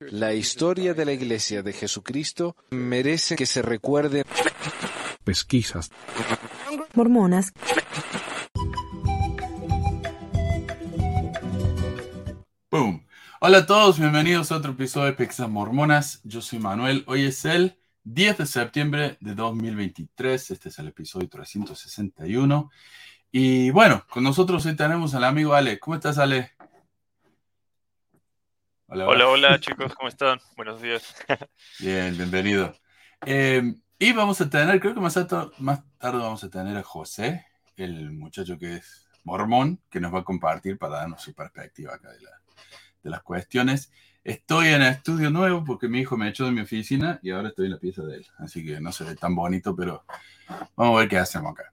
La historia de la Iglesia de Jesucristo merece que se recuerde. Pesquisas. Mormonas. ¡Boom! Hola a todos, bienvenidos a otro episodio de Pesquisas Mormonas. Yo soy Manuel. Hoy es el 10 de septiembre de 2023. Este es el episodio 361. Y bueno, con nosotros hoy tenemos al amigo Ale. ¿Cómo estás, Ale? Hola, hola, hola chicos, ¿cómo están? Buenos días. Bien, bienvenido. Eh, y vamos a tener, creo que más, más tarde vamos a tener a José, el muchacho que es mormón, que nos va a compartir para darnos su perspectiva acá de, la, de las cuestiones. Estoy en el estudio nuevo porque mi hijo me echó de mi oficina y ahora estoy en la pieza de él. Así que no se ve tan bonito, pero vamos a ver qué hacemos acá.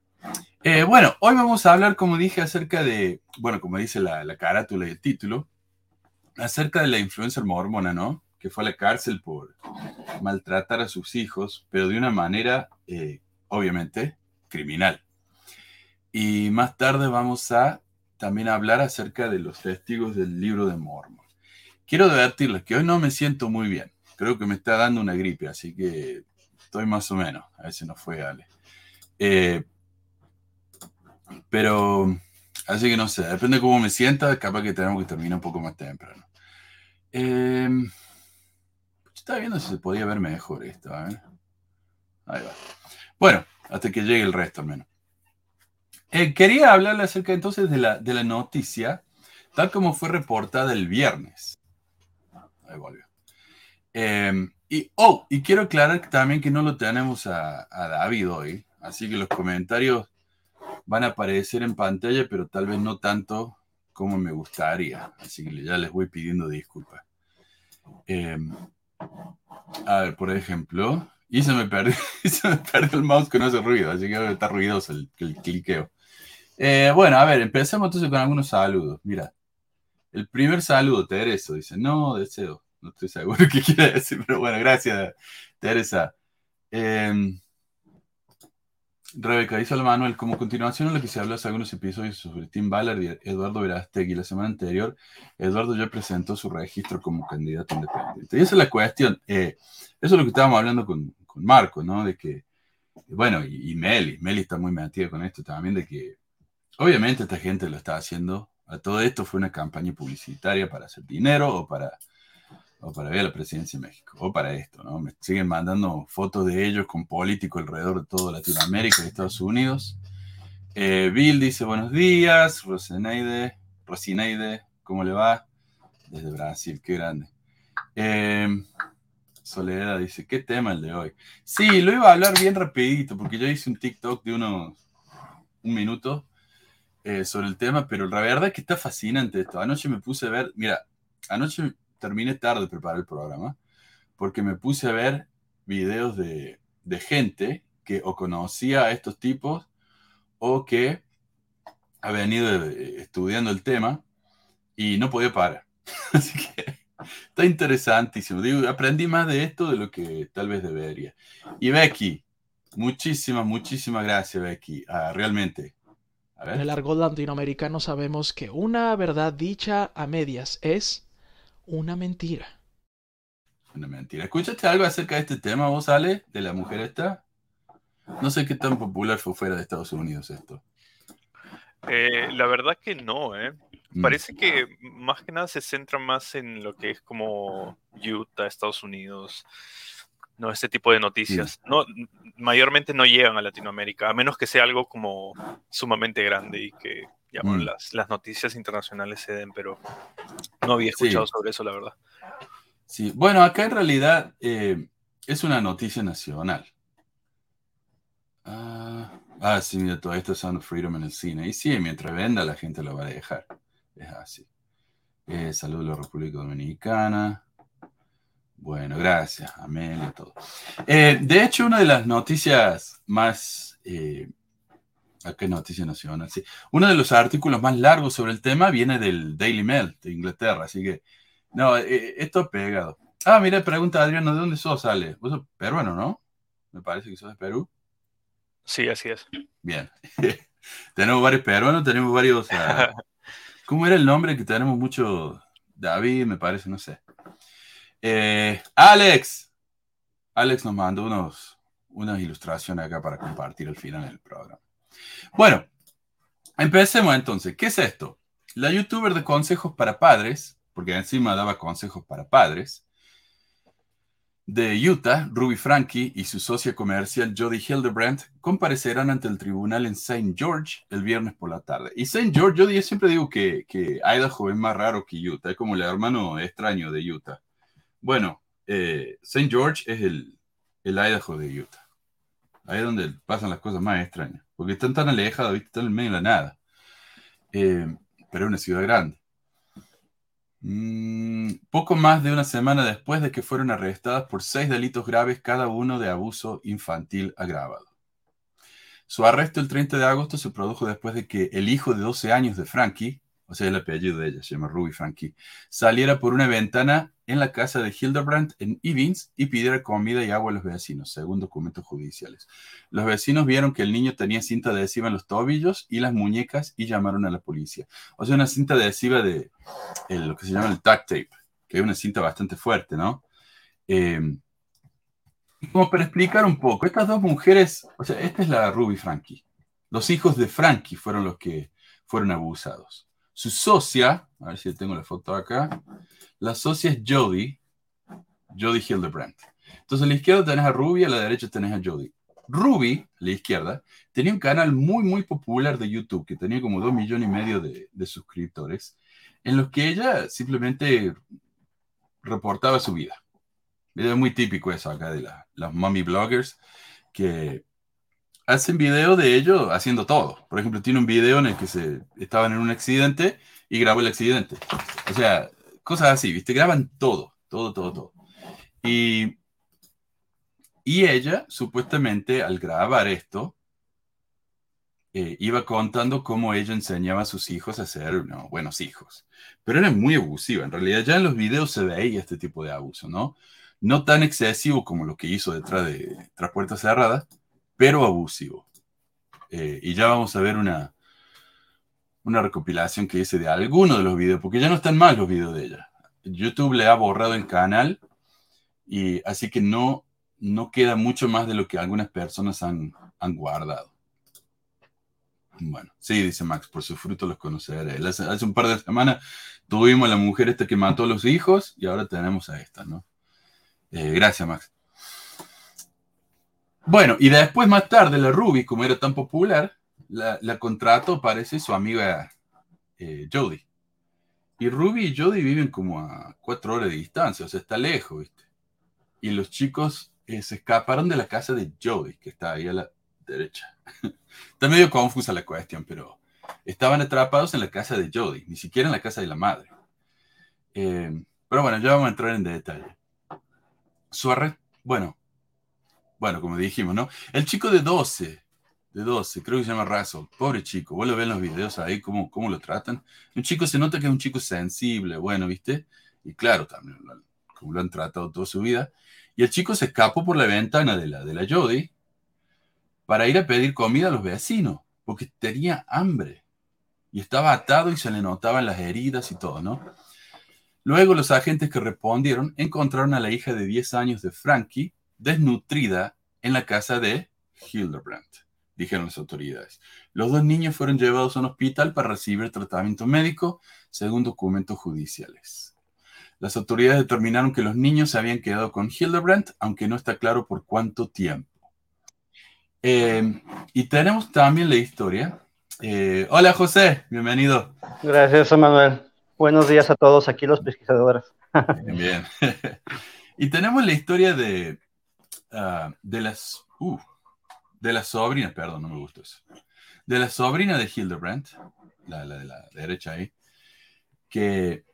Eh, bueno, hoy vamos a hablar, como dije, acerca de, bueno, como dice la, la carátula y el título, acerca de la influencer mormona, ¿no? Que fue a la cárcel por maltratar a sus hijos, pero de una manera, eh, obviamente, criminal. Y más tarde vamos a también hablar acerca de los testigos del libro de Mormon. Quiero advertirles que hoy no me siento muy bien. Creo que me está dando una gripe, así que estoy más o menos. A ver no fue Ale. Eh, pero, así que no sé, depende de cómo me sienta, capaz que tenemos que terminar un poco más temprano. Eh, estaba viendo si se podía ver mejor esto. Ahí va. Bueno, hasta que llegue el resto al menos. Eh, quería hablarle acerca entonces de la, de la noticia, tal como fue reportada el viernes. Ahí volvió. Eh, y, oh, y quiero aclarar también que no lo tenemos a David hoy, así que los comentarios van a aparecer en pantalla, pero tal vez no tanto como me gustaría. Así que ya les voy pidiendo disculpas. Eh, a ver, por ejemplo, y se me perdió, se el mouse que no hace ruido, así que está ruidoso el, cliqueo. Eh, bueno, a ver, empecemos entonces con algunos saludos. Mira, el primer saludo, Teresa, dice, no deseo, no estoy seguro qué quiere decir, pero bueno, gracias, Teresa. Eh, Rebeca dice al Manuel, como continuación a lo que se habló hace algunos episodios sobre Tim Ballard y Eduardo Verástegui, la semana anterior, Eduardo ya presentó su registro como candidato independiente. Y esa es la cuestión. Eh, eso es lo que estábamos hablando con, con Marco, ¿no? De que, bueno, y, y, Meli, Meli está muy metida con esto también, de que obviamente esta gente lo está haciendo. A todo esto fue una campaña publicitaria para hacer dinero o para o para ver la presidencia de México, o para esto, ¿no? Me siguen mandando fotos de ellos con políticos alrededor de toda Latinoamérica y Estados Unidos. Eh, Bill dice buenos días, Rosineide, Rosineide, ¿cómo le va? Desde Brasil, qué grande. Eh, Soledad dice, ¿qué tema el de hoy? Sí, lo iba a hablar bien rapidito, porque yo hice un TikTok de unos, un minuto eh, sobre el tema, pero la verdad es que está fascinante esto. Anoche me puse a ver, mira, anoche terminé tarde de preparar el programa, porque me puse a ver videos de, de, gente que o conocía a estos tipos o que ha venido estudiando el tema y no podía parar. Así que está interesantísimo. Digo, aprendí más de esto de lo que tal vez debería. Y Becky, muchísimas, muchísimas gracias, Becky. Ah, realmente. En el argot latinoamericano sabemos que una verdad dicha a medias es una mentira. Una mentira. ¿Escuchaste algo acerca de este tema, vos, Ale, de la mujer esta? No sé qué tan popular fue fuera de Estados Unidos esto. Eh, la verdad que no, ¿eh? Mm. Parece que más que nada se centra más en lo que es como Utah, Estados Unidos, no este tipo de noticias. No, mayormente no llegan a Latinoamérica, a menos que sea algo como sumamente grande y que ya, bueno, mm. las, las, noticias internacionales se den, pero no había escuchado sí. sobre eso, la verdad. Sí, bueno, acá en realidad eh, es una noticia nacional. Ah, ah, sí, mira, todo esto es Sound of Freedom en el cine. Y sí, mientras venda, la gente lo va a dejar. Es así. Eh, saludos a la República Dominicana. Bueno, gracias, amén y todo. Eh, de hecho, una de las noticias más eh, Acá hay Noticia Nacional, sí. Uno de los artículos más largos sobre el tema viene del Daily Mail de Inglaterra, así que, no, eh, esto es pegado. Ah, mira, pregunta Adriano, ¿de dónde sos, Ale? Vos sos peruano, ¿no? Me parece que sos de Perú. Sí, así es. Bien. tenemos varios peruanos, tenemos varios... Uh, ¿Cómo era el nombre que tenemos mucho? David, me parece, no sé. Eh, Alex. Alex nos mandó unos, unas ilustraciones acá para compartir al final del programa. Bueno, empecemos entonces. ¿Qué es esto? La youtuber de consejos para padres, porque encima daba consejos para padres, de Utah, Ruby Frankie y su socia comercial Jody Hildebrandt comparecerán ante el tribunal en St. George el viernes por la tarde. Y St. George, yo siempre digo que, que, Idaho es más raro que Utah, es como el hermano extraño de Utah. Bueno, eh, St. George es el, el, Idaho de Utah. Ahí es donde pasan las cosas más extrañas, porque están tan alejados, están en medio de la nada. Eh, pero es una ciudad grande. Mm, poco más de una semana después de que fueron arrestadas por seis delitos graves, cada uno de abuso infantil agravado. Su arresto el 30 de agosto se produjo después de que el hijo de 12 años de Frankie, o sea, el apellido de ella, se llama Ruby Frankie, saliera por una ventana en la casa de Hildebrandt en Evans y pidiera comida y agua a los vecinos, según documentos judiciales. Los vecinos vieron que el niño tenía cinta adhesiva en los tobillos y las muñecas y llamaron a la policía. O sea, una cinta adhesiva de lo que se llama el duct tape, que es una cinta bastante fuerte, ¿no? Eh, como para explicar un poco, estas dos mujeres, o sea, esta es la Ruby Frankie. Los hijos de Frankie fueron los que fueron abusados. Su socia, a ver si tengo la foto acá, la socia es Jody, Jody Hildebrandt. Entonces a la izquierda tenés a Ruby, a la derecha tenés a Jody. Ruby, a la izquierda, tenía un canal muy, muy popular de YouTube que tenía como dos millones y medio de, suscriptores, en los que ella simplemente reportaba su vida. Es muy típico eso acá de las mommy bloggers que hacen video de ellos haciendo todo. Por ejemplo, tiene un video en el que se estaban en un accidente y grabó el accidente. O sea, cosas así, ¿viste? Graban todo, todo, todo, todo. Y, y ella, supuestamente, al grabar esto, eh, iba contando cómo ella enseñaba a sus hijos a ser buenos hijos. Pero era muy abusiva. En realidad, ya en los videos se veía este tipo de abuso, ¿no? No tan excesivo como lo que hizo detrás de tras puertas cerradas, pero abusivo. Eh, y ya vamos a ver una, una recopilación que hice de alguno de los videos, porque ya no están mal los videos de ella. YouTube le ha borrado el canal y así que no, no queda mucho más de lo que algunas personas han, han guardado. Bueno, sí, dice Max, por su fruto los conoceré. Hace, hace, un par de semanas tuvimos a la mujer esta que mató a los hijos y ahora tenemos a esta, ¿no? Eh, gracias, Max. Bueno, y después más tarde la Ruby, como era tan popular, la, la contrató, parece, su amiga eh. Y Ruby y Jodie viven como a cuatro horas de distancia, o sea, está lejos, ¿viste? Y los chicos eh, se escaparon de la casa de Jodie, que está ahí a la derecha. está medio confusa la cuestión, pero estaban atrapados en la casa de Jodie, ni siquiera en la casa de la madre. Eh, pero bueno, ya vamos a entrar en detalle. Su bueno, bueno, como dijimos, ¿no? El chico de 12, de 12, creo que se llama Russell, pobre chico, vos lo ves en los videos ahí, cómo, cómo lo tratan. Un chico se nota que es un chico sensible, bueno, ¿viste? Y claro, también, como lo han tratado toda su vida. Y el chico se escapó por la ventana de la, de la Jody para ir a pedir comida a los vecinos, porque tenía hambre. Y estaba atado y se le notaban las heridas y todo, ¿no? Luego los agentes que respondieron encontraron a la hija de 10 años de Frankie desnutrida en la casa de Hildebrandt, dijeron las autoridades. Los dos niños fueron llevados a un hospital para recibir tratamiento médico, según documentos judiciales. Las autoridades determinaron que los niños se habían quedado con Hildebrandt, aunque no está claro por cuánto tiempo. Eh, y tenemos también la historia. Eh, hola José, bienvenido. Gracias, Manuel. Buenos días a todos aquí los pesquisadores. Bien, bien. y tenemos la historia de Ah, de las uh, de la sobrina, perdón, no me gustó eso, de la sobrina de Hildebrandt, la, de la derecha ahí, que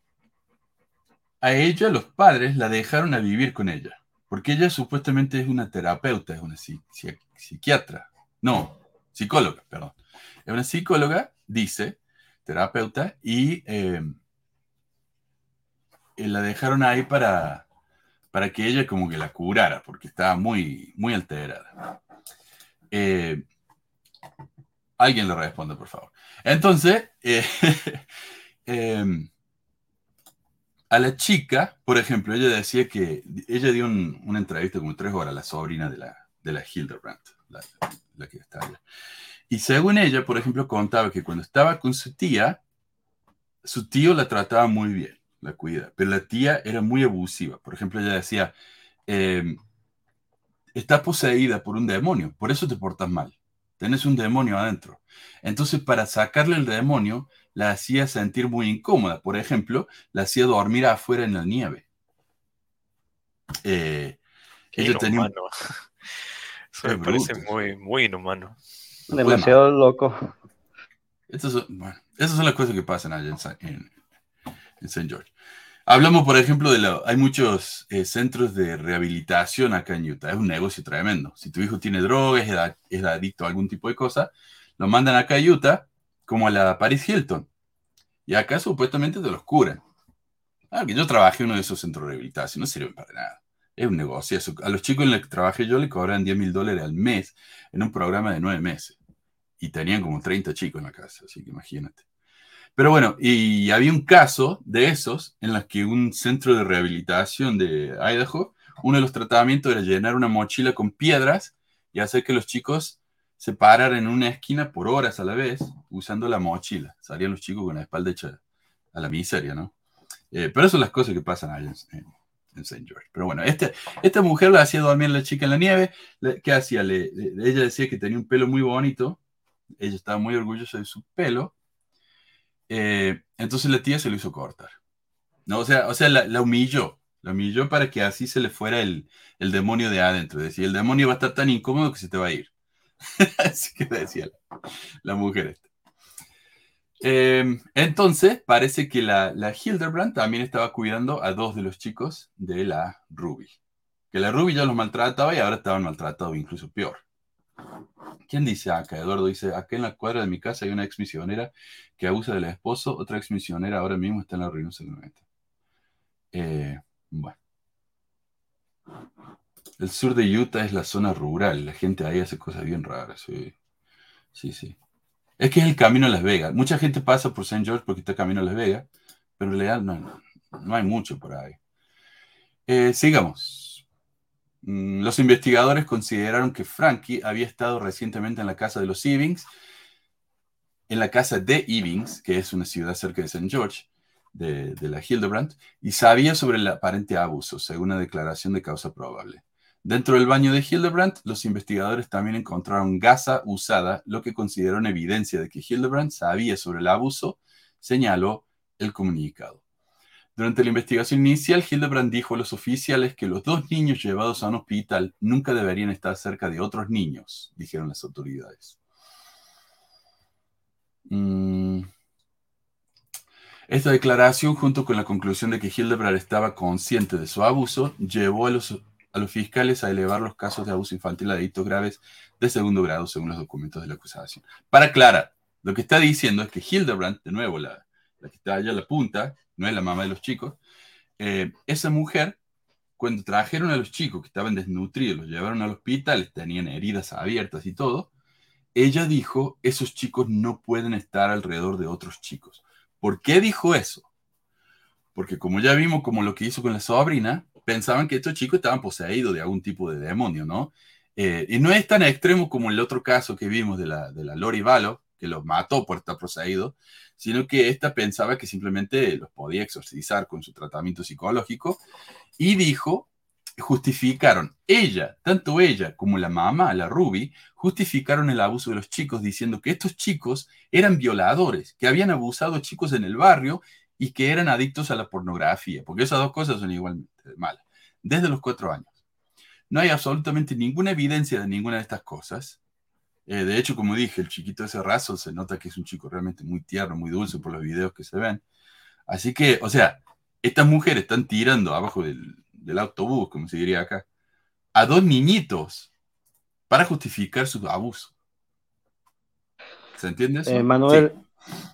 a ella los padres la dejaron a vivir con ella, porque ella supuestamente es una terapeuta, es una psiquiatra, no, psicóloga, perdón, es una psicóloga, dice, terapeuta, y eh, la dejaron ahí para para que ella como que la curara, porque estaba muy, muy alterada. Eh, alguien le responde, por favor. Entonces, eh, em, a la chica, por ejemplo, ella decía que ella dio una entrevista como tres horas a la sobrina de la, de la Hildebrand, la, la que está allá. Y según ella, por ejemplo, contaba que cuando estaba con su tía, su tío la trataba muy bien, la cuida, pero la tía era muy abusiva. Por ejemplo, ella decía, eh, está poseída por un demonio, por eso te portas mal. Tienes un demonio adentro. Entonces, para sacarle el demonio, la hacía sentir muy incómoda. Por ejemplo, la hacía dormir afuera en la nieve. Eh, ella tenía... Eso me parece muy, muy inhumano. Demasiado loco. Estas son, bueno, esas son las cosas que pasan allá en, en, St. George. Hablamos, por ejemplo, de la, hay muchos eh, centros de rehabilitación acá en Utah. Es un negocio tremendo. Si tu hijo tiene drogas, es, adicto a algún tipo de cosa, lo mandan acá a Utah, como a la Paris Hilton. Y acá supuestamente te los curan. Ah, que yo trabajé en uno de esos centros de rehabilitación, no sirven para nada. Es un negocio. A los chicos en los que trabajé yo le cobran 10 mil dólares al mes en un programa de nueve meses. Y tenían como 30 chicos en la casa, así que imagínate. Pero bueno, y había un caso de esos en los que un centro de rehabilitación de Idaho, uno de los tratamientos era llenar una mochila con piedras y hacer que los chicos se pararan en una esquina por horas a la vez usando la mochila. Salían los chicos con la espalda hecha a la miseria, ¿no? Eh, pero son las cosas que pasan allá en, en St. George. Pero bueno, este, esta mujer la hacía dormir la chica en la nieve. ¿Qué hacía? Le, ella decía que tenía un pelo muy bonito. Ella estaba muy orgullosa de su pelo. Eh, entonces la tía se lo hizo cortar. ¿no? O sea, o sea la, humilló. La humilló para que así se le fuera el, el demonio de adentro. Decía, el demonio va a estar tan incómodo que se te va a ir. así que decía la, la mujer esta. Em, entonces, parece que la, la, Hildebrand también estaba cuidando a dos de los chicos de la Ruby. Que la Ruby ya los maltrataba y ahora estaban maltratados incluso peor. ¿Quién dice acá? Eduardo dice, acá en la cuadra de mi casa hay una ex misionera que abusa del esposo, otra ex misionera ahora mismo está en la Reunión 90. Eh, bueno. El sur de Utah es la zona rural, la gente ahí hace cosas bien raras. Sí, sí. sí. Es que es el camino a Las Vegas. Mucha gente pasa por St. George porque está camino a Las Vegas, pero en realidad no, hay mucho por ahí. Eh, sigamos. Mm, los investigadores consideraron que Frankie había estado recientemente en la casa de los Evings, en la casa de Evings, que es una ciudad cerca de St. George, de, la Hildebrand, y sabía sobre el aparente abuso, según una declaración de causa probable. Dentro del baño de Hildebrand, los investigadores también encontraron gasa usada, lo que consideraron evidencia de que Hildebrand sabía sobre el abuso, señaló el comunicado. Durante la investigación inicial, Hildebrand dijo a los oficiales que los dos niños llevados a un hospital nunca deberían estar cerca de otros niños, dijeron las autoridades. Mm. Esta declaración, junto con la conclusión de que Hildebrand estaba consciente de su abuso, llevó a los a los fiscales a elevar los casos de abuso infantil a delitos graves de segundo grado, según los documentos de la acusación. Para aclarar, lo que está diciendo es que Hildebrand, de nuevo, la, que está allá a la punta, no es la mamá de los chicos, eh, esa mujer, cuando trajeron a los chicos que estaban desnutridos, los llevaron al hospital, tenían heridas abiertas y todo, ella dijo, esos chicos no pueden estar alrededor de otros chicos. ¿Por qué dijo eso? Porque como ya vimos como lo que hizo con la sobrina, pensaban que estos chicos estaban poseídos de algún tipo de demonio, ¿no? Eh, y no es tan extremo como el otro caso que vimos de la, de la Lori Valo, que los mató por estar poseído, sino que esta pensaba que simplemente los podía exorcizar con su tratamiento psicológico y dijo, justificaron, ella, tanto ella como la mamá, la Ruby, justificaron el abuso de los chicos diciendo que estos chicos eran violadores, que habían abusado a chicos en el barrio y que eran adictos a la pornografía, porque esas dos cosas son igualmente malas, desde los cuatro años. No hay absolutamente ninguna evidencia de ninguna de estas cosas. Eh, de hecho, como dije, el chiquito ese raso se nota que es un chico realmente muy tierno, muy dulce por los videos que se ven. Así que, o sea, estas mujeres están tirando abajo del, autobús, como se diría acá, a dos niñitos para justificar su abuso. ¿Se entiende eso? Eh, Manuel,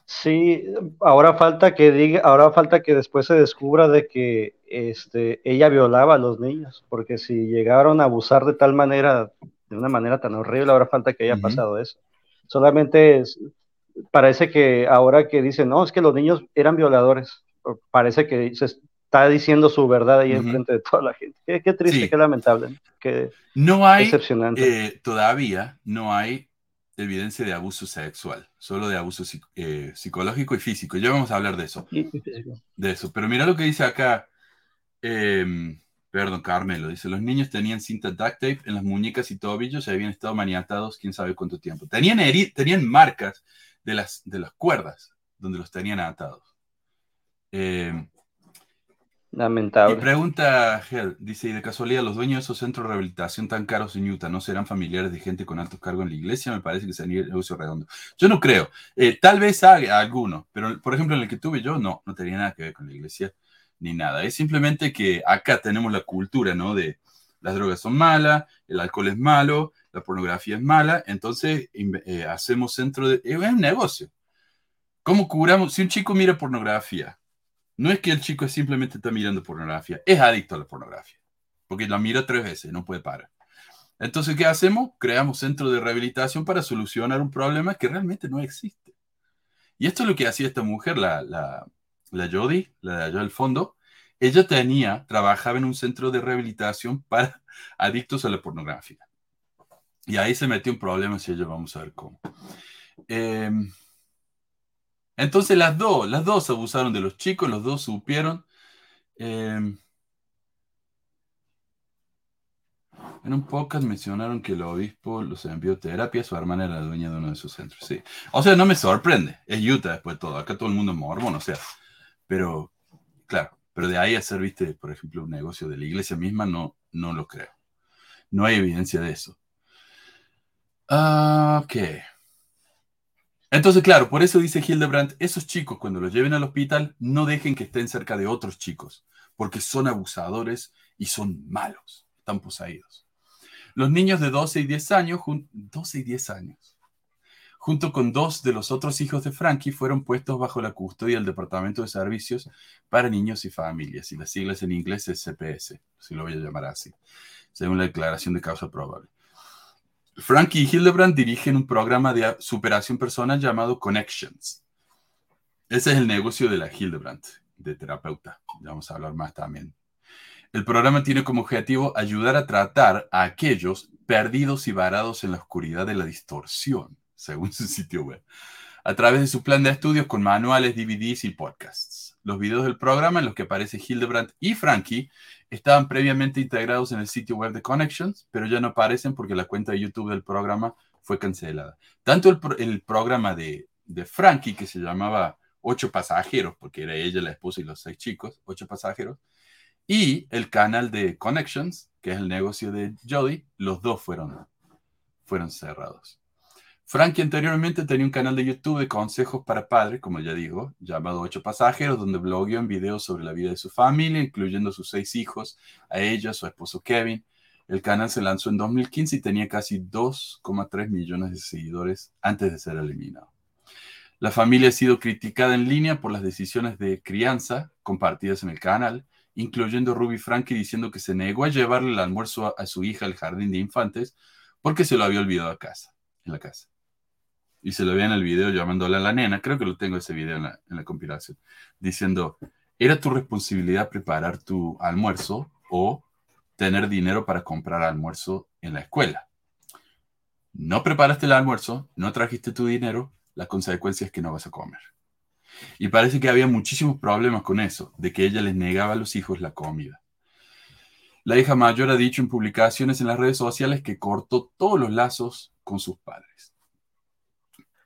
Sí, ahora falta que diga, ahora falta que después se descubra de que este, ella violaba a los niños, porque si llegaron a abusar de tal manera, de una manera tan horrible, ahora falta que haya pasado eso. Solamente parece que ahora que dicen, no, es que los niños eran violadores, parece que está diciendo su verdad ahí enfrente de toda la gente. Qué, triste, qué lamentable, qué no hay, eh, todavía no hay evidencia de abuso sexual, solo de abuso eh, psicológico y físico. Ya vamos a hablar de eso. De eso. Pero mira lo que dice acá. Em, perdón, Carmelo. Dice: Los niños tenían cinta duct tape en las muñecas y tobillos y habían estado maniatados quién sabe cuánto tiempo. Tenían, tenían marcas de las, de las cuerdas donde los tenían atados. Eh, Lamentable. Y pregunta Hel, dice, y de casualidad, los dueños de esos centros de rehabilitación tan caros en Utah no serán familiares de gente con altos cargos en la iglesia? Me parece que sería negocio redondo. Yo no creo. Eh, tal vez haga alguno, pero por ejemplo en el que tuve yo, no, no tenía nada que ver con la iglesia ni nada. Es simplemente que acá tenemos la cultura, ¿no? De las drogas son malas, el alcohol es malo, la pornografía es mala, entonces eh, hacemos centro de... Es un negocio. ¿Cómo curamos? Si un chico mira pornografía, no es que el chico simplemente está mirando pornografía, es adicto a la pornografía, porque la mira tres veces, no puede parar. Entonces, ¿qué hacemos? Creamos centros de rehabilitación para solucionar un problema que realmente no existe. Y esto es lo que hacía esta mujer, la, la, la Jody, la de allá del fondo. Ella tenía, trabajaba en un centro de rehabilitación para adictos a la pornografía. Y ahí se metió un problema, si ella vamos a ver cómo. Eh, entonces las dos, las dos abusaron de los chicos, los dos supieron. Em, en un podcast mencionaron que el obispo los envió terapia, su hermana era dueña de uno de sus centros. Sí. O sea, no me sorprende. Es Utah después de todo. Acá todo el mundo es mormón, o sea. Pero, claro, pero de ahí a ser, viste, por ejemplo, un negocio de la iglesia misma, no, no lo creo. No hay evidencia de eso. Ah, ok. Entonces, claro, por eso dice Hildebrandt, esos chicos cuando los lleven al hospital no dejen que estén cerca de otros chicos, porque son abusadores y son malos, están poseídos. Los niños de 12 y 10 años, 12 y 10 años, junto con dos de los otros hijos de Frankie, fueron puestos bajo la custodia del Departamento de Servicios para Niños y Familias, y las siglas en inglés es CPS, si lo voy a llamar así, según la declaración de causa probable. Frankie y Hildebrand dirigen un programa de superación personal llamado Connections. Ese es el negocio de la Hildebrand, de terapeuta. vamos a hablar más también. El programa tiene como objetivo ayudar a tratar a aquellos perdidos y varados en la oscuridad de la distorsión, según su sitio web, a través de su plan de estudios con manuales, DVDs y podcasts. Los videos del programa en los que aparece Hildebrand y Frankie estaban previamente integrados en el sitio web de Connections, pero ya no aparecen porque la cuenta de YouTube del programa fue cancelada. Tanto el, programa de, de, Frankie, que se llamaba Ocho Pasajeros, porque era ella, la esposa y los seis chicos, Ocho Pasajeros, y el canal de Connections, que es el negocio de Jody, los dos fueron, fueron cerrados. Frankie anteriormente tenía un canal de YouTube de consejos para padres, como ya digo, llamado Ocho Pasajeros, donde blogueó en videos sobre la vida de su familia, incluyendo sus seis hijos, a ella, a su esposo Kevin. El canal se lanzó en 2015 y tenía casi 2,3 millones de seguidores antes de ser eliminado. La familia ha sido criticada en línea por las decisiones de crianza compartidas en el canal, incluyendo Ruby Frankie diciendo que se negó a llevarle el almuerzo a, su hija al jardín de infantes porque se lo había olvidado a en la casa y se lo veía en el video llamándole a la nena, creo que lo tengo ese video en la, compilación, diciendo, era tu responsabilidad preparar tu almuerzo o tener dinero para comprar almuerzo en la escuela. No preparaste el almuerzo, no trajiste tu dinero, la consecuencia es que no vas a comer. Y parece que había muchísimos problemas con eso, de que ella les negaba a los hijos la comida. La hija mayor ha dicho en publicaciones en las redes sociales que cortó todos los lazos con sus padres.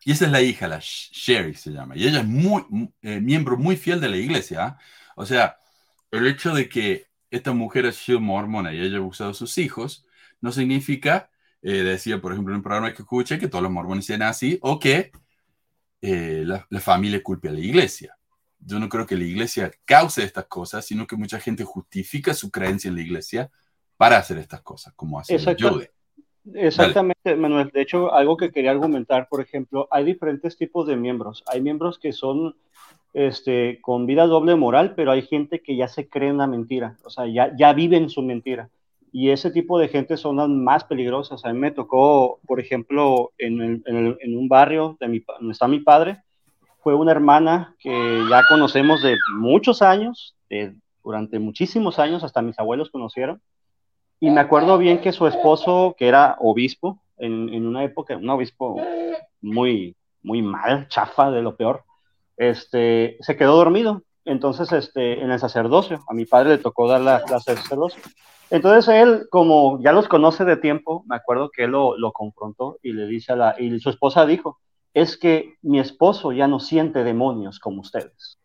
Y esa es la hija, la Sherry se llama. Y ella es muy, eh, miembro muy fiel de la iglesia. ¿ah? O sea, el hecho de que esta mujer es sido mormona y haya abusado a sus hijos, no significa, eh, decía por ejemplo en un programa que escuché, que todos los mormones sean así, o que eh, la, familia culpe a la iglesia. Yo no creo que la iglesia cause estas cosas, sino que mucha gente justifica su creencia en la iglesia para hacer estas cosas, como hace Jude. Exactamente, Manuel. De hecho, algo que quería argumentar, por ejemplo, hay diferentes tipos de miembros. Hay miembros que son este, con vida doble moral, pero hay gente que ya se cree en la mentira, o sea, ya, ya viven su mentira. Y ese tipo de gente son las más peligrosas. A mí me tocó, por ejemplo, en, en, un barrio donde está mi padre, fue una hermana que ya conocemos de muchos años, de durante muchísimos años, hasta mis abuelos conocieron. Y me acuerdo bien que su esposo, que era obispo, en, una época, un obispo muy, muy mal, chafa, de lo peor, este, se quedó dormido. Entonces, este, en el sacerdocio, a mi padre le tocó dar la clase sacerdocio. Entonces él, como ya los conoce de tiempo, me acuerdo que él lo, lo confrontó y le dice a la, y su esposa dijo, es que mi esposo ya no siente demonios como ustedes.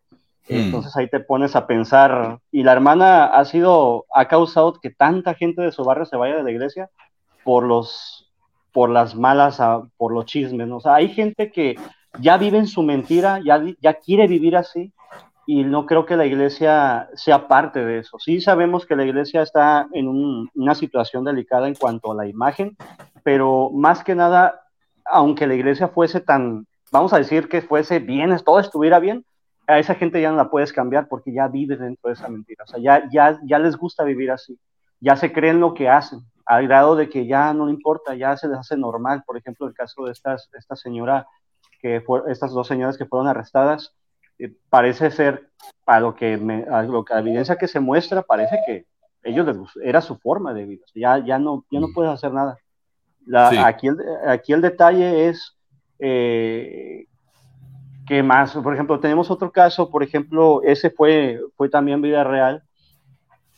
Hmm. Entonces ahí te pones a pensar, y la hermana ha sido, ha causado que tanta gente de su barrio se vaya de la iglesia por los, por las malas, ah, por los chismes, ¿no? O sea, hay gente que ya vive en su mentira, ya, ya quiere vivir así, y no creo que la iglesia sea parte de eso. Sí sabemos que la iglesia está en un- una situación delicada en cuanto a la imagen, pero más que nada, aunque la iglesia fuese tan, vamos a decir que fuese bien, todo estuviera bien, a esa gente ya no la puedes cambiar porque ya vive dentro de esa mentira. O sea, ya, ya, ya les gusta vivir así. Ya se creen lo que hacen, al grado de que ya no le importa, ya se les hace normal. Por ejemplo, el caso de estas, esta señora, que fue, estas dos señoras que fueron arrestadas, eh, parece ser, a lo que, me, a lo que la evidencia que se muestra, parece que ellos les era su forma de vida. O sea, ya, ya, no, ya no Mm. puedes hacer nada. La- Sí. aquí, el, aquí el detalle es eh, ¿Qué más? Por ejemplo, tenemos otro caso, por ejemplo, ese fue, fue también vida real,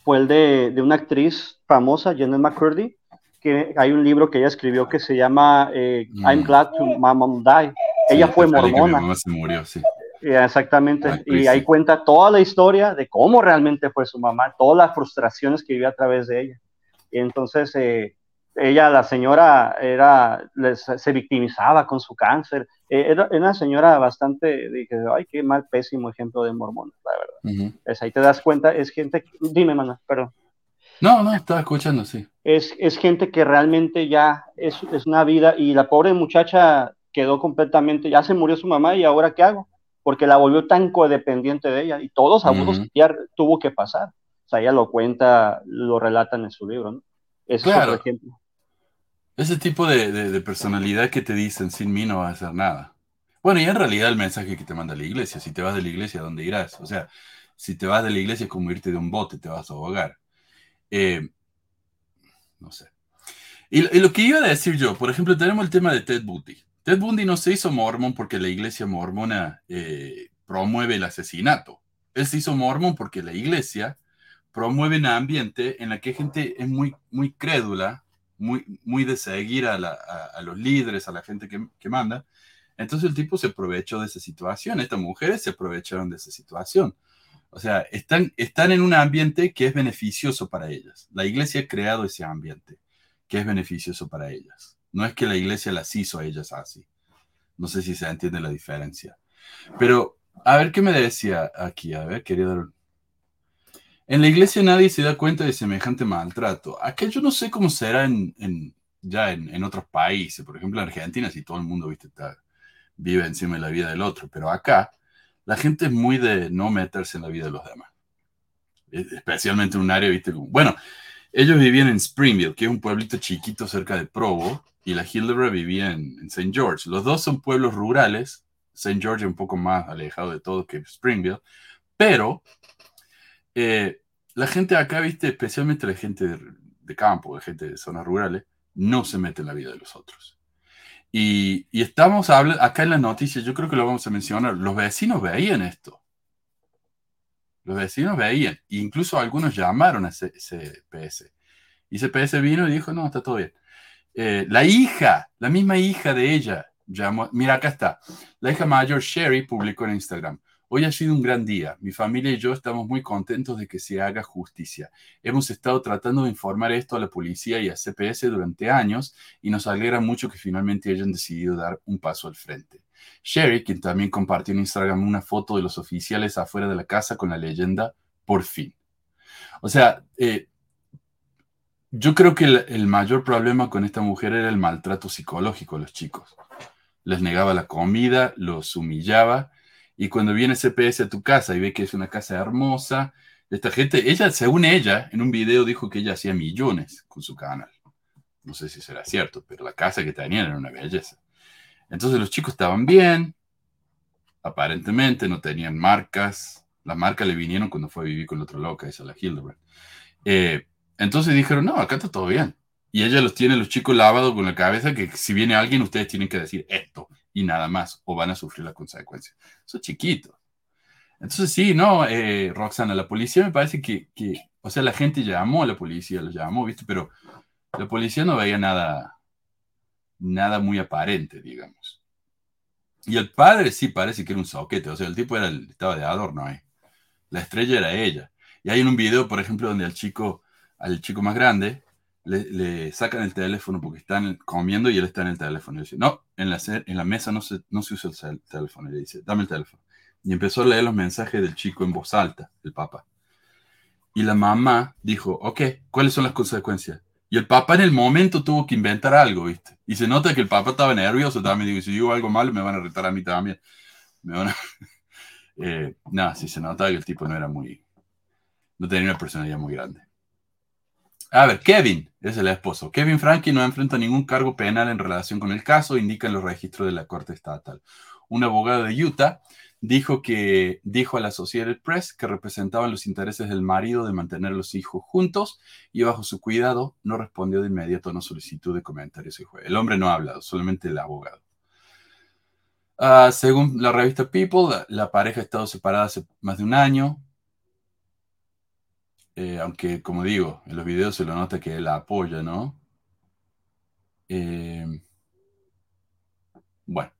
fue el de, de una actriz famosa, Janet McCurdy, que hay un libro que ella escribió que se llama eh, Mm. I'm Glad to My Mom Die. Ella Sí, fue hasta que mi mormona, mamá se murió, sí. eh, exactamente, Ah, y sí. ahí cuenta toda la historia de cómo realmente fue su mamá, todas las frustraciones que vivió a través de ella. Y entonces, eh, ella, la señora, era, se victimizaba con su cáncer. Eh, era, una señora bastante, dije, ay, qué mal, pésimo ejemplo de mormón, la verdad. Es, ahí te das cuenta, es gente, dime, mana, perdón. No, no, estaba escuchando, sí. Es, es gente que realmente ya es, es una vida y la pobre muchacha quedó completamente, ya se murió su mamá y ahora qué hago? Porque la volvió tan codependiente de ella y todos los abusos Ujú. que ya tuvo que pasar. O sea, ella lo cuenta, lo relatan en su libro, ¿no? Ese es Claro. otro ejemplo. Ese tipo de, de- personalidad que te dicen sin mí no vas a hacer nada. Bueno, y en realidad el mensaje que te manda la iglesia, si te vas de la iglesia, ¿a dónde irás? O sea, si te vas de la iglesia es como irte de un bote, te vas a ahogar. Eh, no sé. Y, lo que iba a decir yo, por ejemplo, tenemos el tema de Ted Bundy. Ted Bundy no se hizo mormón porque la iglesia mormona eh, promueve el asesinato. Él se hizo mormón porque la iglesia promueve un ambiente en el que gente es muy, muy crédula, muy, muy de seguir a, los líderes, a la gente que, manda. Entonces el tipo se aprovechó de esa situación. Estas mujeres se aprovecharon de esa situación. O sea, están, están en un ambiente que es beneficioso para ellas. La iglesia ha creado ese ambiente que es beneficioso para ellas. No es que la iglesia las hizo a ellas así. No sé si se entiende la diferencia. Pero, a ver qué me decía aquí. A ver, quería. En la iglesia nadie se da cuenta de semejante maltrato. Acá yo no sé cómo será en, en- ya en, en otros países. Por ejemplo, en Argentina, si todo el mundo viste, está- vive encima de la vida del otro. Pero acá, la gente es muy de no meterse en la vida de los demás. Es- Especialmente en un área, viste, bueno, ellos vivían en Springfield, que es un pueblito chiquito cerca de Provo, y la Hildebra vivía en, en St. George. Los dos son pueblos rurales. St. George un poco más alejado de todo que Springfield, pero eh, la gente acá, viste, especialmente la gente de, campo, la gente de zonas rurales, no se mete en la vida de los otros. Y, estamos hablando, acá en las noticias, yo creo que lo vamos a mencionar, los vecinos veían esto. Los vecinos veían, incluso algunos llamaron a CPS. Y CPS vino y dijo, no, está todo bien. Eh, la hija, la misma hija de ella, llamó, mira, acá está. La hija mayor, Sherry, publicó en Instagram. Hoy ha sido un gran día. Mi familia y yo estamos muy contentos de que se haga justicia. Hemos estado tratando de informar esto a la policía y a CPS durante años y nos alegra mucho que finalmente hayan decidido dar un paso al frente. Sherry, quien también compartió en Instagram una foto de los oficiales afuera de la casa con la leyenda por fin. O sea, eh, yo creo que el, el mayor problema con esta mujer era el maltrato psicológico a los chicos. Les negaba la comida, los humillaba y cuando viene CPS a tu casa y ve que es una casa hermosa, esta gente, ella, según ella, en un video dijo que ella hacía millones con su canal. No sé si será cierto, pero la casa que tenían era una belleza. Entonces los chicos estaban bien, aparentemente no tenían marcas Las marcas le vinieron cuando fue a vivir con la otra loca, esa, la Hildebrand. Eh, entonces dijeron, no, acá está todo bien. Y ella los tiene, los chicos lavados con la cabeza, que si viene alguien, ustedes tienen que decir esto y nada más, o van a sufrir las consecuencias. Eso es chiquito. Entonces sí, no, eh, Roxana, la policía me parece que, que, o sea, la gente llamó a la policía, lo llamó, ¿viste? Pero la policía no veía nada, nada muy aparente, digamos. Y el padre sí parece que era un soquete, o sea, el tipo era estaba de adorno ahí. La estrella era ella. Y hay un video, por ejemplo, donde al chico, al chico más grande, le, sacan el teléfono porque están comiendo y él está en el teléfono. Y dice, no, en la, en la mesa no se, no se usa el teléfono. Y le dice, dame el teléfono. Y empezó a leer los mensajes del chico en voz alta, el papá. Y la mamá dijo, ok, ¿cuáles son las consecuencias? Y el papá en el momento tuvo que inventar algo, ¿viste? Y se nota que el papá estaba nervioso también. Digo, si digo algo malo, me van a retar a mí también. Me van a... eh, nada, sí se nota que el tipo no era muy... No tenía una personalidad muy grande. A ver, Kevin es el esposo. Kevin Frankie no enfrenta ningún cargo penal en relación con el caso, indican los registros de la Corte Estatal. Un abogado de Utah dijo que dijo a la Associated Press que representaban los intereses del marido de mantener a los hijos juntos y bajo su cuidado no respondió de inmediato a una solicitud de comentarios. El hombre no ha hablado, solamente el abogado. Uh, según la revista People, la, la, pareja ha estado separada hace más de un año. Eh, aunque, como digo, en los videos se lo nota que la apoya, ¿no? Eh, bueno.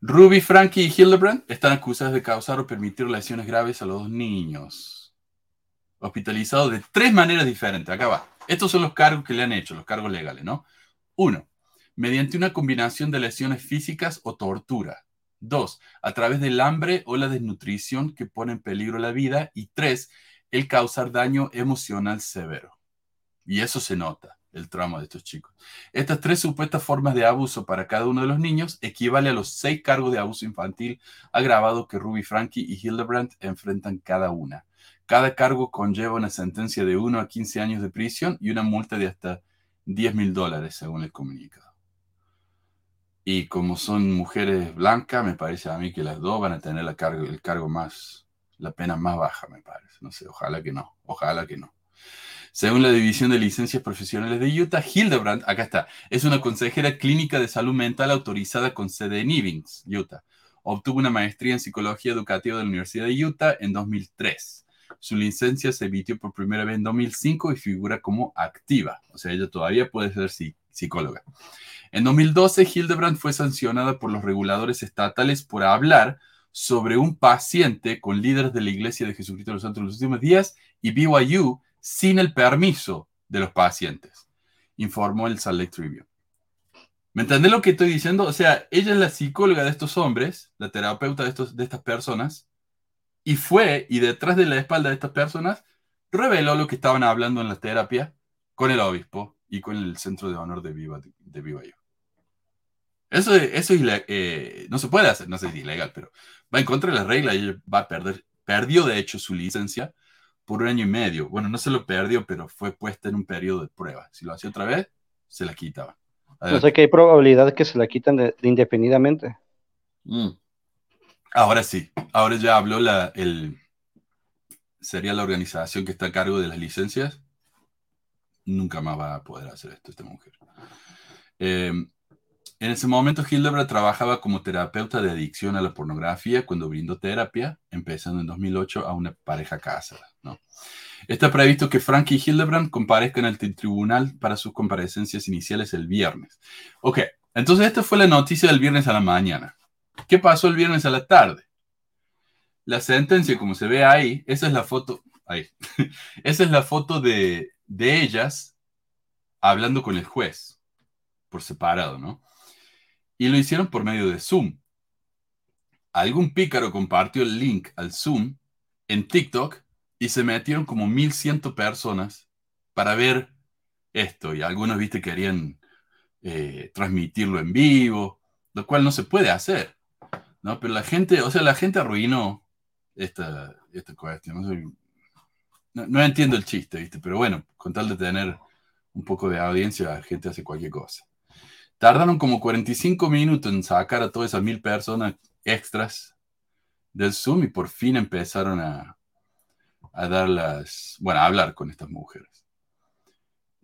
Ruby, Frankie y Hildebrand están acusados de causar o permitir lesiones graves a los dos niños. Hospitalizados de tres maneras diferentes. Acá va. Estos son los cargos que le han hecho, los cargos legales, ¿no? Uno, mediante una combinación de lesiones físicas o tortura. Dos, a través del hambre o la desnutrición que pone en peligro la vida. Y tres, el causar daño emocional severo. Y eso se nota el trauma de estos chicos. Estas tres supuestas formas de abuso para cada uno de los niños equivale a los seis cargos de abuso infantil agravado que Ruby Frankie y Hildebrand enfrentan cada una. Cada cargo conlleva una sentencia de 1 a 15 años de prisión y una multa de hasta 10 mil dólares, según el comunicado. Y como son mujeres blancas, me parece a mí que las dos van a tener el cargo más, la pena más baja, me parece. No sé, ojalá que no, ojalá que no. Según la División de Licencias Profesionales de Utah, Hildebrand, acá está, es una consejera clínica de salud mental autorizada con sede en Evans, Utah. Obtuvo una maestría en psicología educativa de la Universidad de Utah en 2003. Su licencia se emitió por primera vez en 2005 y figura como activa, o sea, ella todavía puede ser psicóloga. En 2012, Hildebrand fue sancionada por los reguladores estatales por hablar sobre un paciente con líderes de la Iglesia de Jesucristo de los Santos de los Últimos Días y BYU sin el permiso de los pacientes, informó el Salt Lake Tribune. ¿Me entendés lo que estoy diciendo? O sea, ella es la psicóloga de estos hombres, la terapeuta de, estos, de estas personas, y fue, y detrás de la espalda de estas personas, reveló lo que estaban hablando en la terapia con el obispo y con el centro de honor de Viva, de BYU. Eso, eso eh, no se puede hacer, no sé si es ilegal, pero va en contra de la regla y va a perder. Perdió, de hecho, su licencia por un año y medio. Bueno, no se lo perdió, pero fue puesta en un periodo de prueba. Si lo hacía otra vez, se la quitaba. No sé que hay probabilidad de que se la quitan de, indefinidamente. Mm. Ahora sí, ahora ya habló la, el, sería la organización que está a cargo de las licencias. Nunca más va a poder hacer esto esta mujer. Eh, en ese momento, Hildebrand trabajaba como terapeuta de adicción a la pornografía cuando brindó terapia, empezando en 2008 a una pareja casada. ¿no? Está previsto que Frank y Hildebrand comparezcan ante el tribunal para sus comparecencias iniciales el viernes. Ok, entonces esta fue la noticia del viernes a la mañana. ¿Qué pasó el viernes a la tarde? La sentencia, como se ve ahí, esa es la foto, ahí, esa es la foto de, de ellas hablando con el juez, por separado, ¿no? Y lo hicieron por medio de Zoom. Algún pícaro compartió el link al Zoom en TikTok y se metieron como 1100 personas para ver esto. Y algunos, viste, querían eh, transmitirlo en vivo, lo cual no se puede hacer. ¿no? Pero la gente, o sea, la gente arruinó esta, esta cuestión. No, no, entiendo el chiste, ¿viste? Pero bueno, con tal de tener un poco de audiencia, la gente hace cualquier cosa. Tardaron como 45 minutos en sacar a todas esas mil personas extras del Zoom y por fin empezaron a, dar las, bueno, a hablar con estas mujeres.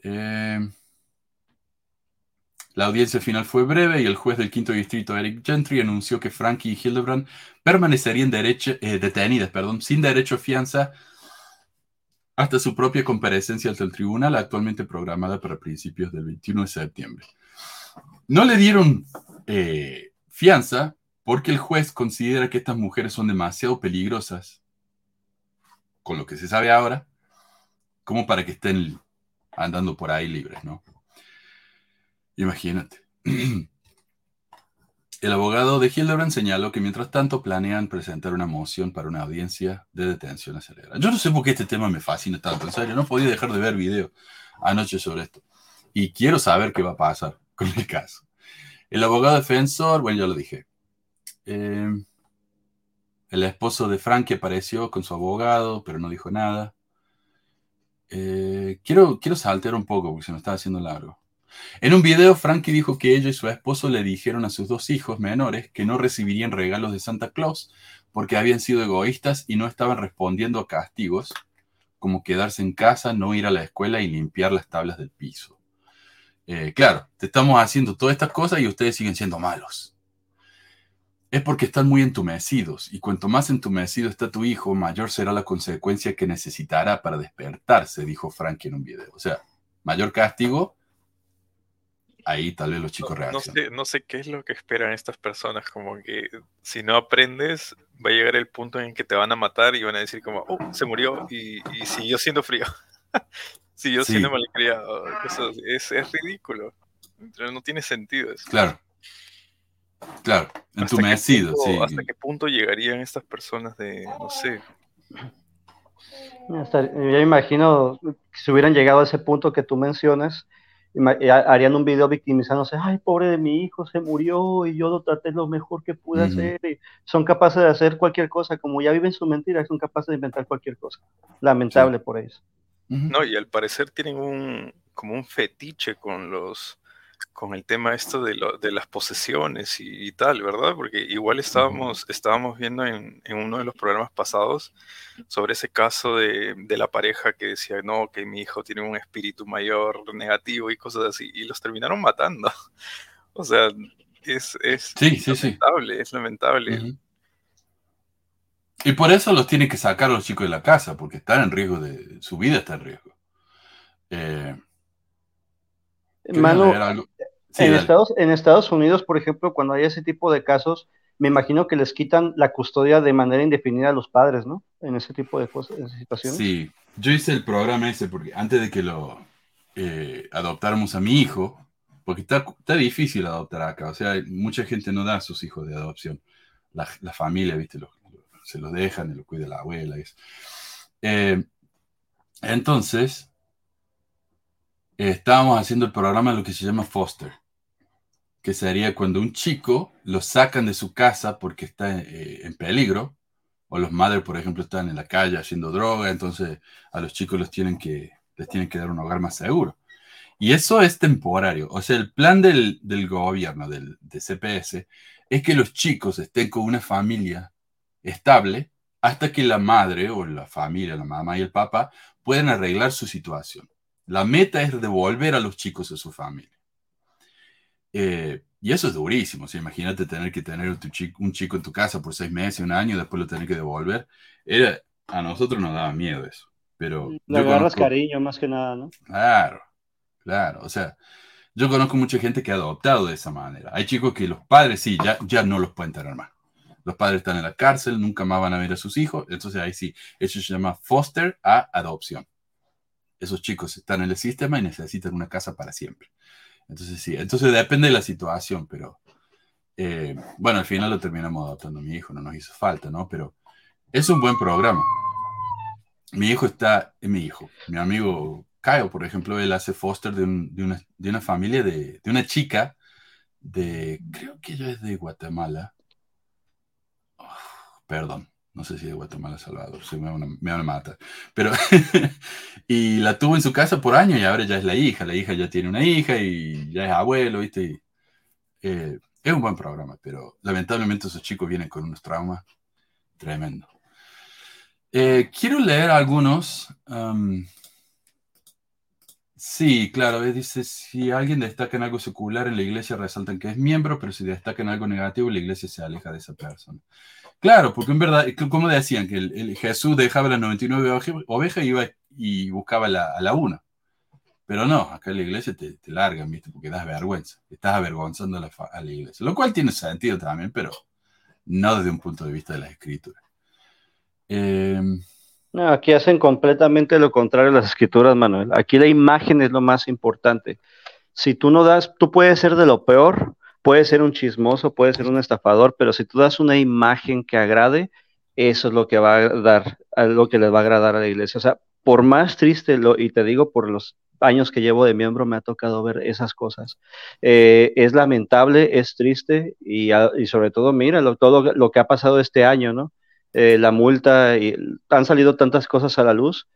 Eh, la audiencia final fue breve y el juez del quinto distrito, Eric Gentry, anunció que Frankie y Hildebrand permanecerían eh, detenidas perdón, sin derecho a fianza hasta su propia comparecencia ante el tribunal, actualmente programada para principios del 21 de septiembre. No le dieron eh, fianza porque el juez considera que estas mujeres son demasiado peligrosas, con lo que se sabe ahora, como para que estén andando por ahí libres, ¿no? Imagínate. El abogado de Hildebrand señaló que mientras tanto planean presentar una moción para una audiencia de detención acelerada. Yo no sé por qué este tema me fascina tanto, en serio, no podía dejar de ver video anoche sobre esto. Y quiero saber qué va a pasar con el caso. El abogado defensor, bueno, ya lo dije. Eh, el esposo de Frankie apareció con su abogado, pero no dijo nada. Eh, quiero, quiero saltear un poco porque se me está haciendo largo. En un video, Frankie dijo que ella y su esposo le dijeron a sus dos hijos menores que no recibirían regalos de Santa Claus porque habían sido egoístas y no estaban respondiendo a castigos como quedarse en casa, no ir a la escuela y limpiar las tablas del piso. Eh, claro, te estamos haciendo todas estas cosas y ustedes siguen siendo malos. Es porque están muy entumecidos y cuanto más entumecido está tu hijo, mayor será la consecuencia que necesitará para despertarse, dijo Frankie en un video. O sea, mayor castigo, ahí tal vez los chicos reaccionan. No sé, qué es lo que esperan estas personas, como que si no aprendes, va a llegar el punto en que te van a matar y van a decir como, oh, se murió y, siguió siendo frío. siguió siendo malcriado. es, es ridículo. No tiene sentido eso. Claro. Claro, entumecido, sí. ¿Hasta qué punto llegarían estas personas de, no sé? Ya imagino que si hubieran llegado a ese punto que tú mencionas, harían un video victimizándose, ay, pobre de mi hijo, se murió y yo lo traté lo mejor que pude hacer. Y son capaces de hacer cualquier cosa, como ya viven su mentira, son capaces de inventar cualquier cosa. Lamentable por eso. No, y al parecer tienen un, como un fetiche con los, con el tema esto de, lo, de las posesiones y, tal, ¿verdad? Porque igual estábamos, estábamos viendo en, en, uno de los programas pasados sobre ese caso de, de, la pareja que decía, no, que mi hijo tiene un espíritu mayor negativo y cosas así, y los terminaron matando. O sea, es, es lamentable, es lamentable. Y por eso los tiene que sacar los chicos de la casa, porque están en riesgo de, su vida está en riesgo. Eh, en, Estados, en Estados Unidos, por ejemplo, cuando hay ese tipo de casos, me imagino que les quitan la custodia de manera indefinida a los padres, ¿no? En ese tipo de cosas, en situaciones. Sí, yo hice el programa ese porque antes de que lo eh, adoptáramos a mi hijo, porque está, está, difícil adoptar acá, o sea, mucha gente no da a sus hijos de adopción. La, familia, viste, se los dejan y lo cuida la abuela. Y eh, entonces, estábamos haciendo el programa de lo que se llama foster, que sería cuando un chico lo sacan de su casa porque está eh, en peligro, o los madres, por ejemplo, están en la calle haciendo droga, entonces a los chicos los tienen que, les tienen que dar un hogar más seguro. Y eso es temporario. O sea, el plan del, del gobierno, del, de CPS, es que los chicos estén con una familia estable hasta que la madre o la familia, la mamá y el papá, puedan arreglar su situación. La meta es devolver a los chicos a su familia. Eh, y eso es durísimo. imagínate tener que tener un chico, en tu casa por seis meses, un año, después lo tener que devolver. Era, a nosotros nos daba miedo eso. Pero Le agarras cariño más que nada, ¿no? Claro, claro. O sea, yo conozco mucha gente que ha adoptado de esa manera. Hay chicos que los padres sí, ya, ya no los pueden tener más. Los padres están en la cárcel, nunca más van a ver a sus hijos. Entonces ahí sí, eso se llama foster a adopción esos chicos están en el sistema y necesitan una casa para siempre. Entonces sí, entonces depende de la situación, pero eh, bueno, al final lo terminamos adoptando mi hijo, no nos hizo falta, ¿no? Pero es un buen programa. Mi hijo está, es mi hijo, mi amigo Kyle, por ejemplo, él hace foster de, una, familia de, de, una chica de, creo que ella es de Guatemala. Perdón, no sé si de Guatemala Salvador, me van a, matar. Pero, y la tuvo en su casa por años y ahora ya es la hija. La hija ya tiene una hija y ya es abuelo, ¿viste? Eh, es un buen programa, pero lamentablemente esos chicos vienen con unos traumas tremendo. Eh, quiero leer algunos. sí, claro, dice, si alguien destaca en algo secular en la iglesia, resaltan que es miembro, pero si destaca en algo negativo, la iglesia se aleja de esa persona. Claro, porque en verdad, como decían, que el, Jesús dejaba las 99 ovejas y iba y buscaba la, a la una. Pero no, acá en la iglesia te, te largan, ¿viste? Porque das vergüenza. Estás avergonzando a la, a la, iglesia. Lo cual tiene sentido también, pero no desde un punto de vista de la escritura. Em, no, aquí hacen completamente lo contrario a las escrituras, Manuel. Aquí la imagen es lo más importante. Si tú no das, tú puedes ser de lo peor, puedes ser un chismoso, puedes ser un estafador, pero si tú das una imagen que agrade, eso es lo que va a dar, lo que le va a agradar a la iglesia. O sea, por más triste, lo, y te digo por los años que llevo de miembro me ha tocado ver esas cosas. Eh, es lamentable, es triste y, sobre todo, mira, todo lo que ha pasado este año, ¿no? Eh, la multa, y han salido tantas cosas a la luz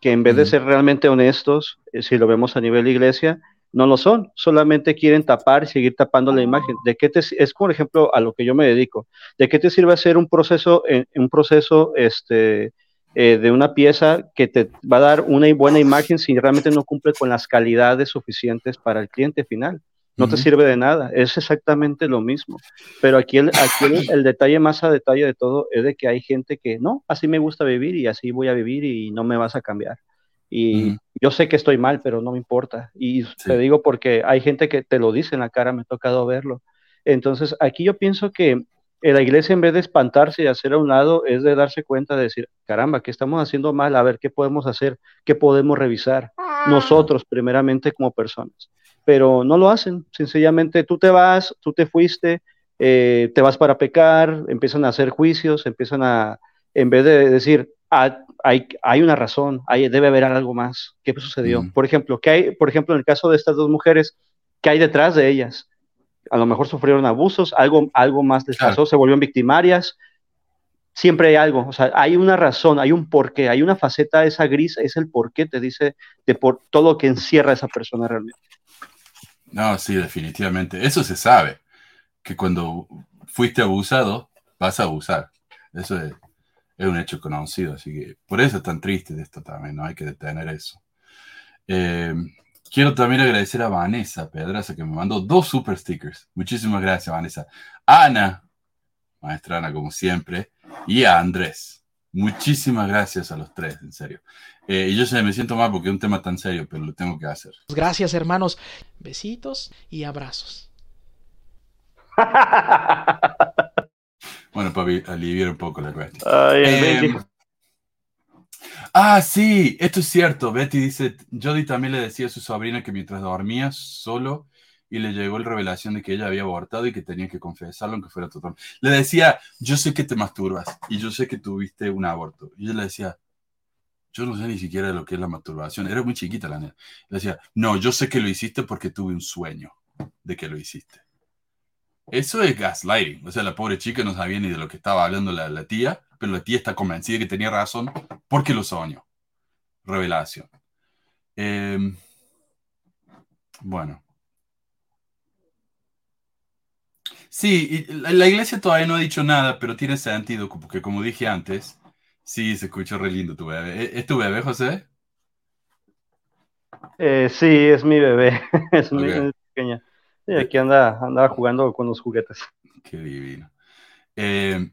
que en vez de ser realmente honestos, eh, si lo vemos a nivel iglesia, no lo son, solamente quieren tapar y seguir tapando la imagen. ¿De qué te, es, por ejemplo, a lo que yo me dedico? ¿De qué te sirve hacer un proceso, un proceso este, eh, de una pieza que te va a dar una buena imagen si realmente no cumple con las calidades suficientes para el cliente final. No te sirve de nada, es exactamente lo mismo. Pero aquí, el, aquí el, detalle más a detalle de todo es de que hay gente que no, así me gusta vivir y así voy a vivir y no me vas a cambiar. Y yo sé que estoy mal, pero no me importa. Y te digo porque hay gente que te lo dice en la cara, me ha tocado verlo. Entonces, aquí yo pienso que la iglesia en vez de espantarse y hacer a un lado, es de darse cuenta de decir, caramba, ¿qué estamos haciendo mal? A ver, ¿qué podemos hacer? ¿Qué podemos revisar? Nosotros, primeramente, como personas. Pero no lo hacen. Sencillamente tú te vas, tú te fuiste, eh, te vas para pecar, empiezan a hacer juicios, empiezan a, en vez de decir, ah, hay, hay, una razón, hay, debe haber algo más. ¿Qué sucedió? Por ejemplo, ¿qué hay, por ejemplo, en el caso de estas dos mujeres, ¿qué hay detrás de ellas? a lo mejor sufrieron abusos, algo, algo más les pasó, se volvieron victimarias. Siempre hay algo, o sea, hay una razón, hay un porqué, hay una faceta, esa gris, es el porqué, te dice de por todo lo que encierra esa persona realmente. No, sí, definitivamente. Eso se sabe, que cuando fuiste abusado, vas a abusar. Eso es, es un hecho conocido, así que por eso es tan triste de esto también, ¿no? Hay que detener eso. Eh, Quiero también agradecer a Vanessa Pedraza que me mandó dos super stickers. Muchísimas gracias, Vanessa. Ana, maestra Ana, como siempre, y a Andrés. Muchísimas gracias a los tres, en serio. Eh, y yo sé, me siento mal porque es un tema tan serio, pero lo tengo que hacer. Gracias, hermanos. Besitos y abrazos. bueno, para aliviar un poco la cuestión. Ay, Ah, sí, esto es cierto. Betty dice, Jody también le decía a su sobrina que mientras dormía solo y le llegó la revelación de que ella había abortado y que tenía que confesarlo aunque fuera total. Le decía, yo sé que te masturbas y yo sé que tuviste un aborto. Y ella le decía, yo no sé ni siquiera lo que es la masturbación. Era muy chiquita la niña. Le decía, no, yo sé que lo hiciste porque tuve un sueño de que lo hiciste. Eso es gaslighting. O sea, la pobre chica no sabía ni de lo que estaba hablando la, la tía pero la tía está convencida que tenía razón porque lo soñó. Revelación. Em, bueno. Sí, la, iglesia todavía no ha dicho nada, pero tiene sentido, porque como dije antes, sí, se escuchó re lindo tu bebé. ¿E, ¿Es tu bebé, José? Eh, sí, es mi bebé, es mi pequeña. Sí, aquí anda, anda jugando con los juguetes. Qué divino. Eh,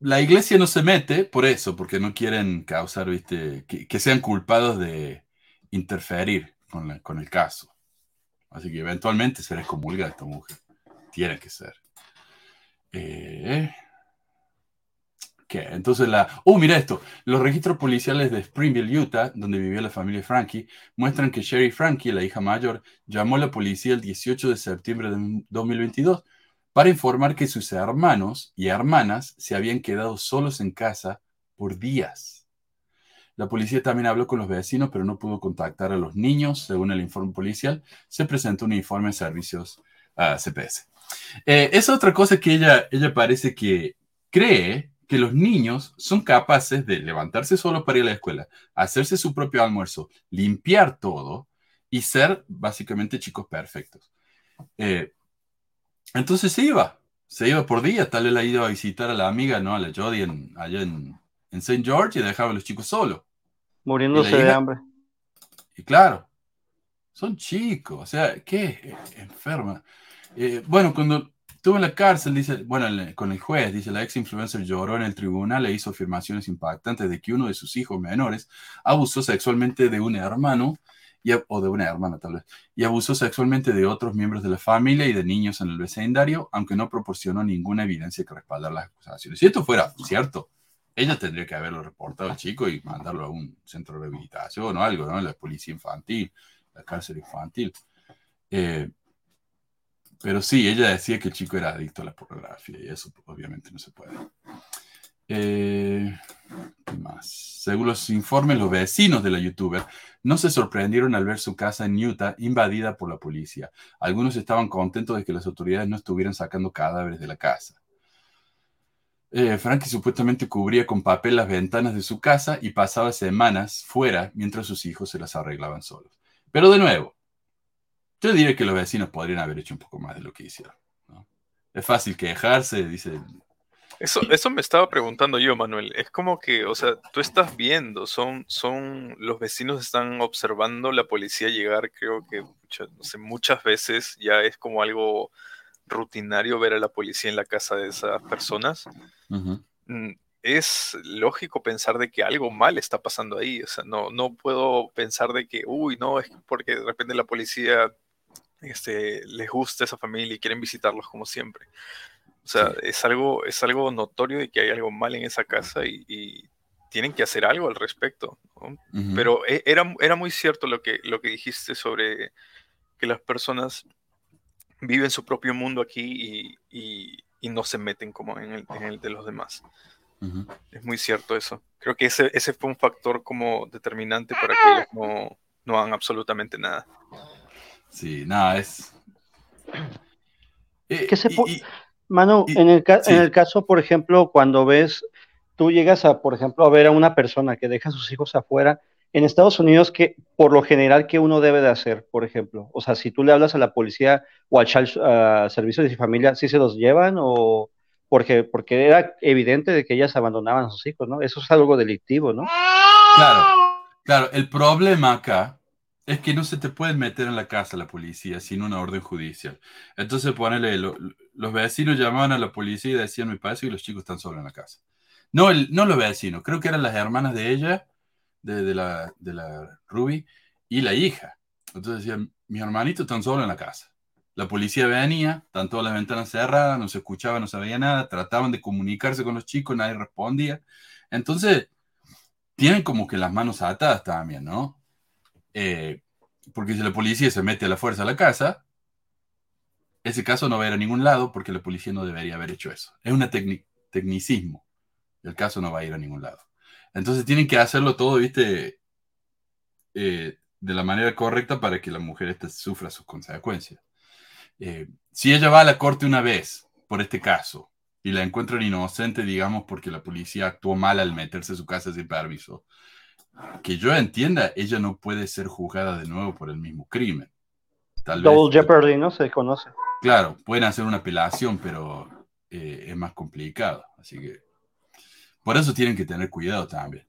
la iglesia no se mete por eso, porque no quieren causar, viste, que, sean culpados de interferir con, el caso. Así que eventualmente se les comulga a esta mujer. Tiene que ser. Eh, ¿Qué? Entonces la... Oh, mira esto. Los registros policiales de Springville, Utah, donde vivió la familia Frankie, muestran que Sherry Frankie, la hija mayor, llamó a la policía el 18 de septiembre de 2022 para informar que sus hermanos y hermanas se habían quedado solos en casa por días. La policía también habló con los vecinos, pero no pudo contactar a los niños. Según el informe policial, se presentó un informe de servicios a CPS. Eh, es otra cosa que ella, ella parece que cree que los niños son capaces de levantarse solo para ir a la escuela, hacerse su propio almuerzo, limpiar todo y ser básicamente chicos perfectos. Eh, entonces se iba. se iba por día, tal vez la iba a visitar a la amiga, ¿no? A la Jodie en, allá en, en St. George y dejaba a los chicos solos. Muriéndose de hambre. Y claro, son chicos, o sea, qué enferma. Eh, bueno, cuando estuvo en la cárcel, dice, bueno, con el juez, dice, la ex influencer lloró en el tribunal e hizo afirmaciones impactantes de que uno de sus hijos menores abusó sexualmente de un hermano o de una hermana tal vez, y abusó sexualmente de otros miembros de la familia y de niños en el vecindario, aunque no proporcionó ninguna evidencia que respaldara las acusaciones. Si esto fuera cierto, ella tendría que haberlo reportado al chico y mandarlo a un centro de rehabilitación o algo, ¿no? La policía infantil, la cárcel infantil. Eh, pero sí, ella decía que el chico era adicto a la pornografía y eso obviamente no se puede. Eh, más? Según los informes, los vecinos de la youtuber no se sorprendieron al ver su casa en Utah invadida por la policía. Algunos estaban contentos de que las autoridades no estuvieran sacando cadáveres de la casa. Eh, Frankie supuestamente cubría con papel las ventanas de su casa y pasaba semanas fuera mientras sus hijos se las arreglaban solos. Pero de nuevo, yo diría que los vecinos podrían haber hecho un poco más de lo que hicieron. Es fácil quejarse, dice eso, eso me estaba preguntando yo, Manuel. Es como que, o sea, tú estás viendo, son, son, los vecinos están observando la policía llegar, creo que, no sé, muchas veces ya es como algo rutinario ver a la policía en la casa de esas personas. Mm, es lógico pensar de que algo mal está pasando ahí. O sea, no, no puedo pensar de que, uy, no, es porque de repente la policía este, les gusta esa familia y quieren visitarlos como siempre. O sea, es, algo, es algo notorio de que hay algo mal en esa casa y, tienen que hacer algo al respecto. Pero e, era, era muy cierto lo que, lo que dijiste sobre que las personas viven su propio mundo aquí y, no se meten como en el, de los demás. Es muy cierto eso. Creo que ese, ese fue un factor como determinante para que ellos no, no hagan absolutamente nada. Sí, nada, es... Eh, se Manu, en, el en el caso, por ejemplo, cuando ves, tú llegas a, por ejemplo, a ver a una persona que deja a sus hijos afuera, en Estados Unidos, que por lo general, ¿qué uno debe de hacer, por ejemplo? O sea, si tú le hablas a la policía o al servicio de familia, ¿sí se los llevan o porque, porque era evidente de que ellas abandonaban a sus hijos, ¿no? Eso es algo delictivo, ¿no? Claro, claro. El problema acá es que no se te puede meter en la casa la policía sin una orden judicial. Entonces, ponele, los vecinos llamaban a la policía y decían, me parece que los chicos están solos en la casa. No, el, no los vecinos, creo que eran las hermanas de ella, de, la, de la Ruby, y la hija. Entonces decían, mis hermanitos están solos en la casa. La policía venía, están todas las ventanas cerradas, no se escuchaba, no se veía nada, trataban de comunicarse con los chicos, nadie respondía. Entonces, tienen como que las manos atadas también, ¿no? Eh, porque si la policía se mete a la fuerza a la casa, ese caso no va a ir a ningún lado porque la policía no debería haber hecho eso. Es un tecnicismo. El caso no va a ir a ningún lado. Entonces tienen que hacerlo todo, viste, eh, de la manera correcta para que la mujer esta sufra sus consecuencias. Eh, si ella va a la corte una vez por este caso y la encuentran inocente, digamos, porque la policía actuó mal al meterse a su casa sin permiso, que yo entienda, ella no puede ser juzgada de nuevo por el mismo crimen. Tal Double Jeopardy, ¿no? Se conoce. Claro, pueden hacer una apelación, pero eh, es más complicado. Así que por eso tienen que tener cuidado también.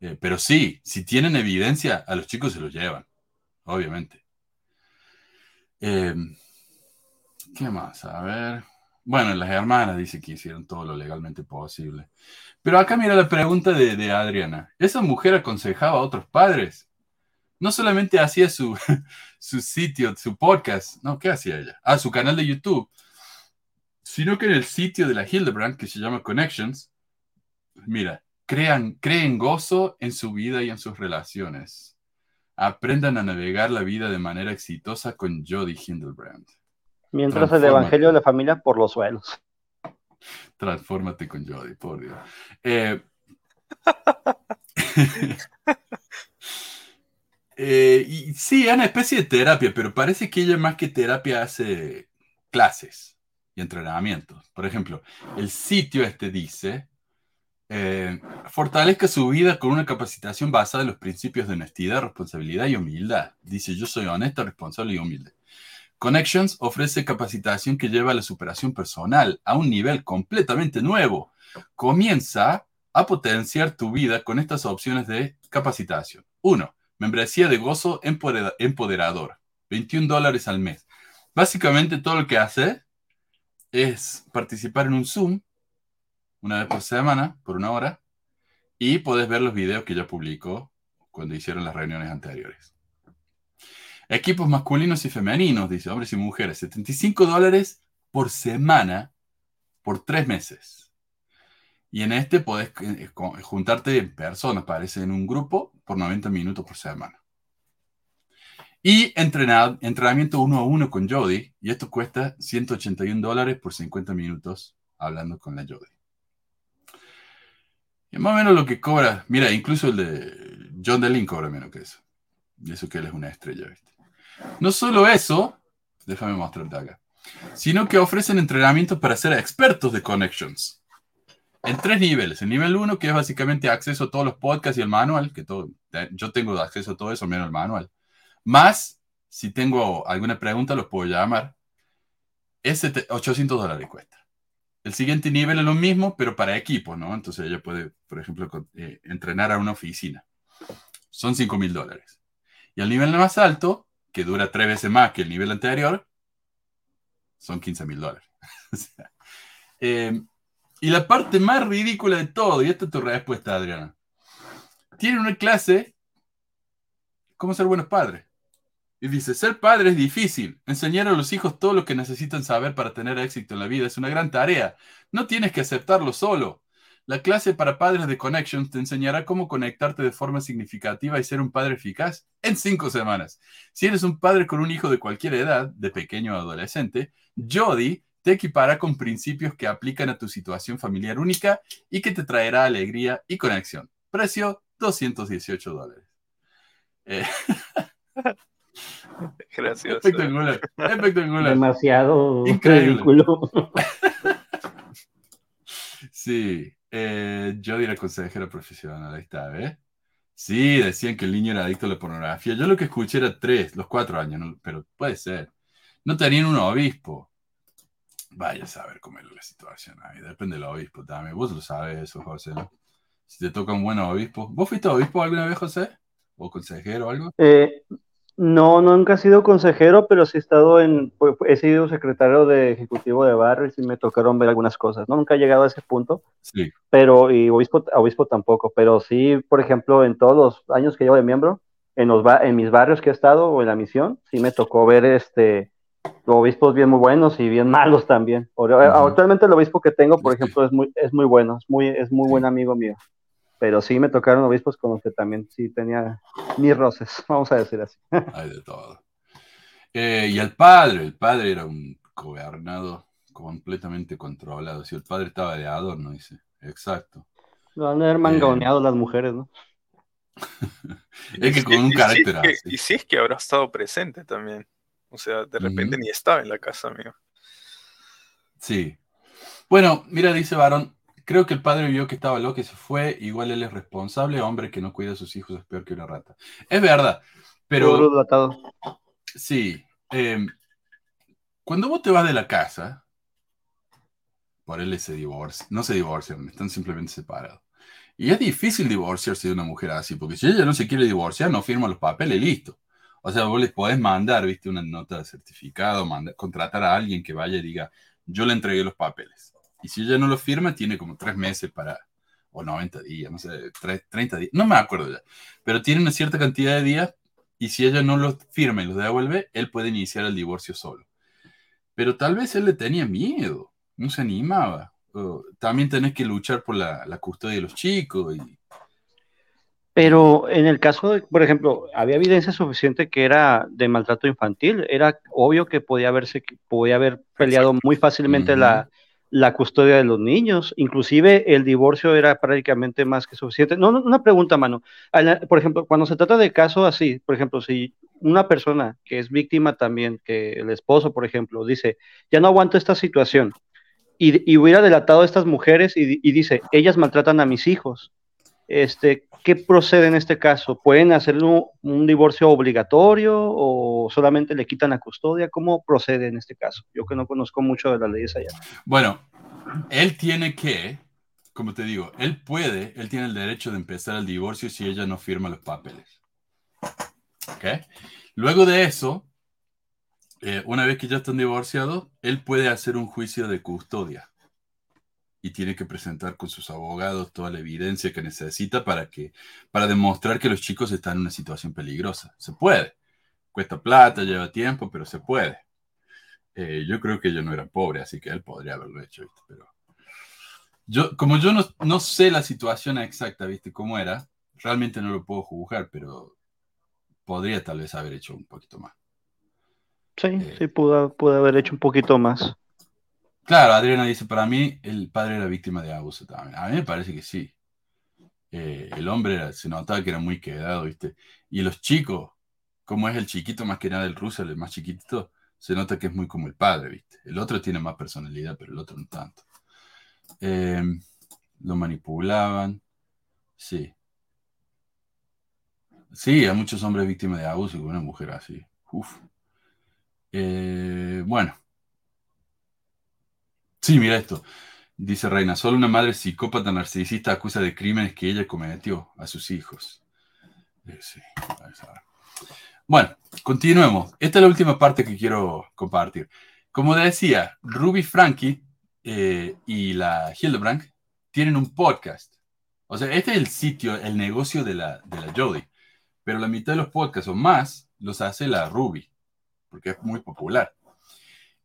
Eh, pero sí, si tienen evidencia, a los chicos se los llevan, obviamente. Eh, ¿Qué más? A ver. Bueno, las hermanas dicen que hicieron todo lo legalmente posible. Pero acá mira la pregunta de, Adriana. ¿Esa mujer aconsejaba a otros padres? No solamente hacía su, su sitio, su podcast, no, ¿qué hacía ella? Ah, su canal de YouTube, sino que en el sitio de la Hildebrand, que se llama Connections, mira, crean, creen gozo en su vida y en sus relaciones. Aprendan a navegar la vida de manera exitosa con Jody Hildebrand. Mientras el evangelio de la familia por los suelos. Transfórmate con Jody, por Dios. Eh, eh, y sí, es una especie de terapia, pero parece que ella más que terapia hace clases y entrenamientos. Por ejemplo, el sitio este dice, eh, fortalezca su vida con una capacitación basada en los principios de honestidad, responsabilidad y humildad. Dice, yo soy honesta, responsable y humilde Connections ofrece capacitación que lleva a la superación personal a un nivel completamente nuevo. Comienza a potenciar tu vida con estas opciones de capacitación. Uno, membresía de gozo empoderador, 21 dólares al mes. Básicamente todo lo que hace es participar en un Zoom una vez por semana, por una hora, y puedes ver los videos que ya publicó cuando hicieron las reuniones anteriores. Equipos masculinos y femeninos, dice hombres y mujeres, 75 dólares por semana por tres meses. Y en este podés eh, juntarte en personas, parece en un grupo, por 90 minutos por semana. Y entrenamiento uno a uno con Jody, y esto cuesta 181 dólares por 50 minutos hablando con la Jody. Y más o menos lo que cobra, mira, incluso el de John DeLin cobra menos que eso. Y eso que él es una estrella, ¿viste? No solo eso, déjame mostrarte acá, sino que ofrecen entrenamientos para ser expertos de connections. En tres niveles. El nivel uno, que es básicamente acceso a todos los podcasts y el manual, que todo, yo tengo acceso a todo eso, menos el manual. Más, si tengo alguna pregunta, los puedo llamar. Ese 800 dólares cuesta. El siguiente nivel es lo mismo, pero para equipo, ¿no? Entonces ella puede, por ejemplo, eh, entrenar a una oficina. Son 5 mil dólares. Y el nivel más alto, que dura tres veces más que el nivel anterior, son 15 mil dólares. Em, y la parte más ridícula de todo, y esta es tu respuesta, Adriana, tiene una clase, ¿cómo ser buenos padres? Y dice, ser padre es difícil. Enseñar a los hijos todo lo que necesitan saber para tener éxito en la vida es una gran tarea. No tienes que aceptarlo solo. La clase para padres de Connections te enseñará cómo conectarte de forma significativa y ser un padre eficaz en cinco semanas. Si eres un padre con un hijo de cualquier edad, de pequeño o adolescente, Jody te equipará con principios que aplican a tu situación familiar única y que te traerá alegría y conexión. Precio 218 dólares. Eh, Gracioso. Espectacular. Espectacular. Demasiado ridículo. sí. Eh, yo diré consejero profesional, ahí está, ¿ves? Sí, decían que el niño era adicto a la pornografía. Yo lo que escuché era tres, los cuatro años, pero puede ser. No tenían un obispo. Vaya a saber cómo era la situación ahí. Depende del obispo también. Vos lo sabes eso, José. Si te toca un buen obispo. ¿Vos fuiste obispo alguna vez, José? ¿O consejero o algo? Eh, no, nunca he sido consejero, pero sí he estado en, pues, he sido secretario de ejecutivo de barrio y me tocaron ver algunas cosas. ¿no? Nunca he llegado a ese punto, sí. pero, y obispo, obispo tampoco, pero sí, por ejemplo, en todos los años que llevo de miembro, en, los, en mis barrios que he estado o en la misión, sí me tocó ver este, obispos bien muy buenos y bien malos también. Actualmente el obispo que tengo, por ejemplo, es muy, es muy bueno, es muy, es muy buen amigo mío pero sí me tocaron obispos con los que también sí tenía mis roces, vamos a decir así. Hay de todo. Eh, y el padre, el padre era un gobernado completamente controlado. Si el padre estaba de adorno, dice. Exacto. Lo han haber mangoneado eh, las mujeres, ¿no? es que con un carácter así. Y sí es que habrá estado presente también. O sea, de repente ni estaba en la casa, amigo. Sí. Bueno, mira, dice Varón, Creo que el padre vio que estaba loco y se fue. Igual él es responsable. Hombre que no cuida a sus hijos es peor que una rata. Es verdad. Pero. Sí. Em, cuando vos te vas de la casa, por él se divorcia. No se divorcian, están simplemente separados. Y es difícil divorciarse de una mujer así, porque si ella no se quiere divorciar, no firma los papeles y listo. O sea, vos les podés mandar, viste, una nota de certificado, mandar, contratar a alguien que vaya y diga, yo le entregué los papeles. Y si ella no lo firma, tiene como tres meses para, o 90 días, no sé, 30 días, no me acuerdo ya. Pero tiene una cierta cantidad de días y si ella no los firma y los devuelve, él puede iniciar el divorcio solo. Pero tal vez él le tenía miedo, no se animaba. también tenés que luchar por la, la custodia de los chicos. Y... Pero en el caso, de, por ejemplo, había evidencia suficiente que era de maltrato infantil. Era obvio que podía haberse, podía haber peleado muy fácilmente la, la custodia de los niños, inclusive el divorcio era prácticamente más que suficiente. No, una pregunta, mano. Por ejemplo, cuando se trata de casos así, por ejemplo, si una persona que es víctima también, que el esposo, por ejemplo, dice, ya no aguanto esta situación, y, hubiera delatado a estas mujeres y, dice, ellas maltratan a mis hijos, este, ¿qué procede en este caso? ¿Pueden hacerlo un divorcio obligatorio o solamente le quitan la custodia? ¿Cómo procede en este caso? Yo que no conozco mucho de las leyes allá. Bueno, él tiene que, como te digo, él puede, él tiene el derecho de empezar el divorcio si ella no firma los papeles. ¿Ok? Luego de eso, eh, una vez que ya están divorciados, él puede hacer un juicio de custodia y tiene que presentar con sus abogados toda la evidencia que necesita para que para demostrar que los chicos están en una situación peligrosa. Se puede. Cuesta plata, lleva tiempo, pero se puede. Eh, yo creo que ellos no eran pobres, así que él podría haberlo hecho, ¿viste? Pero yo, como yo no, no sé la situación exacta, ¿viste? Cómo era, realmente no lo puedo juzgar, pero podría tal vez haber hecho un poquito más. Sí, eh, sí, pudo, pudo haber hecho un poquito más. Claro, Adriana dice, para mí el padre era víctima de abuso también. A mí me parece que sí. Eh, el hombre se notaba que era muy quedado, ¿viste? Y los chicos, como es el chiquito más que nada el ruso, el más chiquitito, se nota que es muy como el padre, ¿viste? El otro tiene más personalidad, pero el otro no tanto. Eh, lo manipulaban, sí. Sí, hay muchos hombres víctimas de abuso y una mujer así. Uf. Eh, bueno. Sí, mira esto. Dice Reina, solo una madre psicópata narcisista acusa de crímenes que ella cometió a sus hijos. Eh, bueno, continuemos. Esta es la última parte que quiero compartir. Como decía, Ruby Frankie eh, y la Hildebrand tienen un podcast. O sea, este es el sitio, el negocio de la, de la. Pero la mitad de los podcasts o más los hace la Ruby, porque es muy popular.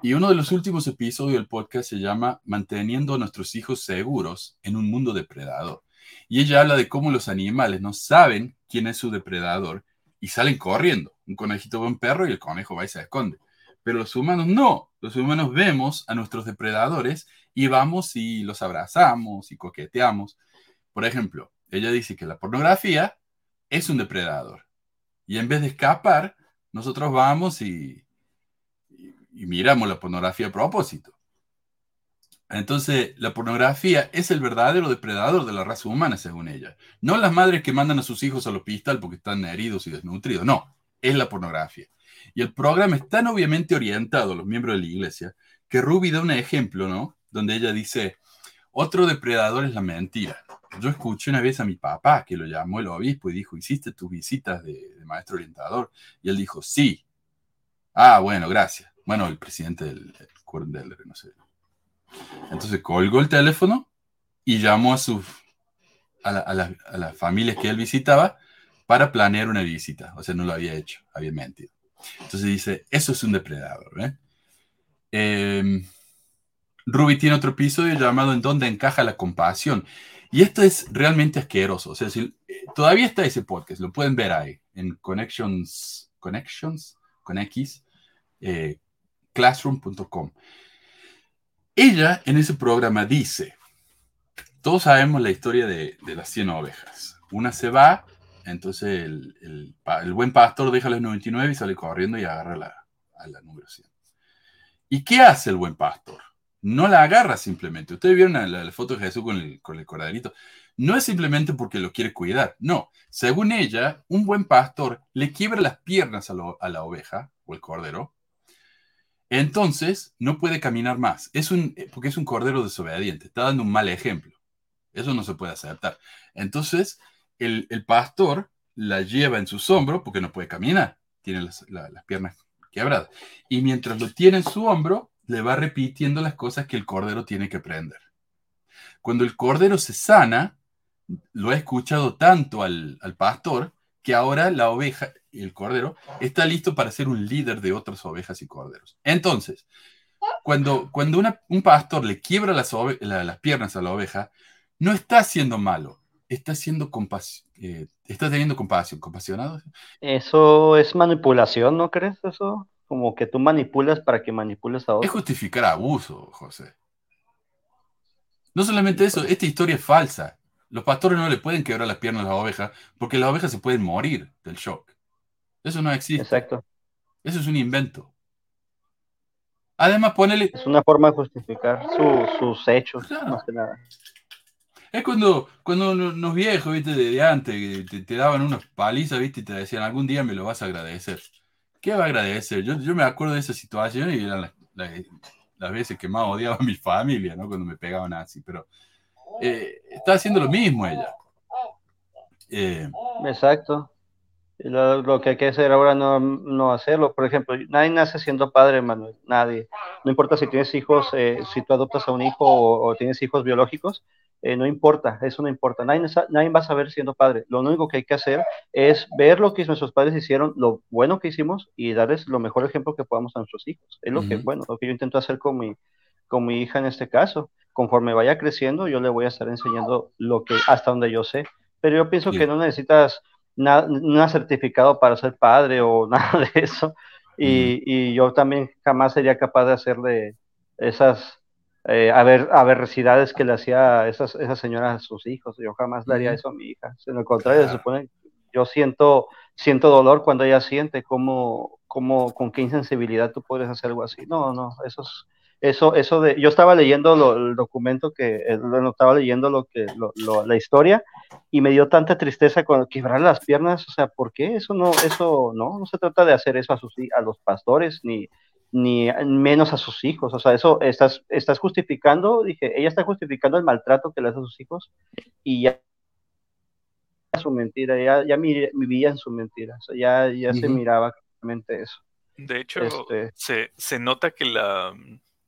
Y uno de los últimos episodios del podcast se llama Manteniendo a nuestros hijos seguros en un mundo depredador. Y ella habla de cómo los animales no saben quién es su depredador y salen corriendo. Un conejito ve un perro y el conejo va y se esconde. Pero los humanos no. Los humanos vemos a nuestros depredadores y vamos y los abrazamos y coqueteamos. Por ejemplo, ella dice que la pornografía es un depredador. Y en vez de escapar, nosotros vamos y y miramos la pornografía a propósito. Entonces, la pornografía es el verdadero depredador de la raza humana, según ella. No las madres que mandan a sus hijos al hospital porque están heridos y desnutridos, no, es la pornografía. Y el programa es tan obviamente orientado a los miembros de la iglesia que Ruby da un ejemplo, ¿no? Donde ella dice, otro depredador es la mentira. Yo escuché una vez a mi papá que lo llamó el obispo y dijo, ¿hiciste tus visitas de, de maestro orientador? Y él dijo, sí. Ah, bueno, gracias. Bueno, el presidente del, del no sé. Entonces colgó el teléfono y llamó a, sus, a, las familias que él visitaba para planear una visita. O sea, no lo había hecho, había mentido. Entonces dice, eso es un depredador. ¿eh? Ruby tiene otro episodio llamado En dónde encaja la compasión. Y esto es realmente asqueroso. O sea, si, eh, todavía está ese podcast, lo pueden ver ahí, en Connections, Connections, con X, eh, classroom.com. Ella en ese programa dice, todos sabemos la historia de, las 100 ovejas. Una se va, entonces el, buen pastor deja las 99 y sale corriendo y agarra la, a la número 100. ¿Y qué hace el buen pastor? No la agarra simplemente. Ustedes vieron la, foto de Jesús con el, con. No es simplemente porque lo quiere cuidar. No. Según ella, un buen pastor le quiebra las piernas a la oveja o el cordero entonces no puede caminar más. Es un, eh, porque es un cordero desobediente. Está dando un mal ejemplo. Eso no se puede aceptar. Entonces el, pastor la lleva en sus hombros porque no puede caminar. Tiene las, piernas quebradas. Y mientras lo tiene en su hombro, le va repitiendo las cosas que el cordero tiene que aprender. Cuando el cordero se sana, lo ha escuchado tanto al, al pastor que ahora la oveja, el cordero, está listo para ser un líder de otras ovejas y corderos. Entonces, cuando, cuando un pastor le quiebra las, las, piernas a la oveja, no está siendo malo, está siendo eh, está teniendo compasión, compasionado. Eso es manipulación, ¿no crees eso? Como que tú manipulas para que manipules a otros. Es justificar abuso, José. No solamente eso, esta historia es falsa. Los pastores no le pueden quebrar las piernas a las ovejas porque las ovejas se pueden morir del shock. Eso no existe. Exacto. Eso es un invento. Además, ponele. Es una forma de justificar sus hechos, más que nada. Es cuando, cuando unos viejos, viste, de, antes, te, te, daban unos palizas, viste, y te decían, algún día me lo vas a agradecer. ¿Qué va a agradecer? Yo, yo me acuerdo de esa situación y eran las, veces que más odiaba a mi familia, ¿no? Cuando me pegaban así, pero eh, está haciendo lo mismo ella. Eh, Exacto. Lo, que hay que hacer ahora no, no hacerlo. Por ejemplo, nadie nace siendo padre, Manuel. Nadie. No importa si tienes hijos, eh, si tú adoptas a un hijo o, tienes hijos biológicos, eh, no importa, eso no importa. Nadie, nadie va a saber siendo padre. Lo único que hay que hacer es ver lo que nuestros padres hicieron, lo bueno que hicimos y darles lo mejor ejemplo que podamos a nuestros hijos. Es lo que, bueno, lo que yo intento hacer con mi, con mi hija en este caso. Conforme vaya creciendo, yo le voy a estar enseñando lo que, hasta donde yo sé. Pero yo pienso que no necesitas nada, certificado para ser padre o nada de eso. Y, y, yo también jamás sería capaz de hacerle esas eh, aversidades que le hacía esas, esa señora a sus hijos. Yo jamás le haría eso a mi hija. En el contrario, se supone, yo siento, siento dolor cuando ella siente cómo, cómo, con qué insensibilidad tú puedes hacer algo así. No, no, eso es, eso, eso de, yo estaba leyendo el documento que, eh, estaba leyendo lo que, la historia y me dio tanta tristeza con quebrar las piernas, o sea, ¿por qué? Eso no, eso no, no se trata de hacer eso a sus, a los pastores ni, ni menos a sus hijos, o sea, eso estás, estás justificando, dije, ella está justificando el maltrato que le hace a sus hijos y ya su mentira, ya, ya vivía en su mentira, o sea, ya, ya se miraba claramente eso. De hecho, este se, se nota que la,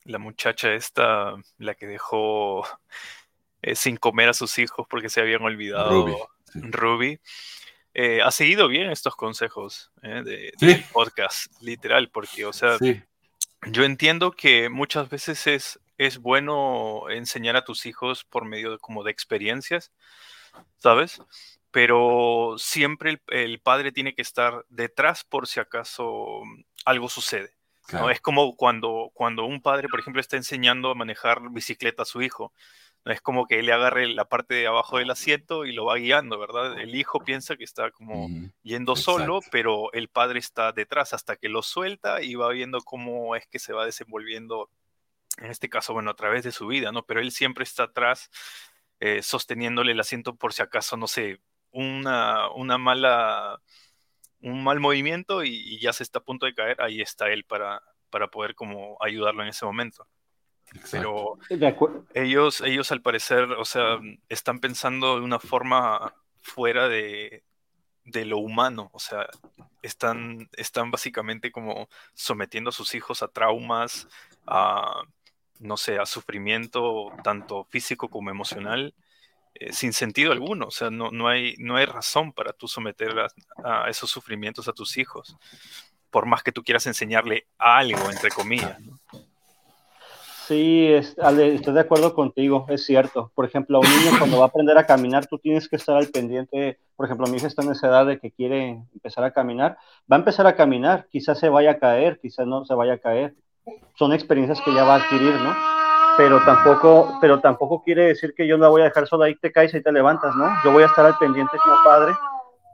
la muchacha esta, la que dejó eh, sin comer a sus hijos porque se habían olvidado, Ruby, eh, ha seguido bien estos consejos eh, de, podcast, literal, porque, o sea, yo entiendo que muchas veces es, es bueno enseñar a tus hijos por medio de, como de experiencias, ¿sabes? Pero siempre el padre tiene que estar detrás por si acaso algo sucede. ¿No? Es como cuando, cuando un padre, por ejemplo, está enseñando a manejar bicicleta a su hijo. No es como que él le agarre la parte de abajo del asiento y lo va guiando, ¿verdad? El hijo piensa que está como yendo solo, pero el padre está detrás hasta que lo suelta y va viendo cómo es que se va desenvolviendo, en este caso, bueno, a través de su vida, ¿no? Pero él siempre está atrás, eh, sosteniéndole el asiento por si acaso, no sé, una, una mala un mal movimiento y, ya se está a punto de caer, ahí está él para, para poder como ayudarlo en ese momento. Pero ellos, ellos al parecer, o sea, están pensando de una forma fuera de, de lo humano, o sea, están, están básicamente como sometiendo a sus hijos a traumas, a, no sé, a sufrimiento tanto físico como emocional, eh, sin sentido alguno. O sea, no, no, hay, no hay razón para tú someter a, esos sufrimientos a tus hijos, por más que tú quieras enseñarle algo, entre comillas. Sí, estoy de acuerdo contigo, es cierto. Por ejemplo, un niño cuando va a aprender a caminar, tú tienes que estar al pendiente. Por ejemplo, mi hija está en esa edad de que quiere empezar a caminar. Va a empezar a caminar, quizás se vaya a caer, quizás no se vaya a caer. Son experiencias que ya va a adquirir, ¿no? Pero tampoco, pero tampoco quiere decir que yo la voy a dejar sola ahí te caes y te levantas, ¿no? Yo voy a estar al pendiente como padre,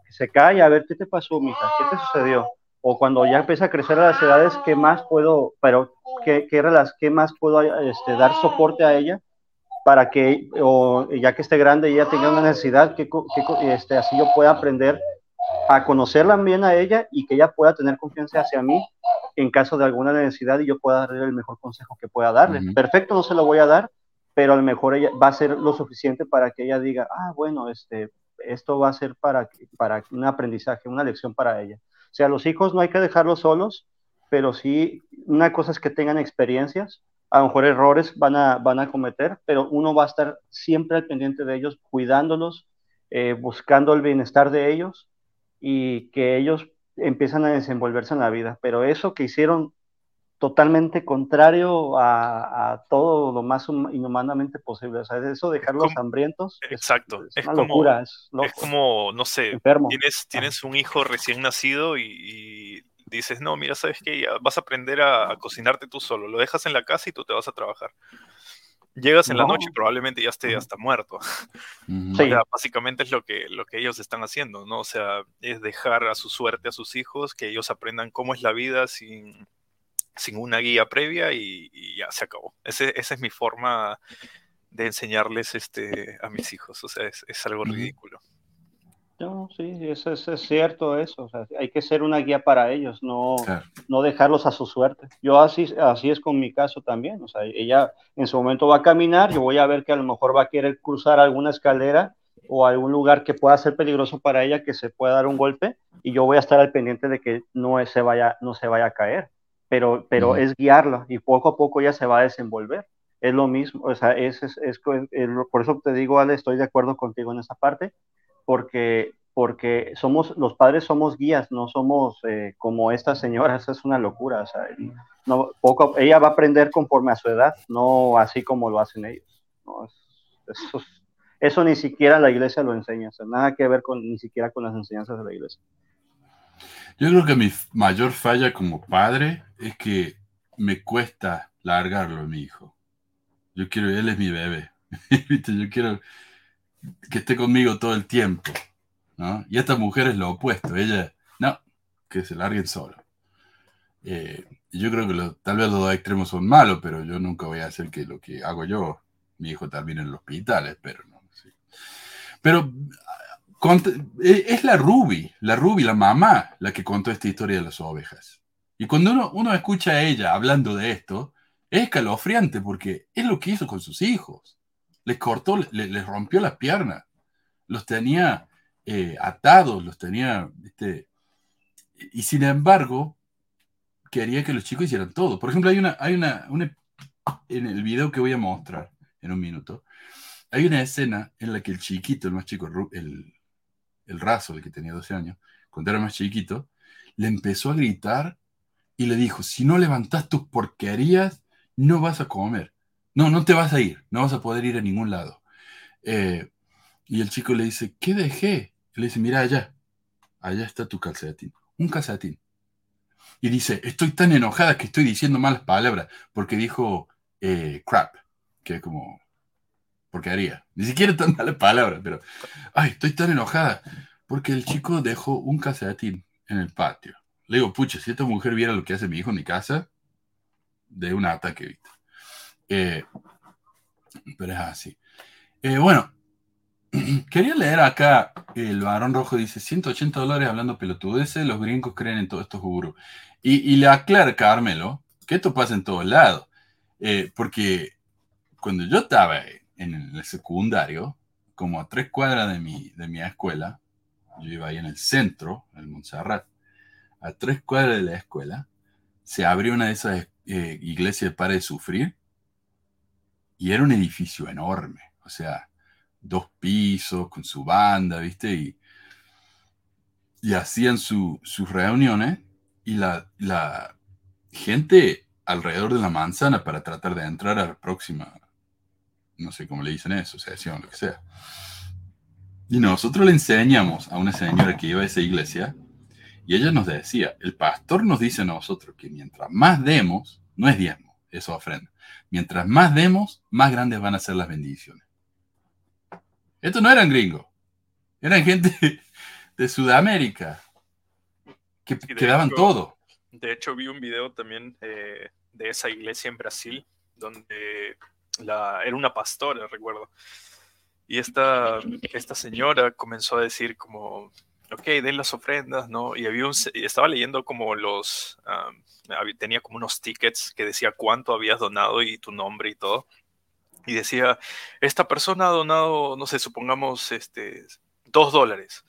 que se cae, a ver qué te pasó, mija, qué te sucedió. O cuando ya empieza a crecer a las edades, ¿qué más puedo, pero qué, qué, qué más puedo este, dar soporte a ella para que, o ya que esté grande y ella tenga una necesidad, que, que este, así yo pueda aprender a conocerla bien a ella y que ella pueda tener confianza hacia mí en caso de alguna necesidad y yo pueda darle el mejor consejo que pueda darle. Perfecto, no se lo voy a dar, pero a lo mejor ella va a ser lo suficiente para que ella diga, ah, bueno, este, esto va a ser para, para un aprendizaje, una lección para ella. O sea, los hijos no hay que dejarlos solos, pero sí, una cosa es que tengan experiencias, a lo mejor errores van a, van a cometer, pero uno va a estar siempre al pendiente de ellos, cuidándolos, eh, buscando el bienestar de ellos y que ellos empiezan a desenvolverse en la vida. Pero eso que hicieron totalmente contrario a, todo lo más inhumanamente posible. O sea, eso dejarlos hambrientos. Exacto. Es, una locura, es, como, no sé, tienes, tienes un hijo recién nacido y, dices, no, mira, sabes que vas a aprender a, cocinarte tú solo. Lo dejas en la casa y tú te vas a trabajar. Llegas en la noche y probablemente ya esté hasta muerto. básicamente es lo que, lo que ellos están haciendo, ¿no? O sea, es dejar a su suerte a sus hijos, que ellos aprendan cómo es la vida sin, sin una guía previa y, ya se acabó. esa es mi forma de enseñarles este, a mis hijos. O sea, es, es algo ridículo. No, sí, eso es, es cierto eso. O sea, hay que ser una guía para ellos, no, no dejarlos a su suerte. Yo así, así es con mi caso también. O sea, ella en su momento va a caminar, yo voy a ver que a lo mejor va a querer cruzar alguna escalera o algún lugar que pueda ser peligroso para ella, que se pueda dar un golpe, y yo voy a estar al pendiente de que no se vaya, no se vaya a caer. Pero, pero es guiarla y poco a poco ella se va a desenvolver. Es lo mismo, o sea, es, es, es, por eso te digo, Ale, estoy de acuerdo contigo en esa parte porque, porque somos, los padres somos guías, no somos eh, como esta señora, esa es una locura. O sea, no, poco, ella va a aprender conforme a su edad, no así como lo hacen ellos. ¿no? Eso, eso, ni siquiera la iglesia lo enseña, o sea, nada que ver con, ni siquiera con las enseñanzas de la iglesia. Yo creo que mi mayor falla como padre es que me cuesta largarlo a mi hijo. Yo quiero, él es mi bebé. Yo quiero que esté conmigo todo el tiempo. ¿no? Y esta mujer es lo opuesto. Ella, no, que se larguen solo. Eh, yo creo que tal vez los dos extremos son malos, pero yo nunca voy a hacer que lo que hago yo, mi hijo también en el hospital, espero. ¿no? Pero eh, es la Ruby, la Ruby, la mamá, la que contó esta historia de las ovejas. Y cuando uno, uno escucha a ella hablando de esto, es escalofriante porque es lo que hizo con sus hijos les cortó, les, rompió las piernas, los tenía eh, atados, los tenía, y sin embargo, quería que los chicos hicieran todo. Por ejemplo, hay una, hay una, en el video que voy a mostrar en un minuto, hay una escena en la que el chiquito, el más chico, el, el raso, el que tenía 12 años, cuando era más chiquito, le empezó a gritar y le dijo, si no levantas tus porquerías, no vas a comer. No, no te vas a ir, no vas a poder ir a ningún lado. Eh, y el chico le dice, ¿qué dejé? le dice, mira allá, allá está tu calcetín, un calcetín. Y dice, estoy tan enojada que estoy diciendo malas palabras, porque dijo eh, crap, que es como porquería. Ni siquiera tan malas palabras, pero, ay, estoy tan enojada, porque el chico dejó un calcetín en el patio. Le digo, pucha, si esta mujer viera lo que hace mi hijo en mi casa, de un ataque, ¿viste? Eh, pero es así. Eh, bueno, quería leer acá, el varón rojo dice, 180 dólares hablando pelotudeces, los gringos creen en todos estos gurús. Y, le aclara Carmelo que esto pasa en todos lados. Eh, porque cuando yo estaba en el secundario, como a tres cuadras de mi, de mi escuela, yo iba ahí en el centro, en el Montserrat, a tres cuadras de la escuela, se abrió una de esas iglesias para de sufrir y era un edificio enorme, o sea, dos pisos con su banda, ¿viste? Y, y hacían sus reuniones y la, la, gente alrededor de la manzana para tratar de entrar a la próxima, no sé cómo le dicen eso, decían lo que sea. Y nosotros le enseñamos a una señora que iba a esa iglesia y ella nos decía, el pastor nos dice a nosotros que mientras más demos, no es diezmo, eso ofrenda Mientras más demos, más grandes van a ser las bendiciones. Estos no eran gringos, eran gente de Sudamérica que, daban todo. De hecho, vi un video también eh, de esa iglesia en Brasil, donde la, era una pastora, recuerdo. Y esta, esta señora comenzó a decir como, ok, den las ofrendas, ¿no? Y había un, estaba leyendo como los, tenía como unos tickets que decía cuánto habías donado y tu nombre y todo. Y decía, esta persona ha donado, no sé, supongamos, este, dos dólares.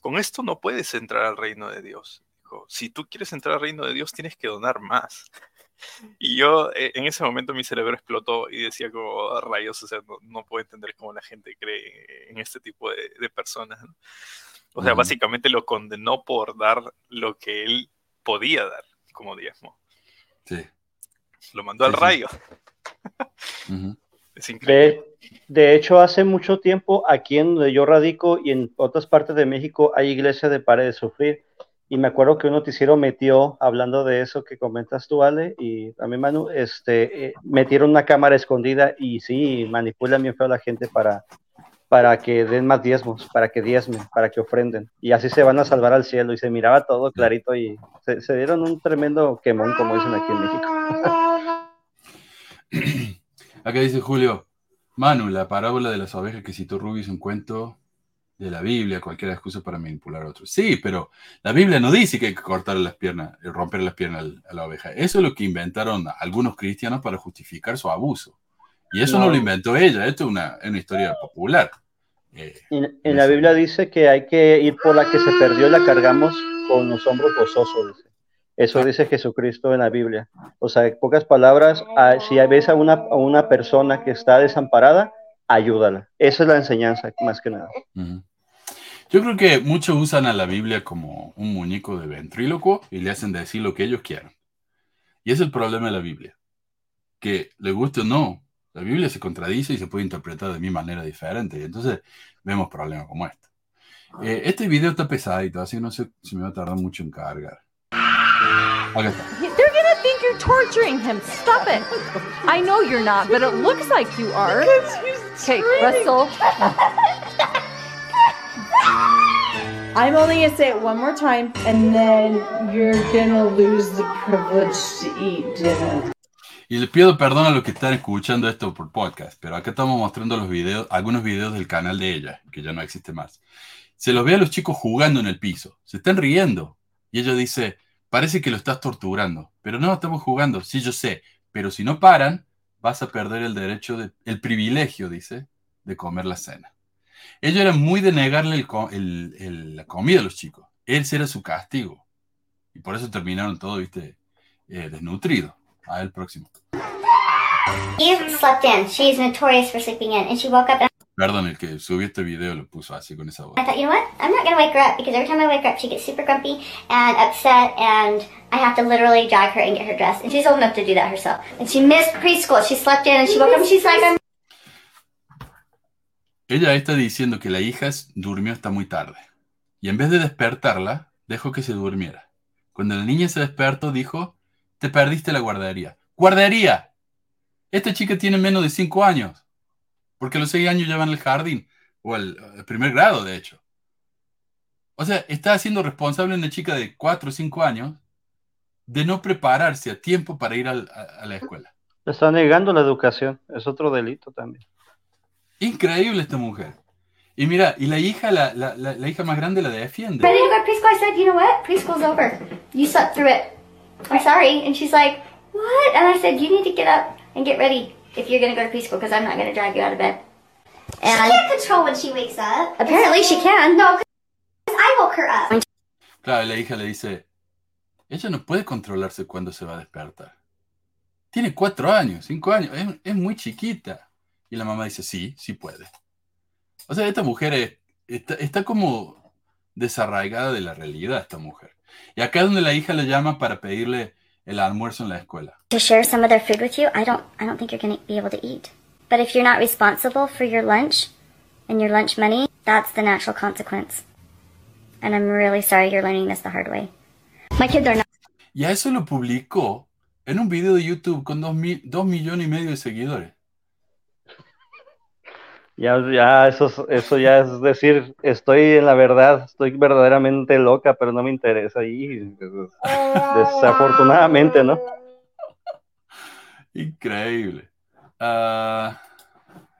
Con esto no puedes entrar al reino de Dios. Dijo, si tú quieres entrar al reino de Dios, tienes que donar más. Y yo eh, en ese momento mi cerebro explotó y decía como rayos, o sea, no, puedo entender cómo la gente cree en este tipo de, de personas. ¿no? O sea, básicamente lo condenó por dar lo que él podía dar como diezmo. Sí. Lo mandó al rayo. Es increíble. De, hecho, hace mucho tiempo, aquí en donde yo radico y en otras partes de México, hay iglesia de Pare de Sufrir. Y me acuerdo que un noticiero metió, hablando de eso que comentas tú, Ale, y también Manu, este, eh, metieron una cámara escondida y sí, manipulan bien feo a la gente para para que den más diezmos, para que diezmen, para que ofrenden. Y así se van a salvar al cielo. Y se miraba todo clarito y se, dieron un tremendo quemón, como dicen aquí en México. Acá dice Julio, Manu, la parábola de las ovejas que citó Ruby es un cuento de la Biblia, cualquier excusa para manipular a otros. Sí, pero la Biblia no dice que hay que cortar las piernas, eh, romper las piernas a la oveja. Eso es lo que inventaron algunos cristianos para justificar su abuso. Y eso no, No. lo inventó ella, esto es una, es una historia popular. Eh, En, en la Biblia dice que hay que ir por la que se perdió y la cargamos con los hombros gozosos. Dice. Eso dice Jesucristo en la Biblia. O sea, en pocas palabras, a- si ves a una, a una persona que está desamparada, ayúdala. Esa es la enseñanza, más que nada. Yo creo que muchos usan a la Biblia como un muñeco de ventrílocuo y le hacen decir lo que ellos quieran. Y es el problema de la Biblia. Que le guste o no, la Biblia se contradice y se puede interpretar de mi manera diferente. Y entonces vemos problemas como este. Eh, este video está pesadito, así que no sé si me va a tardar mucho en cargar. Acá está. They're gonna think you're torturing him. Stop it. I know you're not, but it looks like you are. Okay, Russell. I'm only gonna say it one more time, and then you're gonna lose the privilege to eat dinner. Y le pido perdón a los que están escuchando esto por podcast, pero acá estamos mostrando los videos, algunos videos del canal de ella, que ya no existe más. Se los ve a los chicos jugando en el piso, se están riendo. Y ella dice, parece que lo estás torturando, pero no, estamos jugando, sí, yo sé, pero si no paran, vas a perder el derecho, de, el privilegio, dice, de comer la cena. Ella era muy de negarle la comida a los chicos. Ese era su castigo. Y por eso terminaron todos, viste, eh, desnutridos. A el próximo. Eve slept in. She's notorious for sleeping in. And she woke up and Perdón, el que subió este video lo puso así con esa voz. I thought, you know what? I'm not to wake her up because every time I wake her up, she gets super grumpy and upset, and I have to literally drag her and get her dressed. And she's old enough to do that herself. And she missed preschool. She slept in and she woke up and she's like, I'm Ella está diciendo que la hija durmió hasta muy tarde. Y en vez de despertarla, dejó que se durmiera. Cuando la niña se despertó, dijo, te perdiste la guardería. ¡Guardería! Esta chica tiene menos de 5 años. Porque a los 6 años ya van al jardín. O al, al primer grado, de hecho. O sea, está haciendo responsable una chica de 4 o 5 años de no prepararse a tiempo para ir al- a- a la escuela. Le está negando la educación. Es otro delito también. Increíble esta mujer. Y mira, y la hija, la, la, la, la hija más grande la defiende. ready to go to preschool. I said, you know what? Preschool's over. You slept through it. I'm sorry. And she's like, what? And I said, you need to get up and get ready if you're going to go to preschool because I'm not going to drag you out of bed. And she can't control when she wakes up. apparently she can. No, because I woke her up. Claro, la hija le dice, ella no puede controlarse cuando se va a despertar. Tiene cuatro años, cinco años, es, es muy chiquita. Y la mamá dice, sí, sí puede. O sea, esta mujer es- está, está como desarraigada de la realidad, esta mujer. Y acá es donde la hija le llama para pedirle el almuerzo en la escuela. to share some of their food with you, I don't I don't think you're going to be able to eat. But if you're not responsible for your lunch and your lunch money, that's the natural consequence. And I'm really sorry you're learning this the hard way. My kids are not Y a eso lo publicó en un video de YouTube con dos, mil- dos millones y medio de seguidores. Ya, ya, eso, es- eso ya es decir, estoy en la verdad, estoy verdaderamente loca, pero no me interesa. Y desafortunadamente, ¿no? Increíble. Ah,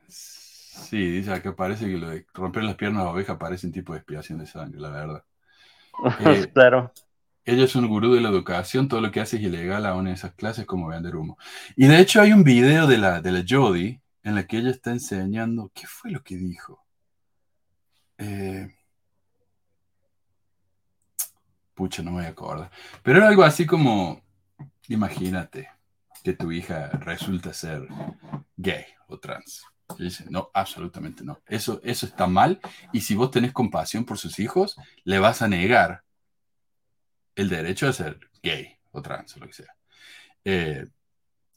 sí, dice acá parece que lo de romper las piernas a oveja parece un tipo de expiación de sangre, la verdad. Eh, claro. Ella es un gurú de la educación, todo lo que hace es ilegal aún en esas clases como vender humo. Y de hecho hay un video de la, de la Jodie en la que ella está enseñando, ¿qué fue lo que dijo? Eh, pucha, no me voy a acordar. Pero era algo así como, imagínate que tu hija resulta ser gay o trans. Y dice, no, absolutamente no. Eso, eso está mal. Y si vos tenés compasión por sus hijos, le vas a negar el derecho a ser gay o trans o lo que sea. Eh,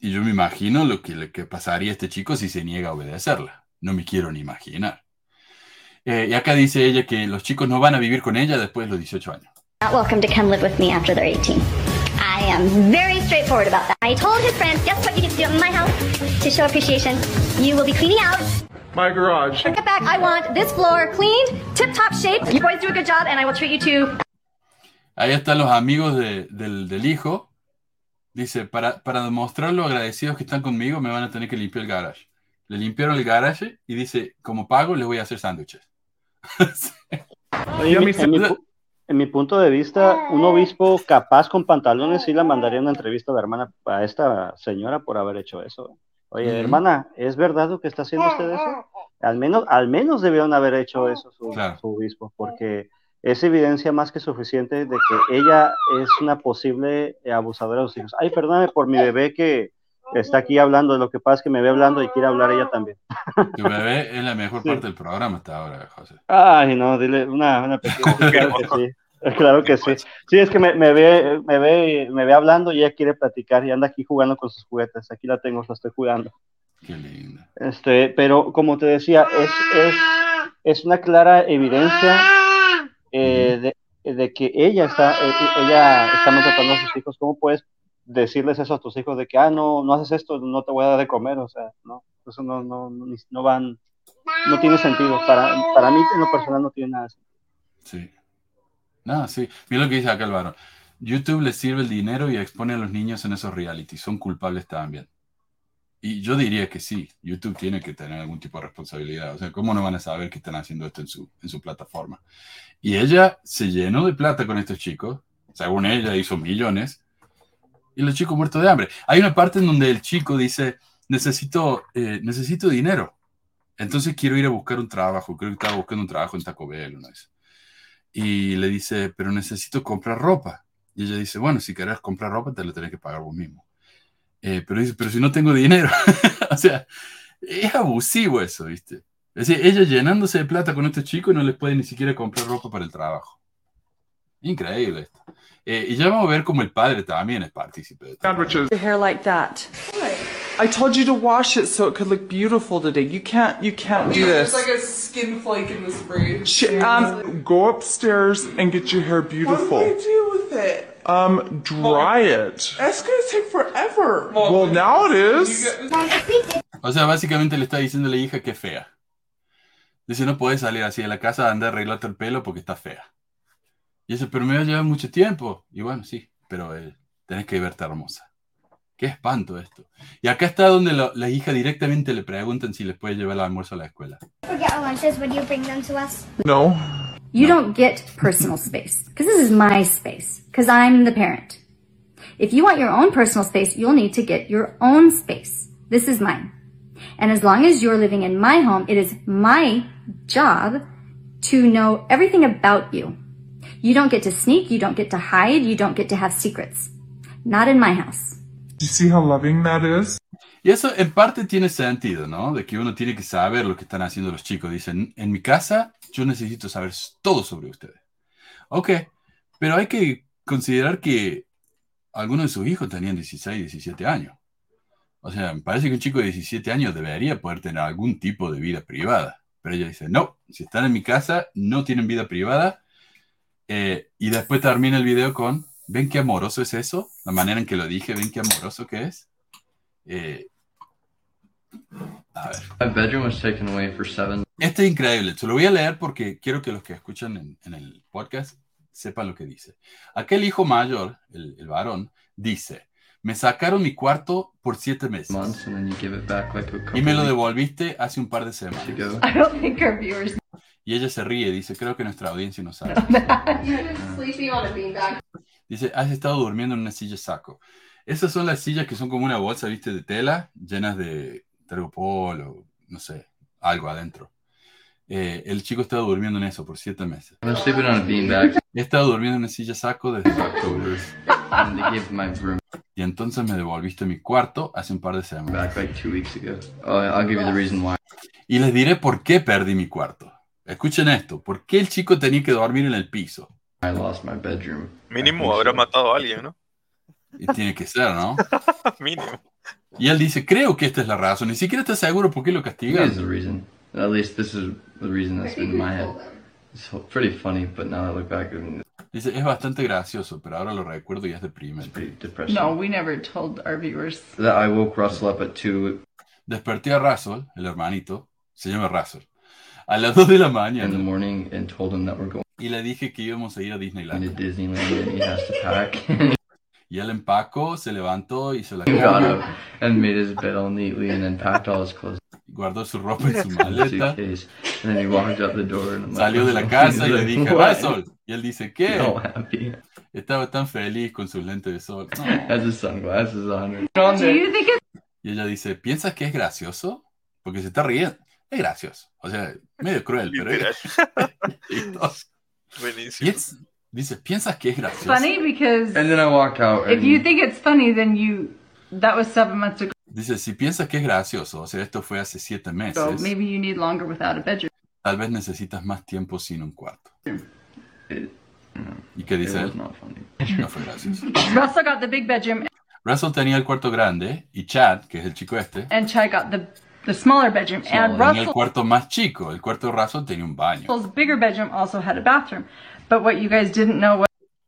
y yo me imagino lo que, lo que pasaría a este chico si se niega a obedecerla. No me quiero ni imaginar. Eh, y acá dice ella que los chicos no van a vivir con ella después de los 18 años. not welcome to come live with me after they're 18. I am very straightforward about that. I told his friends, guess what you get to do in my house to show appreciation? You will be cleaning out. My garage. Get back. I want this floor cleaned, tip top shape. You boys do a good job, and I will treat you to Ahí están los amigos de- del, del hijo. Dice, para, para demostrar lo agradecidos que están conmigo, me van a tener que limpiar el garage. le limpiaron el garaje y dice, como pago, les voy a hacer sándwiches. Oye, en, mi, en, mi, en, mi, punto de vista, un obispo capaz con pantalones sí la mandaría una entrevista a la hermana, a esta señora por haber hecho eso. Oye, uh -huh. hermana, ¿es verdad lo que está haciendo usted eso? Al menos, al menos debieron haber hecho eso su, claro. su obispo, porque es evidencia más que suficiente de que ella es una posible abusadora de sus hijos. Ay, perdóname por mi bebé que está aquí hablando, lo que pasa es que me ve hablando y quiere hablar ella también. Tu bebé es la mejor parte sí. del programa hasta ahora, José. Ay, no, dile una, una pequeña. claro que sí. Claro que sí. Sí, es que me, me, ve, me, ve, me ve hablando y ella quiere platicar y anda aquí jugando con sus juguetes. Aquí la tengo, la estoy jugando. Qué linda. Este, pero como te decía, es, es, es una clara evidencia eh, de, de, que ella está, eh, ella está maltratando a sus hijos. ¿Cómo puedes decirles eso a tus hijos de que, ah, no, no haces esto, no te voy a dar de comer? O sea, no, eso no, no, no, no van, no tiene sentido. Para, para mí, en lo personal, no tiene nada de sentido. Sí. No, sí. Mira lo que dice acá el varón. YouTube les sirve el dinero y expone a los niños en esos reality. Son culpables también. Y yo diría que sí, YouTube tiene que tener algún tipo de responsabilidad. O sea, ¿cómo no van a saber que están haciendo esto en su, en su plataforma? Y ella se llenó de plata con estos chicos. Según ella, hizo millones. Y los chicos muertos de hambre. Hay una parte en donde el chico dice, necesito, eh, necesito dinero. Entonces quiero ir a buscar un trabajo. Creo que estaba buscando un trabajo en Taco Bell. ¿no? Y le dice, pero necesito comprar ropa. Y ella dice, bueno, si querés comprar ropa, te lo tenés que pagar vos mismo. Eh, pero dice, pero si no tengo dinero. o sea, es abusivo eso, ¿viste? Es decir, ella llenándose de plata con estos chicos y no les puede ni siquiera comprar ropa para el trabajo. Increíble esto. Eh, y ya vamos a ver cómo el padre también es partícipe de esto. Hair like that. I told you to wash it so it could look beautiful today. You can't, you can't do this. There's like a skin flake in the spray. Um, go upstairs and get your hair beautiful. What do I do with it? Um, dry it. That's gonna take forever. Well, now it is. O sea, básicamente le está diciendo a la hija que es fea. Dice, no puedes salir así de la casa a andar a arreglarte el pelo porque está fea. Y dice, pero me va a llevar mucho tiempo. Y bueno, sí, pero eh, tenés que verte hermosa. Qué espanto esto. Y acá está donde lo, la hija directamente le preguntan si les puede llevar el almuerzo a la escuela. No. You don't get personal space because this is my space because I'm the parent. If you want your own personal space, you'll need to get your own space. This is mine. And as long as you're living in my home, it is my job to know everything about you. You don't get to sneak, you don't get to hide, you don't get to have secrets. Not in my house. Do you see how loving that is? Y eso en parte tiene sentido, ¿no? De que uno tiene que saber lo que están haciendo los chicos. Dicen, en mi casa yo necesito saber todo sobre ustedes. Ok, pero hay que considerar que algunos de sus hijos tenían 16, 17 años. O sea, me parece que un chico de 17 años debería poder tener algún tipo de vida privada. Pero ella dice, no, si están en mi casa, no tienen vida privada. Eh, y después termina el video con, ¿ven qué amoroso es eso? La manera en que lo dije, ¿ven qué amoroso que es? Eh, a ver. Este es increíble. Se lo voy a leer porque quiero que los que escuchan en, en el podcast sepan lo que dice. Aquel hijo mayor, el, el varón, dice, me sacaron mi cuarto por siete meses. Y me lo devolviste hace un par de semanas. I don't think our viewers Y ella se ríe, dice, creo que nuestra audiencia no sabe. sleeping on a beanbag. Dice, has estado durmiendo en una silla saco. Esas son las sillas que son como una bolsa, viste, de tela, llenas de tergopol o no sé, algo adentro. Eh, el chico estaba durmiendo en eso por siete meses. Sleeping on a beanbag. He estado durmiendo en una silla saco desde octubre. And they gave my room Y entonces me devolviste mi cuarto hace un par de semanas. back like two weeks ago. Oh, I'll give you the reason why. Y les diré por qué perdí mi cuarto. Escuchen esto, ¿por qué el chico tenía que dormir en el piso? I lost my bedroom. Mínimo habrá matado a alguien, ¿no? Y tiene que ser, ¿no? Mínimo. Y él dice, creo que esta es la razón. Ni siquiera está seguro por qué lo castigan. At least this is the reason that's been in my head. It's pretty funny, but now I look back, mean, Dice, es bastante gracioso, pero ahora lo recuerdo y es deprimente. pretty depressing. No, we never told our viewers. That I woke Russell up at two Desperté a Russell, el hermanito, se llama Russell, a las 2 de la in the mañana morning and told him that we're going y le dije que íbamos a ir a to Disneyland. Disneyland and he has to pack. Y él empacó, se levantó, hizo la got cama up and made his bed all neatly and then packed all his clothes. Guardó su ropa en su maleta. Salió de la "Russell?" casa y le dije, "What?" Russell. Y él dice, ¿qué? Estaba tan feliz con sus lentes de sol. Y ella dice, ¿piensas que es gracioso? Porque se está riendo. Es gracioso. O sea, medio cruel, pero es... Buenísimo. Dice, ¿piensas que es gracioso? funny because And then I walk out. if and- you think it's funny, then you that was seven months ago. Dice, si piensas que es gracioso, o sea, esto fue hace siete meses, Maybe you need longer without a bedroom. tal vez necesitas más tiempo sin un cuarto. ¿Y qué dice él? was. No fue gracioso. Russell got the big bedroom, Russell tenía el cuarto grande y Chad, que es el chico este, and Chad got the the smaller bedroom, and tenía el cuarto más chico. El cuarto de Russell tenía un baño. Russell's bigger bedroom also had a bathroom. But what you guys didn't know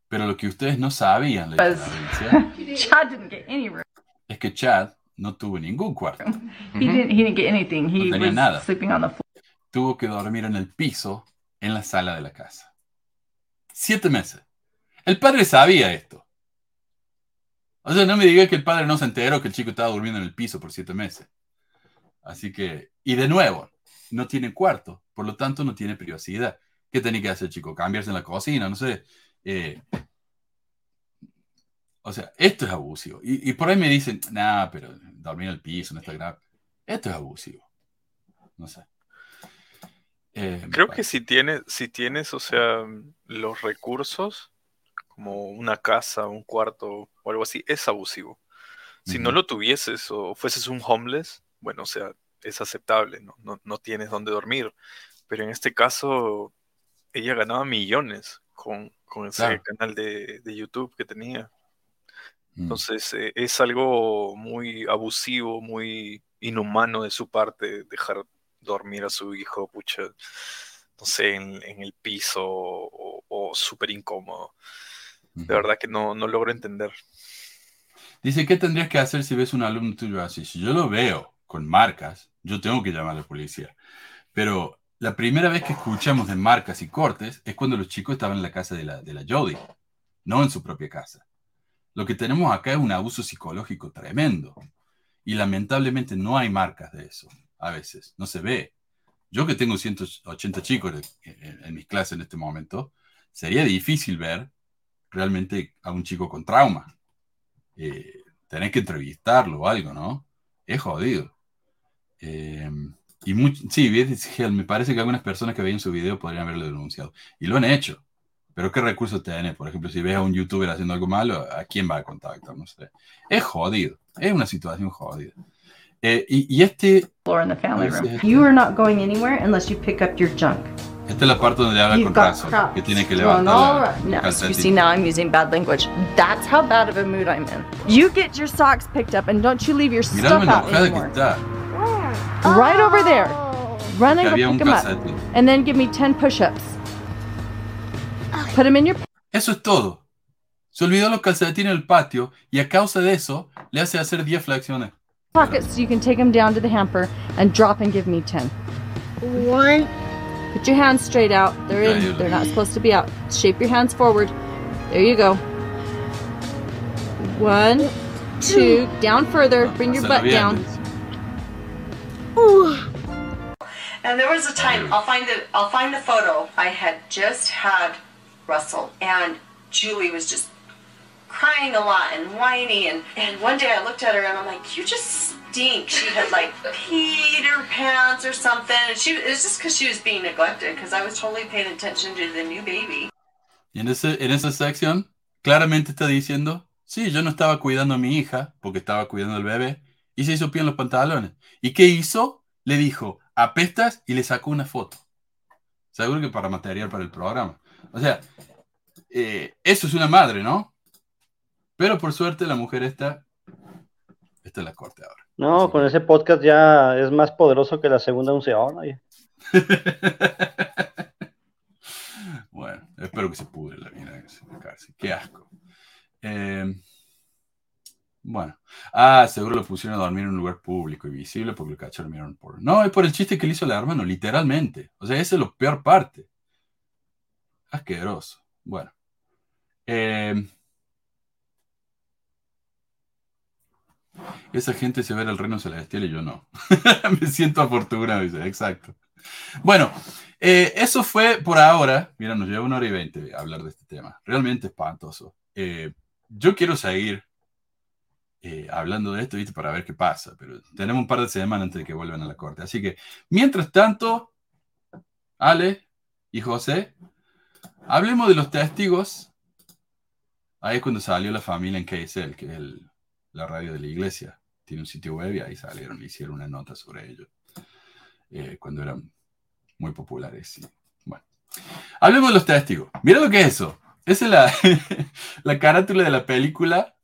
Pero lo que ustedes no sabían, le was Chad didn't get any room. es que Chad no tuvo ningún cuarto. He didn't. He didn't get anything. He No tenía was nada. sleeping on the floor. Tuvo que dormir en el piso en la sala de la casa. Siete meses. El padre sabía esto. O sea, no me diga que el padre no se enteró que el chico estaba durmiendo en el piso por siete meses. Así que, y de nuevo, no tiene cuarto, por lo tanto no tiene privacidad. ¿Qué tenía que hacer, chico? Cambiarse en la cocina, no sé. Eh, o sea, esto es abusivo. Y, y por ahí me dicen, nah, pero dormir en el piso no está grave. Esto es abusivo. No sé. Eh, Creo que si tienes, si tienes, o sea, los recursos, como una casa, un cuarto o algo así, es abusivo. Si no lo tuvieses o fueses un homeless, bueno, o sea, es aceptable, ¿no? No, no tienes dónde dormir. Pero en este caso, ella ganaba millones con, con ese Claro. canal de, de YouTube que tenía. Mm. Entonces, eh, es algo muy abusivo, muy inhumano de su parte dejar dormir a su hijo, pucha, no sé, en, en el piso o, o súper incómodo. De verdad que no, no logro entender. Dice, ¿qué tendrías que hacer si ves un alumno tuyo así? Si yo lo veo con marcas, yo tengo que llamar a la policía. Pero la primera vez que escuchamos de marcas y cortes es cuando los chicos estaban en la casa de la, de la Jodie, no en su propia casa. Lo que tenemos acá es un abuso psicológico tremendo. Y lamentablemente no hay marcas de eso, a veces, no se ve. Yo que tengo 180 chicos en, en- en mis clases en este momento, sería difícil ver realmente a un chico con trauma. Eh, tenés que entrevistarlo o algo, ¿no? Es jodido. Eh, y sí, me parece que algunas personas que veían su video podrían haberlo denunciado. Y lo han hecho. Pero ¿qué recursos tenés? Por ejemplo, si ves a un youtuber haciendo algo malo, ¿a quién va a contactar? No sé. Es jodido. Es una situación jodida. Eh, y, y este... Room. You are not going anywhere unless you pick up your junk. Esta es la parte donde le habla con que tiene que levantar la No, calcetín. you see now I'm using bad language. That's how bad of a mood I'm in. You get your socks picked up and don't you leave your Mirá stuff out que está. Right over there. Run and Que go había un pick them up. And then give me 10 push-ups. Put them in your Eso es todo. Se olvidó los calcetines en el patio y a causa de eso le hace hacer 10 flexiones. pockets so you can take them down to the hamper and drop and give me 10. One. Put your hands straight out. They're in. They're not supposed to be out. Shape your hands forward. There you go. One, two, down further. Ah, Bring your butt down. And there was a time I'll find the I'll find the photo. I had just had Russell and Julie was just crying a lot and whiny and and one day I looked at her and I'm like, you just stink. She had like peed her pants or something, and she it was just because she was being neglected because I was totally paying attention to the new baby. Y en, ese, en esa sección claramente está diciendo, sí, yo no estaba cuidando a mi hija porque estaba cuidando al bebé y se hizo pie en los pantalones. ¿Y qué hizo? Le dijo, apestas y le sacó una foto. Seguro que para material para el programa. O sea, eh, eso es una madre, ¿no? Pero por suerte la mujer está, está en la corte ahora. No, con ese podcast ya es más poderoso que la segunda onceava. Bueno, espero que se pudre la vida en la cárcel. Qué asco. Eh, bueno. Ah, seguro lo pusieron a dormir en un lugar público y visible porque lo cacharon miraron por. No, es por el chiste que le hizo el hermano, literalmente. O sea, esa es la peor parte. Asqueroso. Bueno. Eh, Esa gente se ve el reino celestial y yo no. Me siento afortunado, dice, exacto. Bueno, eh, eso fue por ahora. Mira, nos lleva una hora y veinte hablar de este tema. Realmente espantoso. Eh, yo quiero seguir eh, hablando de esto, ¿viste? Para ver qué pasa, pero tenemos un par de semanas antes de que vuelvan a la corte. Así que, mientras tanto, Ale y José, hablemos de los testigos. Ahí es cuando salió la familia en KSL, que es la radio de la iglesia. Tiene un sitio web y ahí salieron, hicieron una nota sobre ello. Eh, cuando eran muy populares. Bueno, hablemos de los testigos. Mira lo que es eso. Esa es la, la carátula de la película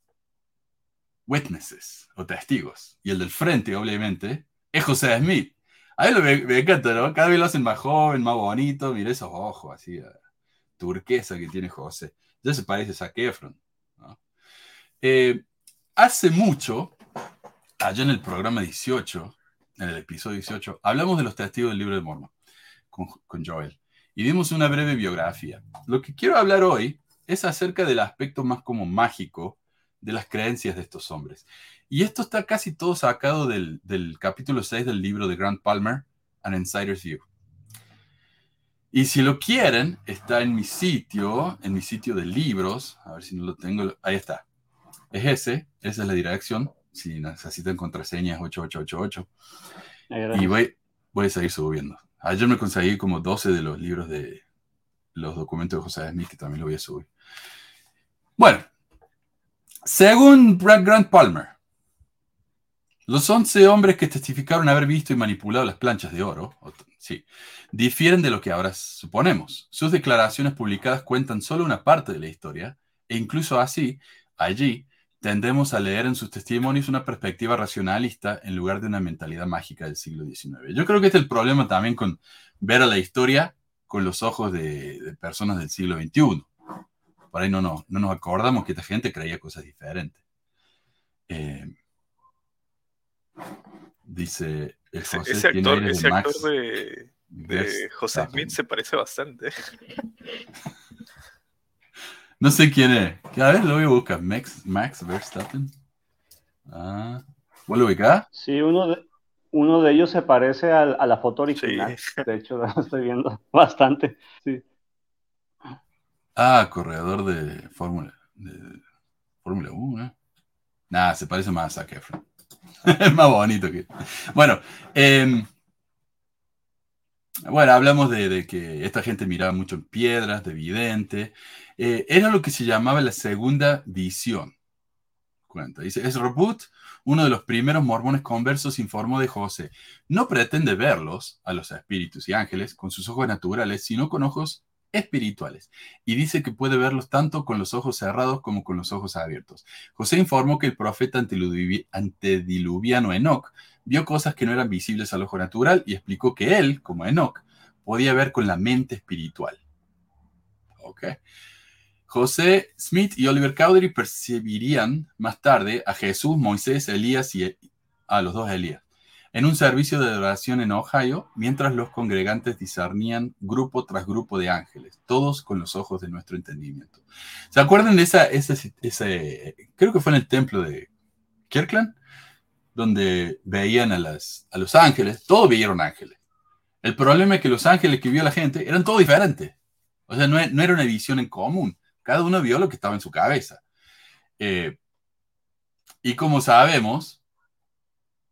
Witnesses o testigos. Y el del frente, obviamente, es José Smith. Ahí lo me, me, encanta, ¿no? Cada vez lo hacen más joven, más bonito. Mira esos ojos así, turquesa que tiene José. Ya se parece a Zac Efron. Eh, hace mucho, allá en el programa 18, en el episodio 18, hablamos de los testigos del libro de Mormon con, con Joel y dimos una breve biografía. Lo que quiero hablar hoy es acerca del aspecto más como mágico de las creencias de estos hombres. Y esto está casi todo sacado del, del capítulo 6 del libro de Grant Palmer, An Insider's View. Y si lo quieren, está en mi sitio, en mi sitio de libros. A ver si no lo tengo. Ahí está. Es ese, esa es la dirección. Si necesitan contraseñas 8888. Y voy, voy a seguir subiendo. Ayer me conseguí como 12 de los libros de los documentos de José Smith, que también lo voy a subir. Bueno, según Brad Grant Palmer, los 11 hombres que testificaron haber visto y manipulado las planchas de oro, sí, difieren de lo que ahora suponemos. Sus declaraciones publicadas cuentan solo una parte de la historia, e incluso así, allí, tendemos a leer en sus testimonios una perspectiva racionalista en lugar de una mentalidad mágica del siglo XIX. Yo creo que este es el problema también con ver a la historia con los ojos de, personas del siglo XXI. Por ahí no, no, no, nos acordamos que esta gente creía cosas diferentes. Eh, dice José, ese tiene actor, ese de actor de, de. José Smith se parece bastante. No sé quién es. A ver, lo voy a buscar. Max, Max Verstappen. Ah, ¿Vos lo ubicás? Sí, uno de, uno de ellos se parece a, la foto original. De hecho, lo estoy viendo bastante. Sí. Ah, corredor de Fórmula de Fórmula 1. ¿eh? Nah, se parece más a Zac Efron. Es más bonito que. Bueno, em, bueno, hablamos de, que esta gente miraba mucho en piedras, de vidente. Eh, era lo que se llamaba la segunda visión. Cuenta. Dice, es Robut, uno de los primeros mormones conversos, informó de José. No pretende verlos, a los espíritus y ángeles, con sus ojos naturales, sino con ojos espirituales. Y dice que puede verlos tanto con los ojos cerrados como con los ojos abiertos. José informó que el profeta antediluvi- antediluviano Enoch vio cosas que no eran visibles al ojo natural y explicó que él, como Enoch, podía ver con la mente espiritual. Ok. José Smith y Oliver Cowdery percibirían más tarde a Jesús, Moisés, Elías y a los dos Elías en un servicio de adoración en Ohio, mientras los congregantes discernían grupo tras grupo de ángeles, todos con los ojos de nuestro entendimiento. ¿Se acuerdan de esa, ese, ese- creo que fue en el templo de Kirkland, donde veían a, las, a los ángeles, todos vieron ángeles. El problema es que los ángeles que vio la gente eran todos diferentes. O sea, no, no era una visión en común. Cada uno vio lo que estaba en su cabeza. Eh, y como sabemos,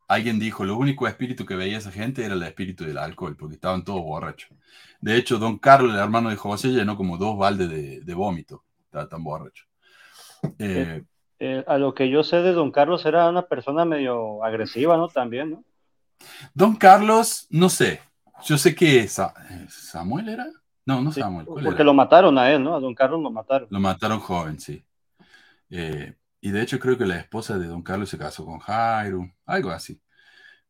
alguien dijo, lo único espíritu que veía esa gente era el espíritu del alcohol, porque estaban todos borrachos. De hecho, don Carlos, el hermano de José, llenó como dos baldes de, de vómito. Estaba tan borracho. Eh, Eh, a lo que yo sé de Don Carlos era una persona medio agresiva, ¿no? También, ¿no? don Carlos, no sé. Yo sé que Sa- Samuel era. No, no Samuel. ¿cuál Porque era? lo mataron a él, ¿no? A Don Carlos lo mataron. Lo mataron joven, sí. Eh, y de hecho creo que la esposa de don Carlos se casó con Jairo, algo así.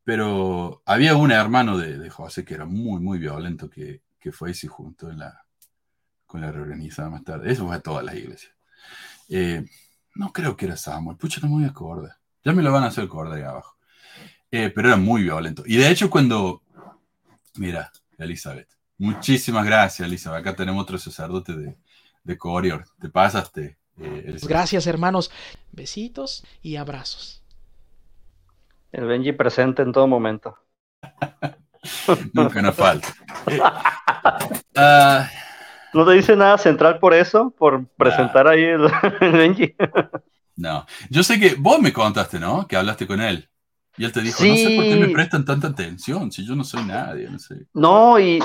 Pero había un hermano de, de José que era muy, muy violento que, que fue y se juntó en la, con la reorganizada más tarde. Eso fue a todas las iglesias. Eh, no creo que era Samuel. Pucha, no me voy. Ya me lo van a hacer acordar ahí abajo. Eh, pero era muy violento. Y de hecho cuando... Mira, Elizabeth. Muchísimas gracias, Elizabeth. Acá tenemos otro sacerdote de, de Corior. Te pasaste. Eh, Elizabeth. Gracias, hermanos. Besitos y abrazos. El Benji presente en todo momento. Nunca nos falta. Ah, ¿No te dice nada central por eso? Por presentar ahí el, el Benji. no, yo sé que vos me contaste, ¿no? Que hablaste con él. Y él te dijo, no sé por qué me Sí. prestan tanta atención, si yo no soy nadie, no sé. No, y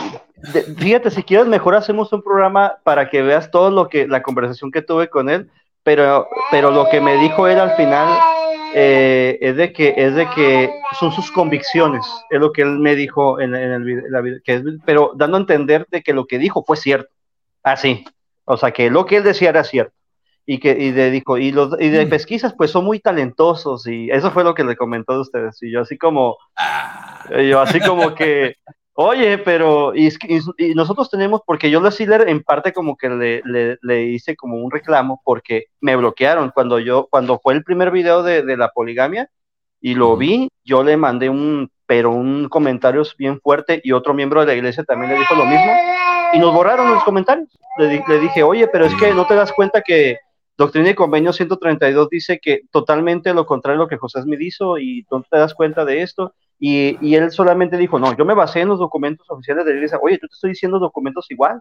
de- fíjate, si quieres, mejor hacemos un programa para que veas todo lo que, la conversación que tuve con él, pero, pero lo que me dijo él al final eh, es de que, es de que son sus convicciones, es lo que él me dijo en, en el video, la que es- pero dando a entender de que lo que dijo fue cierto, así, o sea, que lo que él decía era cierto. Y que y de, dijo, y, los, y de pesquisas, pues son muy talentosos, y eso fue lo que le comentó de ustedes. Y yo así como, eh, yo así como que, oye, pero, y, y- y nosotros tenemos, porque yo a Sealer en parte como que le, le, le hice como un reclamo, porque me bloquearon cuando yo, cuando fue el primer video de, de la poligamia, y lo vi, yo le mandé un, pero un comentario bien fuerte, y otro miembro de la iglesia también le dijo lo mismo, y nos borraron los comentarios. Le, di- le dije, oye, pero es que no te das cuenta que Doctrina y Convenio 132 dice que totalmente lo contrario a lo que José Smith hizo y no te das cuenta de esto. Y, y él solamente dijo, no, yo me basé en los documentos oficiales de la iglesia. Oye, yo te estoy diciendo documentos igual.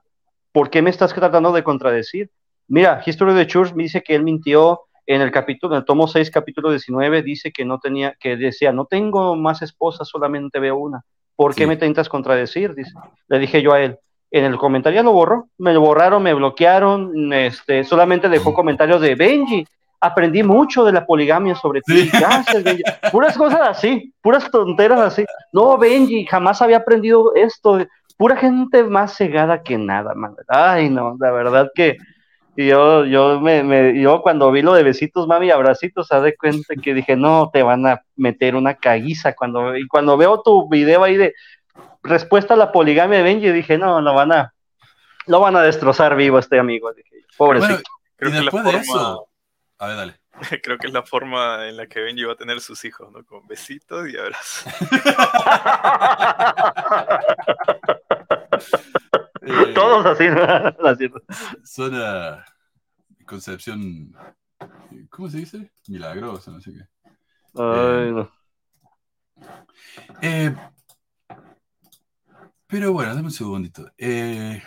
¿Por qué me estás tratando de contradecir? Mira, History of the Church me dice que él mintió en el capítulo, en el tomo 6, capítulo 19, dice que no tenía, que decía, no tengo más esposas, solamente veo una. ¿Por qué me intentas contradecir? Dice. Le dije yo a él. En el comentario ya lo borró, me lo borraron, me bloquearon, este, solamente dejó comentarios de Benji. Aprendí mucho de la poligamia sobre ti. Gracias, Benji. Puras cosas así, puras tonteras así. No, Benji, jamás había aprendido esto. Pura gente más cegada que nada, man. Ay, no, la verdad que yo, yo, me, me- yo cuando vi lo de besitos, mami, abracitos, se de cuenta que dije, no, te van a meter una caguiza. Cuando, y cuando veo tu video ahí de respuesta a la poligamia de Benji, dije, no, lo van a, lo van a destrozar vivo este amigo. Dije, pobrecito. Bueno, Creo y que la después de forma- eso, a ver, dale. Creo que es la forma en la que Benji va a tener sus hijos, ¿no? Con besitos y abrazos. Todos así, ¿no? Así. Suena concepción, ¿cómo se dice? Milagrosa, no sé qué. Ay, no. Eh, pero bueno, dame un segundito. Eh,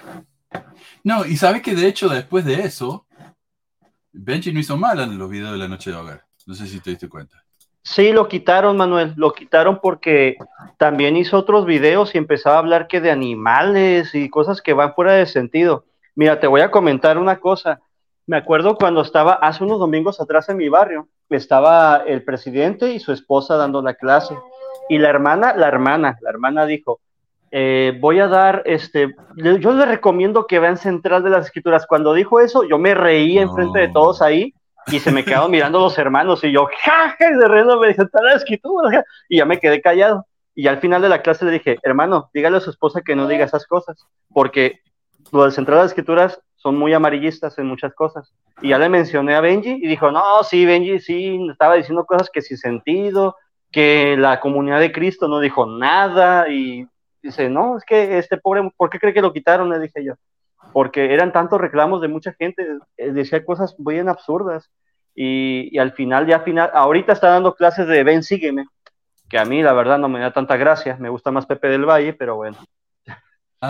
no, y sabes que de hecho después de eso, Benji no hizo mal en los videos de la noche de hogar. No sé si te diste cuenta. Sí, lo quitaron, Manuel, lo quitaron porque también hizo otros videos y empezaba a hablar que de animales y cosas que van fuera de sentido. Mira, te voy a comentar una cosa. Me acuerdo cuando estaba hace unos domingos atrás en mi barrio, estaba el presidente y su esposa dando la clase y la hermana, la hermana, la hermana dijo, eh, voy a dar, este, yo les recomiendo que vean Central de las Escrituras. Cuando dijo eso, yo me reí enfrente de todos ahí y se me quedaron mirando los hermanos y yo, ja, ja, de reino me dice, "Tal escritura", ja", y ya me quedé callado. Y al final de la clase le dije, hermano, dígale a su esposa que no diga esas cosas, porque lo del Central de las Escrituras son muy amarillistas en muchas cosas. Y ya le mencioné a Benji y dijo, no, sí, Benji, sí, estaba diciendo cosas que sin sentido, que la comunidad de Cristo no dijo nada y dice, no, es que este pobre, ¿por qué cree que lo quitaron? Le dije yo porque eran tantos reclamos de mucha gente, eh, decía cosas bien absurdas. Y, al final, ya al final, ahorita está dando clases de Ven, sígueme, que a mí la verdad no me da tanta gracia, me gusta más Pepe del Valle, pero bueno.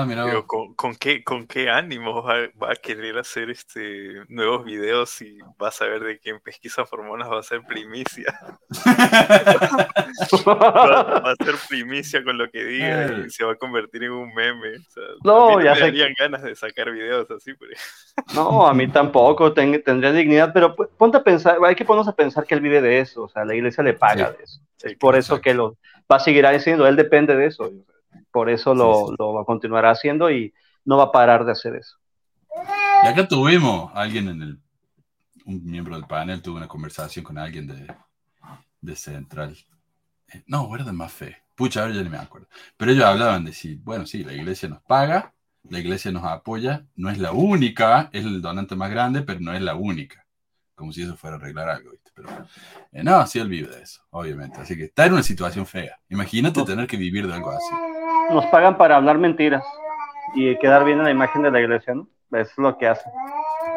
Ah, mira. Pero ¿con, con qué, ¿con qué ánimo va, va a querer hacer este nuevos videos y va a saber de que en Pesquisa Formonas va a ser primicia? va, va a ser primicia con lo que diga y se va a convertir en un meme. O sea, No, ya me sé darían ganas de sacar videos así. Pero... No, a mí tampoco, ten- tendría dignidad, pero ponte a pensar, hay que ponernos a pensar que él vive de eso, o sea, la iglesia le paga de eso. Es por eso que lo va a seguir haciendo, él depende de eso, por eso lo, lo continuará haciendo y no va a parar de hacer eso. Y acá tuvimos a alguien en el, un miembro del panel tuvo una conversación con alguien de, de Central. Eh, No, era de más fe. Pucha, ahora ya ni me acuerdo. Pero ellos hablaban de si, bueno, sí, la iglesia nos paga, la iglesia nos apoya, no es la única, es el donante más grande, pero no es la única. Como si eso fuera arreglar algo, ¿viste? Pero eh, no, sí, olvido de eso, obviamente. Así que está en una situación fea. Imagínate tener que vivir de algo así. Nos pagan para hablar mentiras y quedar bien en la imagen de la iglesia, ¿no? Eso es lo que hacen.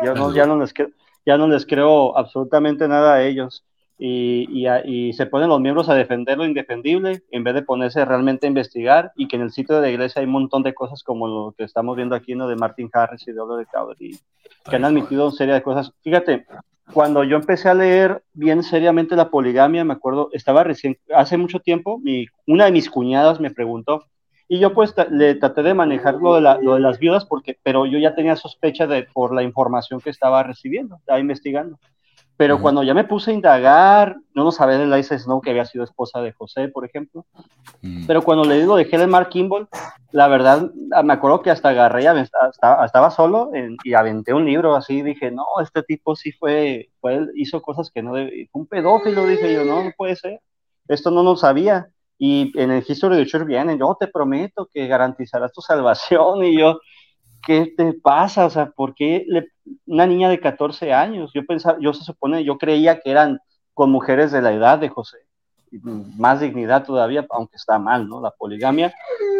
Yo no, ya, no les cre- ya no les creo absolutamente nada a ellos. y, y, a- y se ponen los miembros a defender lo indefendible en vez de ponerse realmente a investigar y que en el sitio de la iglesia hay un montón de cosas como lo que estamos viendo aquí, ¿no? De Martin Harris y de Oliver Cowdery, que han admitido una serie de cosas. Fíjate, cuando yo empecé a leer bien seriamente la poligamia, me acuerdo, estaba recién, hace mucho tiempo, mi, una de mis cuñadas me preguntó, y yo pues le traté de manejar lo de, la- lo de las viudas, porque, pero yo ya tenía sospecha de, por la información que estaba recibiendo, estaba investigando. Pero cuando ya me puse a indagar, yo no sabía de Liza Snow que había sido esposa de José, por ejemplo. Pero cuando leí lo de Helen Mark Kimball, la verdad, ah, me acuerdo que hasta agarré, y ave- estaba, estaba solo en- y aventé un libro así, dije, no, este tipo sí fue, fue hizo cosas que no fue un pedófilo, dije yo, no, no puede ser, esto no lo sabía. Y en el History of the Church viene, yo te prometo que garantizarás tu salvación, y yo, ¿qué te pasa? O sea, ¿por qué le- una niña de 14 años? Yo pensaba, yo se supone, yo creía que eran con mujeres de la edad de José, y más dignidad todavía, aunque está mal, ¿no? La poligamia,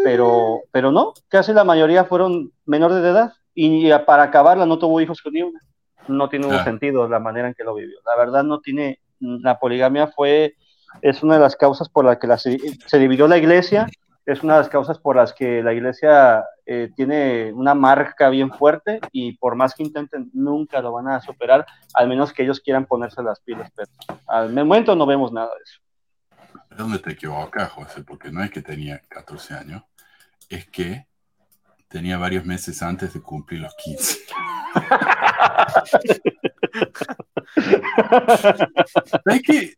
pero, pero no, casi la mayoría fueron menores de edad, y para acabarla no tuvo hijos con ni una. No tiene un Ah. sentido la manera en que lo vivió. La verdad no tiene, la poligamia fue, es una de las causas por las que la, se, se dividió la iglesia, es una de las causas por las que la iglesia eh, tiene una marca bien fuerte y por más que intenten nunca lo van a superar, al menos que ellos quieran ponerse las pilas, pero al momento no vemos nada de eso. Es donde te equivocas, José, porque no es que tenía 14 años, es que tenía varios meses antes de cumplir los 15. ¿Sabes qué?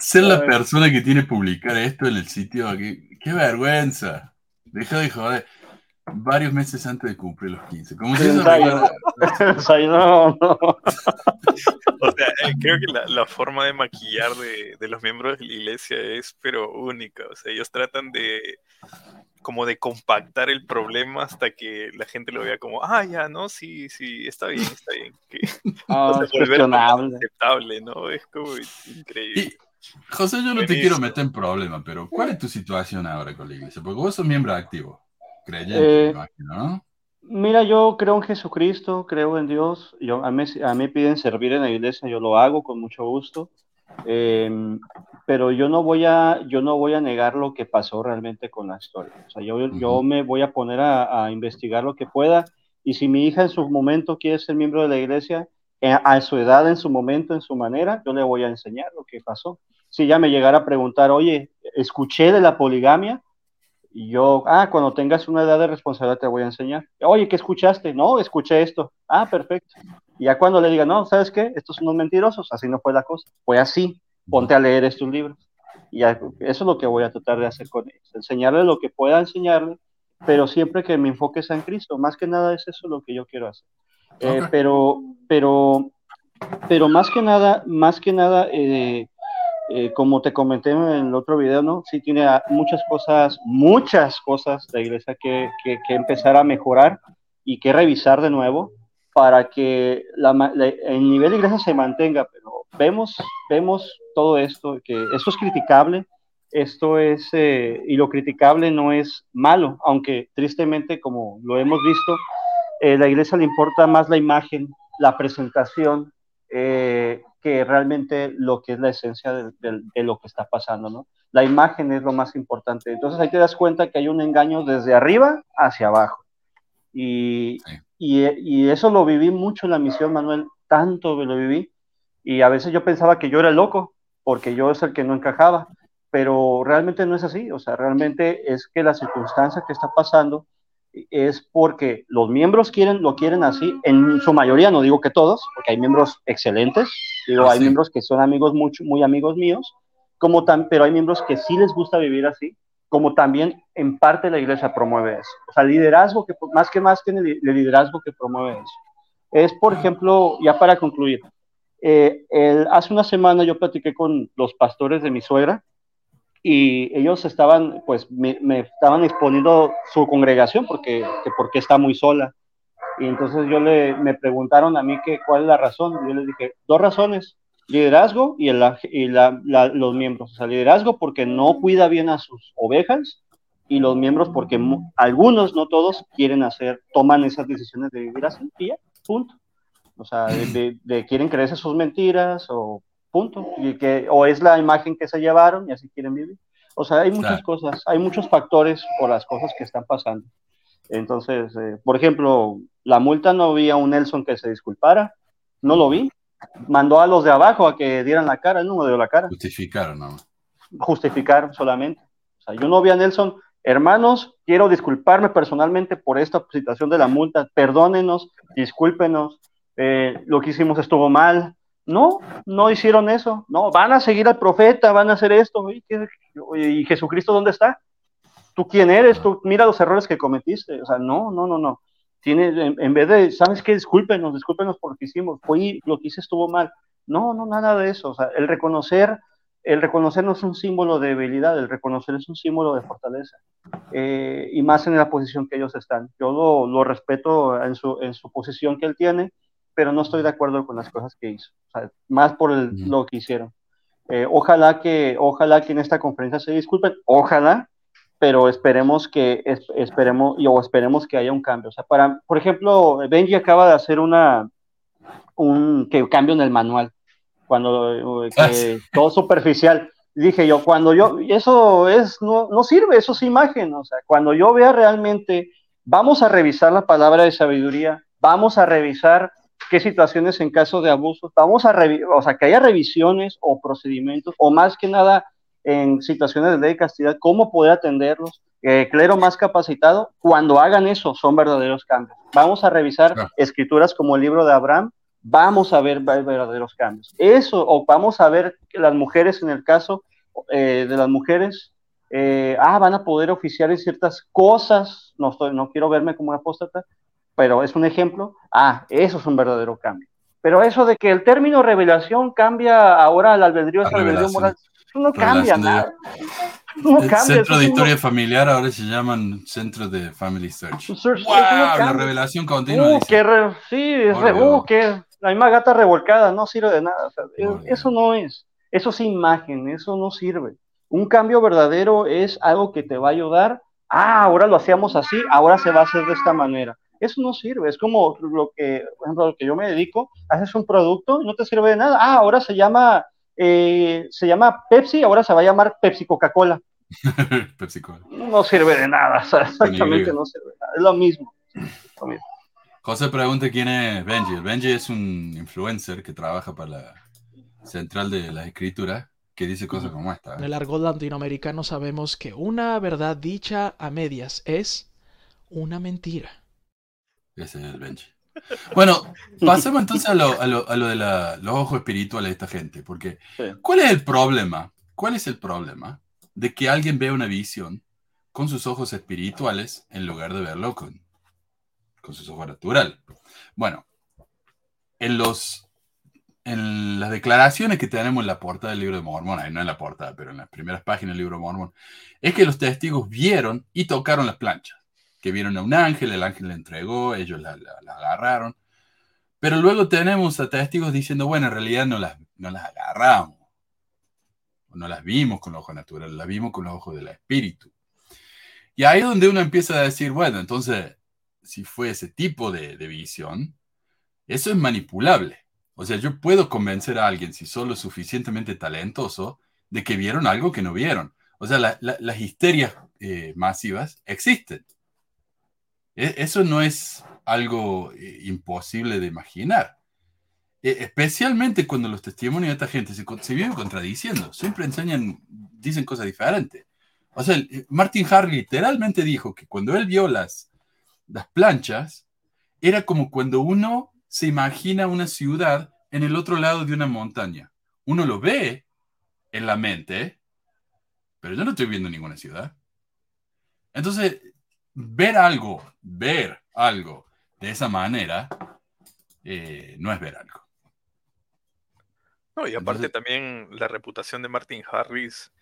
Ser la persona que tiene que publicar esto en el sitio, qué, qué vergüenza. Deja de joder. Varios meses antes de cumplir los 15. Como si eso no, no. O sea, eh, creo que la, la forma de maquillar de, de los miembros de la iglesia es pero única. O sea, ellos tratan de como de compactar el problema hasta que la gente lo vea como, ah, ya, no, sí, sí, está bien, está bien. Que, Ah, o sea, es aceptable, ¿no? Es como increíble. José, yo no te quiero meter en problema, pero ¿cuál es tu situación ahora con la iglesia? Porque vos sos miembro activo, creyente, Eh, me imagino, ¿no? Mira, yo creo en Jesucristo, creo en Dios. Yo, a, mí, a mí piden servir en la iglesia, yo lo hago con mucho gusto. Eh, pero yo no voy a, yo no voy a negar lo que pasó realmente con la historia. O sea, yo, yo me voy a poner a, a investigar lo que pueda. Y si mi hija en su momento quiere ser miembro de la iglesia, a su edad, en su momento, en su manera, yo le voy a enseñar lo que pasó. Si ella me llegara a preguntar, oye, escuché de la poligamia, y yo, ah, cuando tengas una edad de responsabilidad te voy a enseñar. Oye, ¿qué escuchaste? No, escuché esto. Ah, perfecto. Y ya cuando le diga, no, ¿sabes qué? Estos son unos mentirosos, así no fue la cosa. Fue así, ponte a leer estos libros. Y ya, eso es lo que voy a tratar de hacer con ellos, enseñarle lo que pueda enseñarle, pero siempre que mi enfoque sea en Cristo. Más que nada es eso lo que yo quiero hacer. Eh, pero, pero, pero más que nada, más que nada, eh, eh, como te comenté en el otro video, ¿no? Sí tiene muchas cosas, muchas cosas de la iglesia que, que, que empezar a mejorar y que revisar de nuevo para que la, la- el nivel de iglesia se mantenga, pero vemos, vemos todo esto, que esto es criticable, esto es, eh, y lo criticable no es malo, aunque tristemente, como lo hemos visto, eh, la iglesia le importa más la imagen, la presentación, eh, que realmente lo que es la esencia de, de- de lo que está pasando, ¿no? La imagen es lo más importante. Entonces ahí te das cuenta que hay un engaño desde arriba hacia abajo. Y, y, y eso lo viví mucho en la misión, Manuel, tanto lo viví. Y a veces yo pensaba que yo era el loco, porque yo es el que no encajaba, pero realmente no es así. O sea, realmente es que la circunstancia que está pasando es porque los miembros quieren, lo quieren así, en su mayoría, no digo que todos, porque hay miembros excelentes, digo, Ah, hay sí. miembros que son amigos mucho, muy amigos míos, como tan, pero hay miembros que sí les gusta vivir así, como también en parte la iglesia promueve eso. O sea, liderazgo, que más que más tiene el liderazgo que promueve eso. Es, por ejemplo, ya para concluir, eh, el- hace una semana yo platiqué con los pastores de mi suegra y ellos estaban, pues, me, me estaban exponiendo su congregación porque, que porque está muy sola. Y entonces yo le, me preguntaron a mí que cuál es la razón. Y yo les dije, dos razones, liderazgo y, el, y la, la, los miembros. O sea, liderazgo porque no cuida bien a sus ovejas y los miembros porque algunos, no todos, quieren hacer, toman esas decisiones de vivir así y ya, punto. O sea, de, de- de quieren creerse sus mentiras o punto, y que, o es la imagen que se llevaron y así quieren vivir. O sea, hay muchas cosas, hay muchos factores por las cosas que están pasando. Entonces, eh, por ejemplo, la multa no vi a un Nelson que se disculpara, no lo vi. Mandó a los de abajo a que dieran la cara, él no me dio la cara. Justificaron, ¿no? Justificar solamente. O sea, yo no vi a Nelson, hermanos, quiero disculparme personalmente por esta situación de la multa, perdónenos, discúlpenos, eh, lo que hicimos estuvo mal. No, no hicieron eso. No, van a seguir al profeta, van a hacer esto. ¿Y Jesucristo dónde está? ¿Tú quién eres? Tú mira los errores que cometiste. O sea, no, no, no, no. Tiene, en, vez de, ¿sabes qué? Discúlpenos, discúlpenos por lo que hicimos. Fue lo que hice estuvo mal. No, no, nada de eso. O sea, el reconocer, el reconocer no es un símbolo de debilidad, el reconocer es un símbolo de fortaleza. Eh, y más en la posición que ellos están. Yo lo, lo respeto en su, en su posición que él tiene pero no estoy de acuerdo con las cosas que hizo, más por lo que hicieron. Eh, ojalá que, ojalá que en esta conferencia se disculpen, ojalá, pero esperemos que, esperemos, o esperemos que haya un cambio. O sea, para, por ejemplo, Benji acaba de hacer una, un que, cambio en el manual, cuando eh, ah, todo superficial. Dije yo, cuando yo, eso es, no, no sirve, eso es imagen, o sea, cuando yo vea realmente, vamos a revisar la palabra de sabiduría, vamos a revisar qué situaciones en caso de abuso, vamos a o sea, que haya revisiones o procedimientos, o más que nada en situaciones de ley de castidad, cómo poder atenderlos, eh, clero más capacitado, cuando hagan eso son verdaderos cambios. Vamos a revisar escrituras como el libro de Abraham, vamos a ver verdaderos cambios. Eso, o vamos a ver que las mujeres en el caso eh, de las mujeres, eh, ah, van a poder oficiar en ciertas cosas, no, estoy, no quiero verme como apóstata, pero es un ejemplo, ah, eso es un verdadero cambio. Pero eso de que el término revelación cambia ahora al albedrío, es albedrío moral, eso no cambia nada. No cambia, centro de historia familiar ahora se llaman centro de Family Search. wow, la revelación continua. Uh, sí, es uh, que la misma gata revolcada no sirve de nada. eso no es. Eso es imagen, eso no sirve. Un cambio verdadero es algo que te va a ayudar. Ah, ahora lo hacíamos así, ahora se va a hacer de esta manera. Eso no sirve, es como lo que, por ejemplo, lo que yo me dedico, haces un producto y no te sirve de nada. Ah, ahora se llama, eh, se llama Pepsi, ahora se va a llamar Pepsi Coca-Cola. Pepsi Cola. No sirve de nada, exactamente no sirve de nada, es lo mismo. José pregunta quién es Benji. Benji es un influencer que trabaja para la central de la escritura que dice cosas como esta. En el argot latinoamericano sabemos que una verdad dicha a medias es una mentira. Ese es el Benji. Bueno, pasemos entonces a lo, a lo, a lo de la, los ojos espirituales de esta gente, porque ¿cuál es el problema? ¿Cuál es el problema de que alguien vea una visión con sus ojos espirituales en lugar de verlo con, con sus ojos naturales? Bueno, en los en las declaraciones que tenemos en la portada del libro de Mormón, no en la portada, pero en las primeras páginas del libro de Mormón, es que los testigos vieron y tocaron las planchas que vieron a un ángel, el ángel le entregó, ellos la, agarraron. Pero luego tenemos a testigos diciendo, bueno, en realidad no las, no las agarramos, no las vimos con los ojos naturales, las vimos con los ojos del espíritu. Y ahí es donde uno empieza a decir, bueno, entonces, si fue ese tipo de, visión, eso es manipulable. O sea, yo puedo convencer a alguien, si solo suficientemente talentoso, de que vieron algo que no vieron. O sea, las histerias eh, masivas existen. E, eso no es algo eh, imposible de imaginar. E, especialmente cuando los testimonios de esta gente se, se vienen contradiciendo. Siempre enseñan, dicen cosas diferentes. O sea, eh, Martin Harry literalmente dijo que cuando él vio las, las planchas, era como cuando uno se imagina una ciudad en el otro lado de una montaña. Uno lo ve en la mente, pero yo no estoy viendo ninguna ciudad. Entonces, ver algo, ver algo de esa manera, eh, no es ver algo. No, y aparte también la reputación de Martin Harris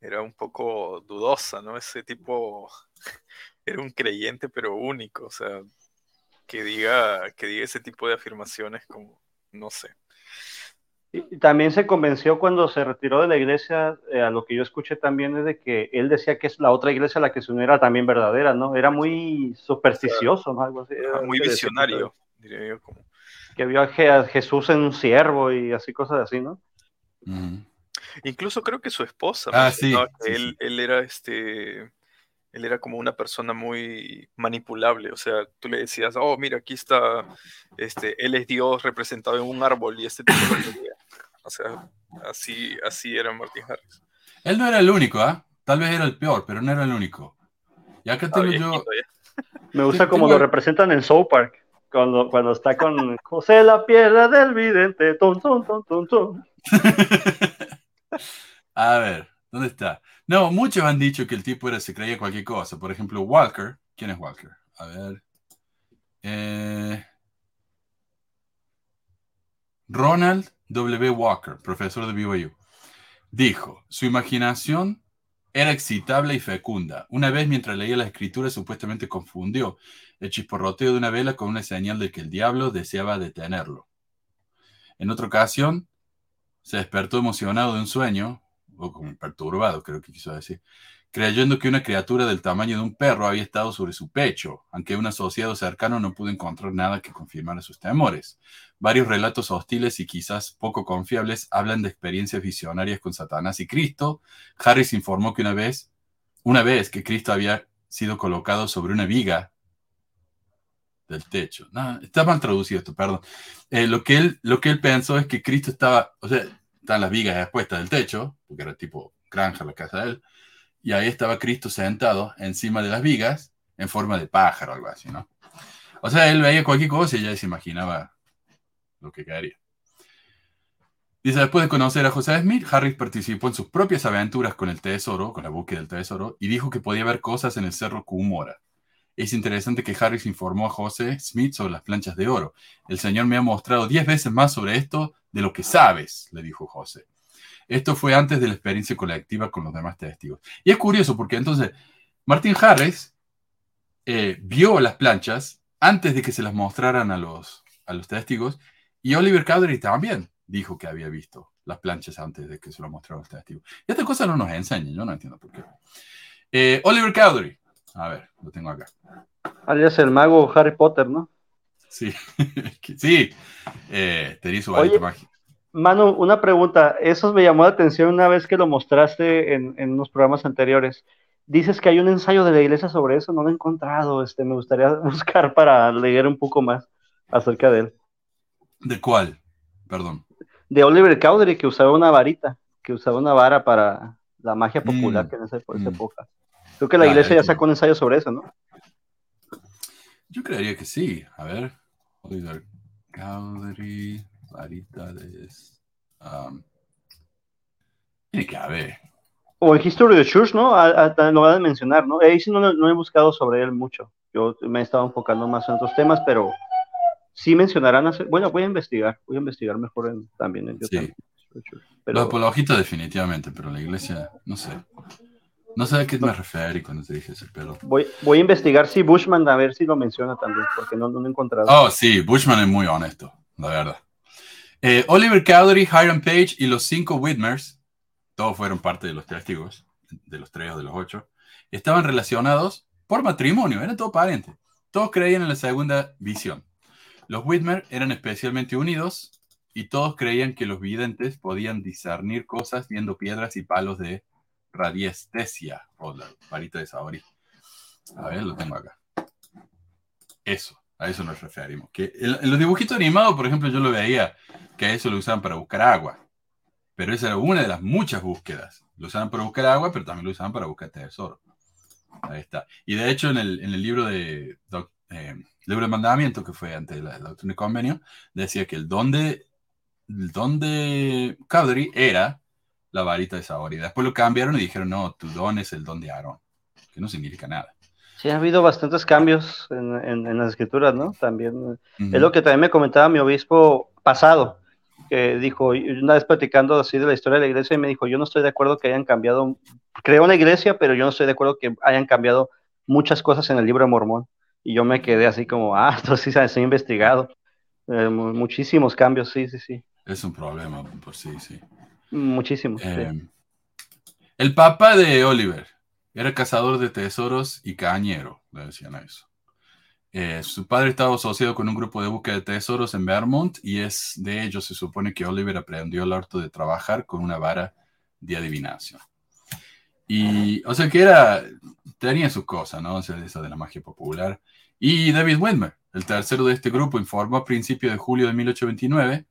era un poco dudosa, ¿no? Ese tipo era un creyente pero único, o sea, que diga, que diga ese tipo de afirmaciones como, no sé. Y también se convenció cuando se retiró de la iglesia, eh, a lo que yo escuché también es de que él decía que es la otra iglesia a la que se unió era también verdadera, ¿no? Era muy supersticioso, ¿no? Algo así. muy visionario, diría yo. Como... Que vio a Jesús en un siervo y así cosas así, ¿no? Incluso creo que su esposa Ah, sí, que sí, él, él era este, él era como una persona muy manipulable. O sea, tú le decías, oh, mira, aquí está, este, él es Dios representado en un árbol y este tipo quería. O sea, así, así era Martin Harris. Él no era el único, ¿ah? Tal vez era el peor, pero no era el único. Y acá tengo yo. ya. Me gusta Sí, como tengo- lo representan en South Park, cuando, cuando está con José la piedra del vidente, ton, ton, ton, ton, ton. A ver, ¿dónde está? No, muchos han dicho que el tipo era, se creía cualquier cosa. Por ejemplo, Walker. ¿Quién es Walker? A ver. Eh, Ronald W. Walker, profesor de BYU, dijo, su imaginación era excitable y fecunda. Una vez mientras leía las escrituras supuestamente confundió el chisporroteo de una vela con una señal de que el diablo deseaba detenerlo. En otra ocasión, se despertó emocionado de un sueño, o como perturbado, creo que quiso decir, creyendo que una criatura del tamaño de un perro había estado sobre su pecho, aunque un asociado cercano no pudo encontrar nada que confirmara sus temores. Varios relatos hostiles y quizás poco confiables hablan de experiencias visionarias con Satanás y Cristo. Harris informó que una vez, una vez que Cristo había sido colocado sobre una viga del techo. No, está mal traducido esto, perdón. Eh, lo, que él, lo que él pensó es que Cristo estaba, o sea, estaban las vigas expuestas del techo, porque era tipo granja la casa de él, y ahí estaba Cristo sentado encima de las vigas en forma de pájaro, algo así, ¿no? O sea, él veía cualquier cosa y ya se imaginaba lo que quería. Dice, después de conocer a José Smith, Harris participó en sus propias aventuras con el tesoro, con la búsqueda del tesoro, y dijo que podía ver cosas en el cerro Cumora. Es interesante que Harris informó a José Smith sobre las planchas de oro. El Señor me ha mostrado diez veces más sobre esto de lo que sabes, le dijo José. Esto fue antes de la experiencia colectiva con los demás testigos. Y es curioso porque entonces Martin Harris eh, vio las planchas antes de que se las mostraran a los, a los testigos y Oliver Cowdery también dijo que había visto las planchas antes de que se las mostraran los testigos. Y esta cosa no nos enseña, yo no entiendo por qué. Eh, Oliver Cowdery, a ver, lo tengo acá. Alias el mago Harry Potter, ¿no? Sí, sí, eh, su varita Oye, mágica. Manu, una pregunta. Eso me llamó la atención una vez que lo mostraste en, en unos programas anteriores. Dices que hay un ensayo de la iglesia sobre eso, no lo he encontrado. Este, me gustaría buscar para leer un poco más acerca de él. ¿De cuál? Perdón. De Oliver Cowdery, que usaba una varita, que usaba una vara para la magia popular Mm, que en esa, esa mm. época. Creo que la Ah, iglesia ya ya sacó un ensayo sobre eso, ¿no? Yo creería que sí. A ver. Varita de... um, tiene que haber. O en History of the Church, ¿no? A- a- lo van a mencionar, ¿no? Ahí sí no, no he buscado sobre él mucho. Yo me he estado enfocando más en otros temas, pero sí mencionarán. Bueno, voy a investigar, voy a investigar mejor en- también en Sí. Pero- Los apologistas definitivamente, pero la iglesia, no sé. No sé a qué me refiero cuando te dije ese pelo. Voy, voy a investigar si Bushman, a ver si lo menciona también, porque no, no lo he encontrado. Oh, sí, Bushman es muy honesto, la verdad. Eh, Oliver Cowdery, Hiram Page y los cinco Whitmers, todos fueron parte de los testigos, de los tres o de los ocho, estaban relacionados por matrimonio, eran todos parientes. Todos creían en la segunda visión. Los Whitmer eran especialmente unidos y todos creían que los videntes podían discernir cosas viendo piedras y palos de radiestesia o la varita de Saori. A ver, lo tengo acá. Eso, a eso nos referimos. Que en, los dibujitos animados, por ejemplo, yo lo veía que a eso lo usaban para buscar agua. Pero esa era una de las muchas búsquedas. Lo usaban para buscar agua, pero también lo usaban para buscar tesoro. Ahí está. Y de hecho, en el, en el libro de doc- eh, libro de mandamiento, que fue ante la, doctrina y convenio, decía que el don de, el don de Cowdery era la varita de Saori. Después lo cambiaron y dijeron, no, tu don es el don de Aarón, que no significa nada. Sí, ha habido bastantes cambios en, en- en las escrituras, ¿no? También eh, es lo que también me comentaba mi obispo pasado, que dijo, y una vez platicando así de la historia de la iglesia, y me dijo, yo no estoy de acuerdo que hayan cambiado, creo en la iglesia, pero yo no estoy de acuerdo que hayan cambiado muchas cosas en el libro de Mormón. Y yo me quedé así como, ah, esto sí se ha investigado. Eh, mu- muchísimos cambios, sí, sí, sí. Es un problema por sí, sí. Muchísimos. sí. Eh, el papá de Oliver era cazador de tesoros y cañero, le decían a eso. Eh, su padre estaba asociado con un grupo de búsqueda de tesoros en Vermont y es de ellos se supone que Oliver aprendió el arte de trabajar con una vara de adivinación. Y, o sea, que era, tenía sus cosas, ¿no? O sea, esa de la magia popular. Y David Widmer, el tercero de este grupo, informó a principios de julio de 1829,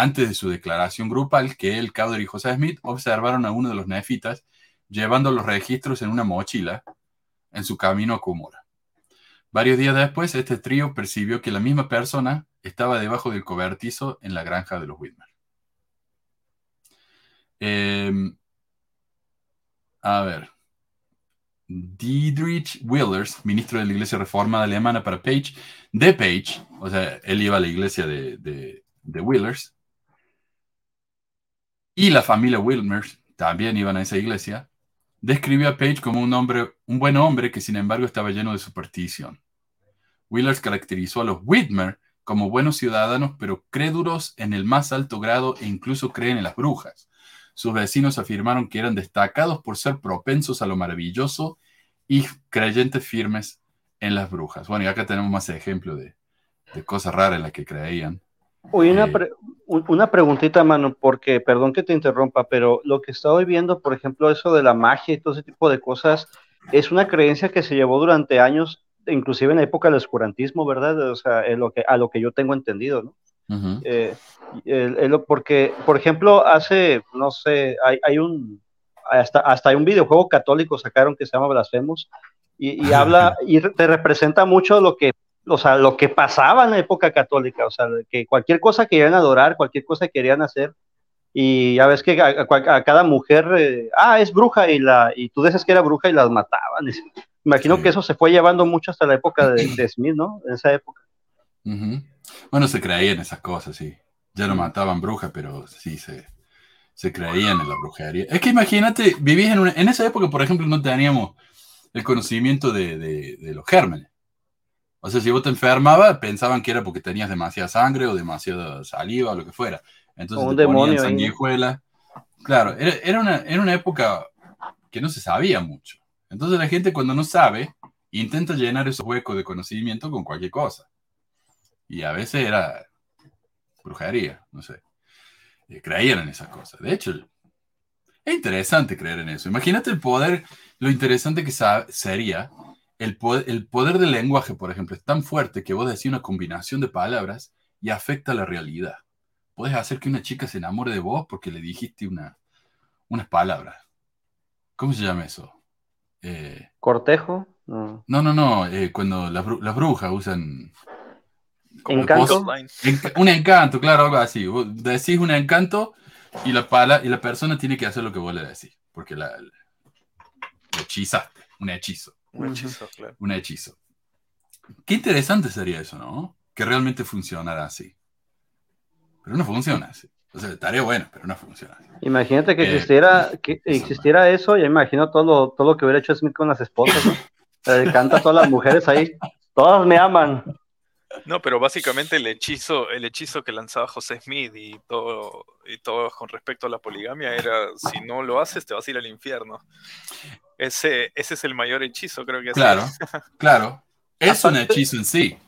antes de su declaración grupal, que él, Cowder y José Smith observaron a uno de los nefitas llevando los registros en una mochila en su camino a Cumora. Varios días después, este trío percibió que la misma persona estaba debajo del cobertizo en la granja de los Whitmer. Em, a ver. Diedrich Willers, ministro de la Iglesia Reformada Alemana para Page, de Page, o sea, él iba a la iglesia de, de Willers, y la familia Wilmers también iban a esa iglesia, describió a Page como un hombre, un buen hombre que sin embargo estaba lleno de superstición. Willers caracterizó a los Whitmer como buenos ciudadanos, pero crédulos en el más alto grado e incluso creen en las brujas. Sus vecinos afirmaron que eran destacados por ser propensos a lo maravilloso y creyentes firmes en las brujas. Bueno, y acá tenemos más ejemplos de, de cosas raras en las que creían. Oye, una, pre una preguntita, mano, porque perdón que te interrumpa, pero lo que estoy viendo, por ejemplo, eso de la magia y todo ese tipo de cosas, es una creencia que se llevó durante años, inclusive en la época del oscurantismo, ¿verdad? O sea, es lo que, a lo que yo tengo entendido, ¿no? eh, el, porque, por ejemplo, hace, no sé, hay, hay, un, hasta, hasta hay un videojuego católico sacaron que se llama Blasphemous y, y habla y te representa mucho lo que o sea, lo que pasaba en la época católica, o sea, que cualquier cosa querían adorar, cualquier cosa querían hacer, y ya ves que a, cada mujer, eh, ah, es bruja, y, la, y tú dices que era bruja y las mataban. Imagino que eso se fue llevando mucho hasta la época de, Smith, ¿no? En esa época. Bueno, se creían esas cosas, sí. Ya no mataban brujas, pero sí se, se creían en la brujería. Es que imagínate, vivías en, en esa época, por ejemplo, no teníamos el conocimiento de, de, de los gérmenes. O sea, si vos te enfermabas, pensaban que era porque tenías demasiada sangre o demasiada saliva o lo que fuera. Entonces un te ponían sanguijuela. Claro, era, era, una, era una época que no se sabía mucho. Entonces la gente cuando no sabe, intenta llenar esos huecos de conocimiento con cualquier cosa. Y a veces era brujería, no sé. Eh, creían en esas cosas. De hecho, es interesante creer en eso. Imagínate el poder, lo interesante que sería el poder, del lenguaje, por ejemplo, es tan fuerte que vos decís una combinación de palabras y afecta la realidad. Puedes hacer que una chica se enamore de vos porque le dijiste una, unas palabras. ¿Cómo se llama eso? Eh, ¿Cortejo? No, no, no. Eh, cuando las, brujas usan... ¿Encanto? un encanto, claro, algo así. decís un encanto y la, pala, y la persona tiene que hacer lo que vos le decís, porque la, la hechizaste, un hechizo. Un hechizo, claro. Un hechizo. Qué interesante sería eso, ¿no? Que realmente funcionara así. Pero no funciona así. O sea, estaría bueno, pero no funciona así. Imagínate que eh, existiera, que existiera eso, ya imagino todo lo, todo lo que hubiera hecho Smith con las esposas, ¿no? Le canta a todas las mujeres ahí, todas me aman. No, pero básicamente el hechizo, el hechizo que lanzaba José Smith y todo, y todo con respecto a la poligamia era si no lo haces te vas a ir al infierno. Ese, ese es el mayor hechizo, creo que Claro, claro. Es un hechizo en sí.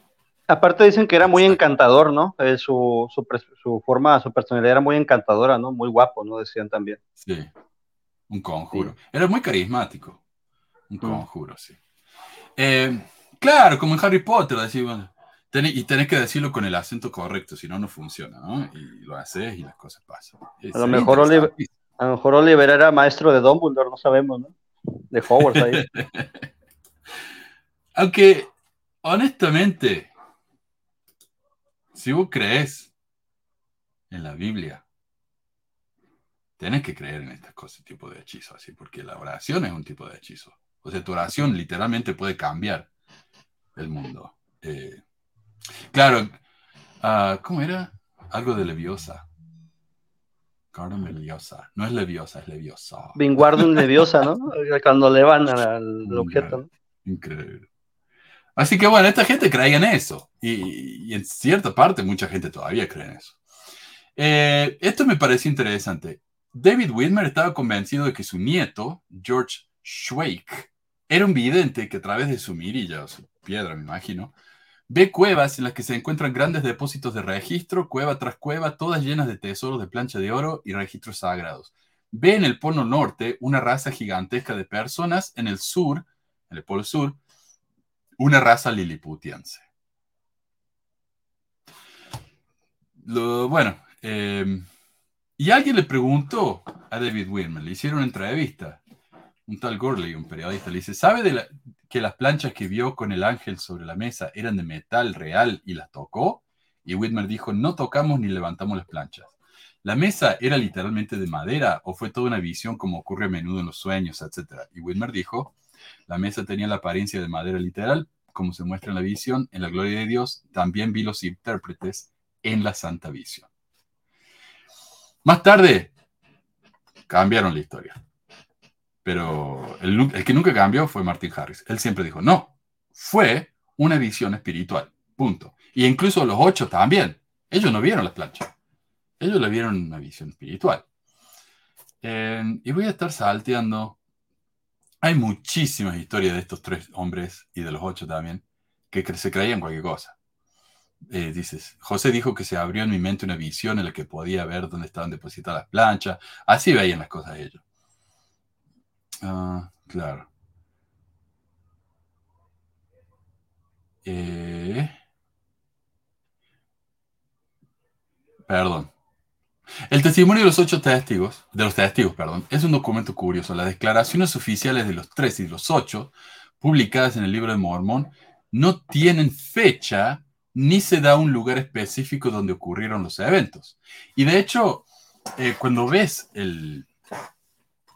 Aparte dicen que era muy encantador, ¿no? Eh, su, su, su, forma, su personalidad era muy encantadora, ¿no? Muy guapo, ¿no? Decían también. Sí. Un conjuro. Era muy carismático. Un conjuro, sí. Eh, claro, como en Harry Potter, decimos, y tenés que decirlo con el acento correcto, si no, no funciona, ¿no? Y lo haces y las cosas pasan. a, lo mejor Oliver, a lo mejor Oliver era maestro de Dumbledore, no sabemos, ¿no? De Hogwarts ahí. Aunque, honestamente, si vos crees en la Biblia, tenés que creer en estas cosas, tipo de hechizo, así, porque la oración es un tipo de hechizo. O sea, tu oración literalmente puede cambiar el mundo. Eh, Claro, uh, ¿cómo era? Algo de Leviosa. Carmen Leviosa. No es Leviosa, es Leviosa. Vinguardum Leviosa, ¿no? Cuando le van al objeto. ¿no? Increíble. Así que bueno, esta gente creía en eso. Y, en cierta parte mucha gente todavía cree en eso. Eh, esto me parece interesante. David Whitmer estaba convencido de que su nieto, George Schweik, era un vidente que a través de su mirilla, o su piedra, me imagino, Ve cuevas en las que se encuentran grandes depósitos de registro, cueva tras cueva, todas llenas de tesoros de plancha de oro y registros sagrados. Ve en el Polo Norte una raza gigantesca de personas, en el sur, en el Polo Sur, una raza liliputiense. Bueno, eh, y alguien le preguntó a David Wilmer, le hicieron una entrevista, un tal Gorley, un periodista, le dice, ¿sabe de que las planchas que vio con el ángel sobre la mesa eran de metal real y las tocó? Y Whitmer dijo, no tocamos ni levantamos las planchas. ¿La mesa era literalmente de madera o fue toda una visión como ocurre a menudo en los sueños, etcétera? Y Whitmer dijo, la mesa tenía la apariencia de madera literal, como se muestra en la visión, en la gloria de Dios, también vi los intérpretes en la santa visión. Más tarde, cambiaron la historia. Pero el, que nunca cambió fue Martin Harris. Él siempre dijo, no, fue una visión espiritual, punto. Y incluso los ocho también. Ellos no vieron las planchas. Ellos le vieron una visión espiritual. Y voy a estar salteando. Hay muchísimas historias de estos tres hombres y de los ocho también que se creían cualquier cosa. Eh, dices, José dijo que se abrió en mi mente una visión en la que podía ver dónde estaban depositadas las planchas. Así veían las cosas ellos. Ah, claro. Eh, perdón. El testimonio de los ocho testigos, de los testigos, perdón, es un documento curioso. Las declaraciones oficiales de los tres y los ocho, publicadas en el libro de Mormón, no tienen fecha ni se da un lugar específico donde ocurrieron los eventos. Y de hecho, eh, cuando ves el,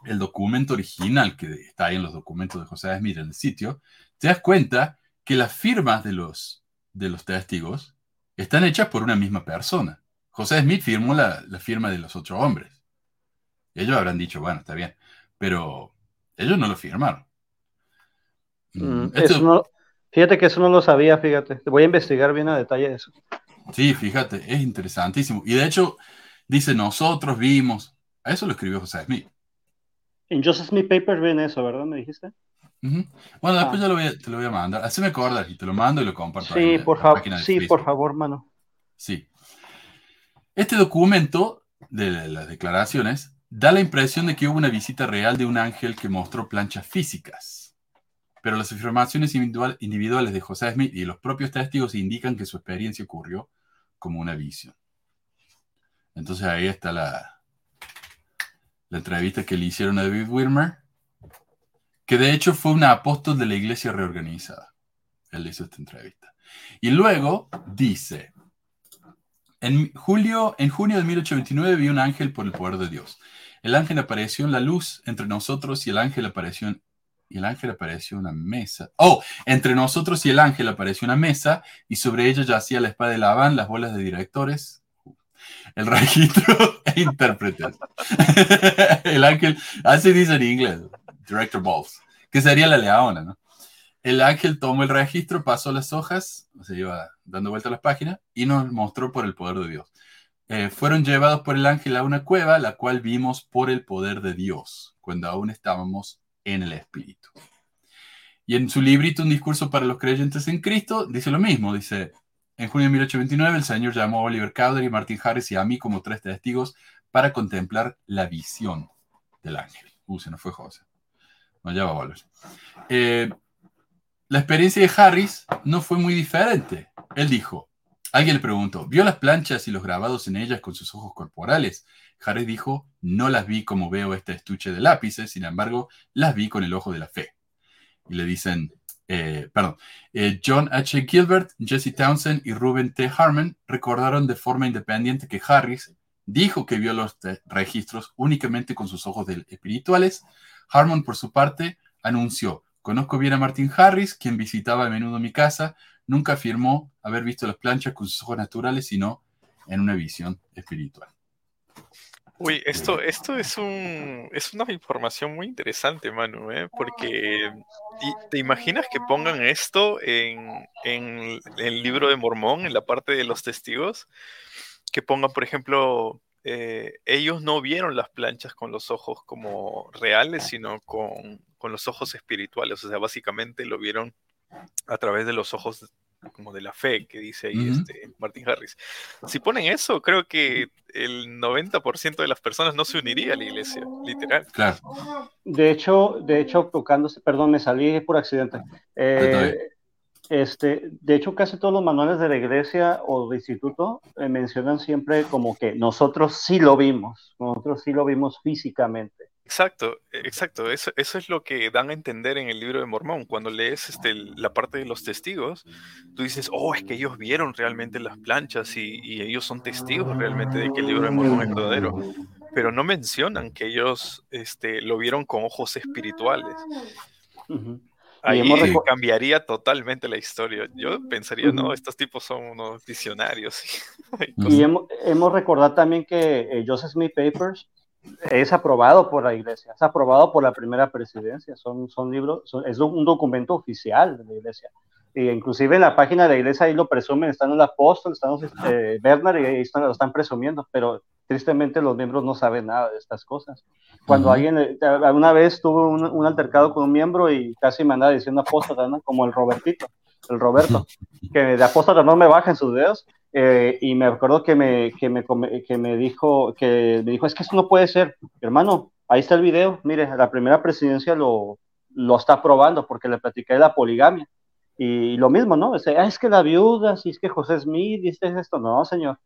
el documento original que está ahí en los documentos de José Smith en el sitio, te das cuenta que las firmas de los, de los testigos están hechas por una misma persona. José Smith firmó la, firma de los otros hombres. Ellos habrán dicho, bueno, está bien, pero ellos no lo firmaron. Mm, Esto, Fíjate que eso no lo sabía, fíjate. Te voy a investigar bien a detalle eso. Sí, fíjate, es interesantísimo. Y de hecho, dice, nosotros vimos. A eso lo escribió José Smith. En Joseph Smith Papers ven eso, ¿verdad? ¿Me dijiste? Bueno, después ah. ya te lo voy a mandar. Así me acordar y te lo mando y lo comparto. Sí, por favor. Sí, por favor, mano. Sí. Este documento de las declaraciones da la impresión de que hubo una visita real de un ángel que mostró planchas físicas pero las afirmaciones individuales de José Smith y los propios testigos indican que su experiencia ocurrió como una visión. Entonces ahí está la, la entrevista que le hicieron a David Wilmer, que de hecho fue una apóstol de la iglesia reorganizada. Él hizo esta entrevista. Y luego dice, en, julio, en junio de 1829 vi un ángel por el poder de Dios. El ángel apareció en la luz entre nosotros y el ángel apareció en, y el ángel apareció una mesa. Oh, entre nosotros y el ángel apareció una mesa y sobre ella yacía la espada de Labán, las bolas de directores, el registro e intérpretes. el ángel, así dice en inglés, director balls, que sería la leona, ¿no? El ángel tomó el registro, pasó las hojas, se iba dando vuelta a las páginas y nos mostró por el poder de Dios. Eh, fueron llevados por el ángel a una cueva, la cual vimos por el poder de Dios, cuando aún estábamos en el Espíritu. Y en su librito Un discurso para los creyentes en Cristo, dice lo mismo, dice, en junio de 1829 el Señor llamó a Oliver Cowder y Martin Harris y a mí como tres testigos para contemplar la visión del ángel. Uh, se nos fue José. No, ya va a volver. Eh, la experiencia de Harris no fue muy diferente. Él dijo, alguien le preguntó, ¿vio las planchas y los grabados en ellas con sus ojos corporales? Harris dijo, no las vi como veo este estuche de lápices, sin embargo, las vi con el ojo de la fe. Y le dicen, eh, perdón, eh, John H. Gilbert, Jesse Townsend y Ruben T. Harmon recordaron de forma independiente que Harris dijo que vio los registros únicamente con sus ojos espirituales. Harmon, por su parte, anunció, conozco bien a Martin Harris, quien visitaba a menudo mi casa, nunca afirmó haber visto las planchas con sus ojos naturales, sino en una visión espiritual. Uy, esto, esto es, un, es una información muy interesante, Manu, ¿eh? porque ¿te imaginas que pongan esto en, en, el libro de Mormón, en la parte de los testigos? Que pongan, por ejemplo, eh, ellos no vieron las planchas con los ojos como reales, sino con, con los ojos espirituales, o sea, básicamente lo vieron a través de los ojos como de la fe que dice ahí Ujú. este Martin Harris. Si ponen eso, creo que el 90% de las personas no se uniría a la iglesia, literal. Claro. De hecho, de hecho, tocándose, perdón, me salí por accidente. Eh, este, de hecho, casi todos los manuales de la iglesia o de instituto eh, mencionan siempre como que nosotros sí lo vimos, nosotros sí lo vimos físicamente. Exacto, exacto. Eso, eso es lo que dan a entender en el libro de Mormón. Cuando lees este, la parte de los testigos, tú dices, oh, es que ellos vieron realmente las planchas y, y ellos son testigos realmente de que el libro de Mormón es verdadero. Pero no mencionan que ellos este, lo vieron con ojos espirituales. Ahí cambiaría totalmente la historia. Yo pensaría, no, estos tipos son unos visionarios. Y hemos, hemos recordado también que eh, Joseph Smith Papers es aprobado por la iglesia, es aprobado por la primera presidencia, son, son libros, son- es un documento oficial de la iglesia. Y inclusive en la página de la iglesia ahí lo presumen, están el apóstol, están los, eh, Bernard y ahí están, lo están presumiendo, pero tristemente los miembros no saben nada de estas cosas. Cuando Ujú. alguien, eh, alguna vez tuve un, un altercado con un miembro y casi me andaba diciendo apóstata, ¿no? como el Robertito, el Roberto, que de apóstata no me baja en sus dedos, eh, y me acuerdo que me, que, me, que me dijo, que me dijo, es que esto no puede ser, hermano, ahí está el video, mire, la primera presidencia lo, lo está aprobando porque le platicé de la poligamia. Y lo mismo, ¿no? Dice, "Ah, es que la viuda, si es que José Smith, dice esto. No, señor.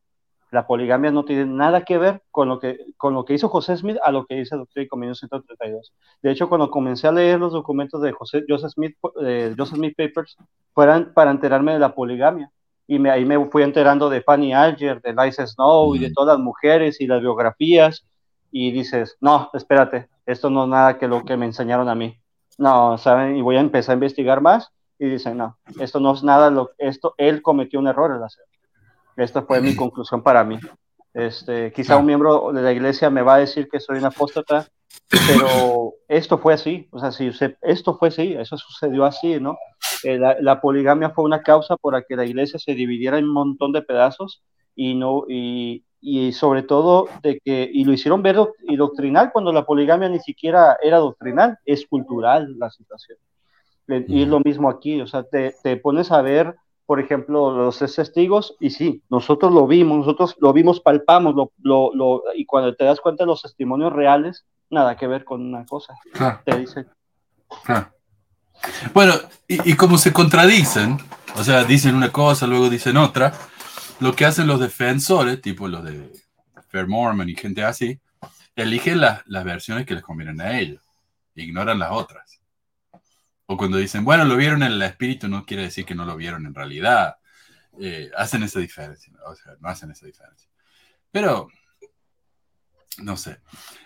La poligamia no tiene nada que ver con lo que, con lo que hizo José Smith a lo que dice Doctrina y Convenio 132. De hecho, cuando comencé a leer los documentos de José, Joseph, Smith, eh, Joseph Smith Papers, fueran para enterarme de la poligamia. Y me, ahí me fui enterando de Fanny Alger, de Liza Snow y de todas las mujeres y las biografías. Y dices, no, espérate, esto no es nada que lo que me enseñaron a mí. No, ¿saben? Y voy a empezar a investigar más. Y dicen, no, esto no es nada, lo, esto, él cometió un error al hacer. Esta fue mi conclusión para mí. Este, quizá un miembro de la iglesia me va a decir que soy un apóstata, pero esto fue así, o sea, si se- esto fue así, eso sucedió así, ¿no? Eh, la, la poligamia fue una causa para que la iglesia se dividiera en un montón de pedazos y no y, y sobre todo de que y lo hicieron ver y doctrinal cuando la poligamia ni siquiera era doctrinal, es cultural la situación. Le- Y es lo mismo aquí, o sea, te, te pones a ver, por ejemplo, los tres testigos, y sí, nosotros lo vimos, nosotros lo vimos, palpamos, lo, lo, lo- y cuando te das cuenta de los testimonios reales, nada que ver con una cosa. Claro. Te dicen, Ah. Bueno, y, y como se contradicen, o sea, dicen una cosa, luego dicen otra, lo que hacen los defensores, tipo los de Fair Mormon y gente así, eligen las- las versiones que les convienen a ellos, ignoran las otras. O cuando dicen, bueno, lo vieron en el espíritu, no quiere decir que no lo vieron en realidad. Eh, hacen esa diferencia, o sea, no hacen esa diferencia. Pero, no sé.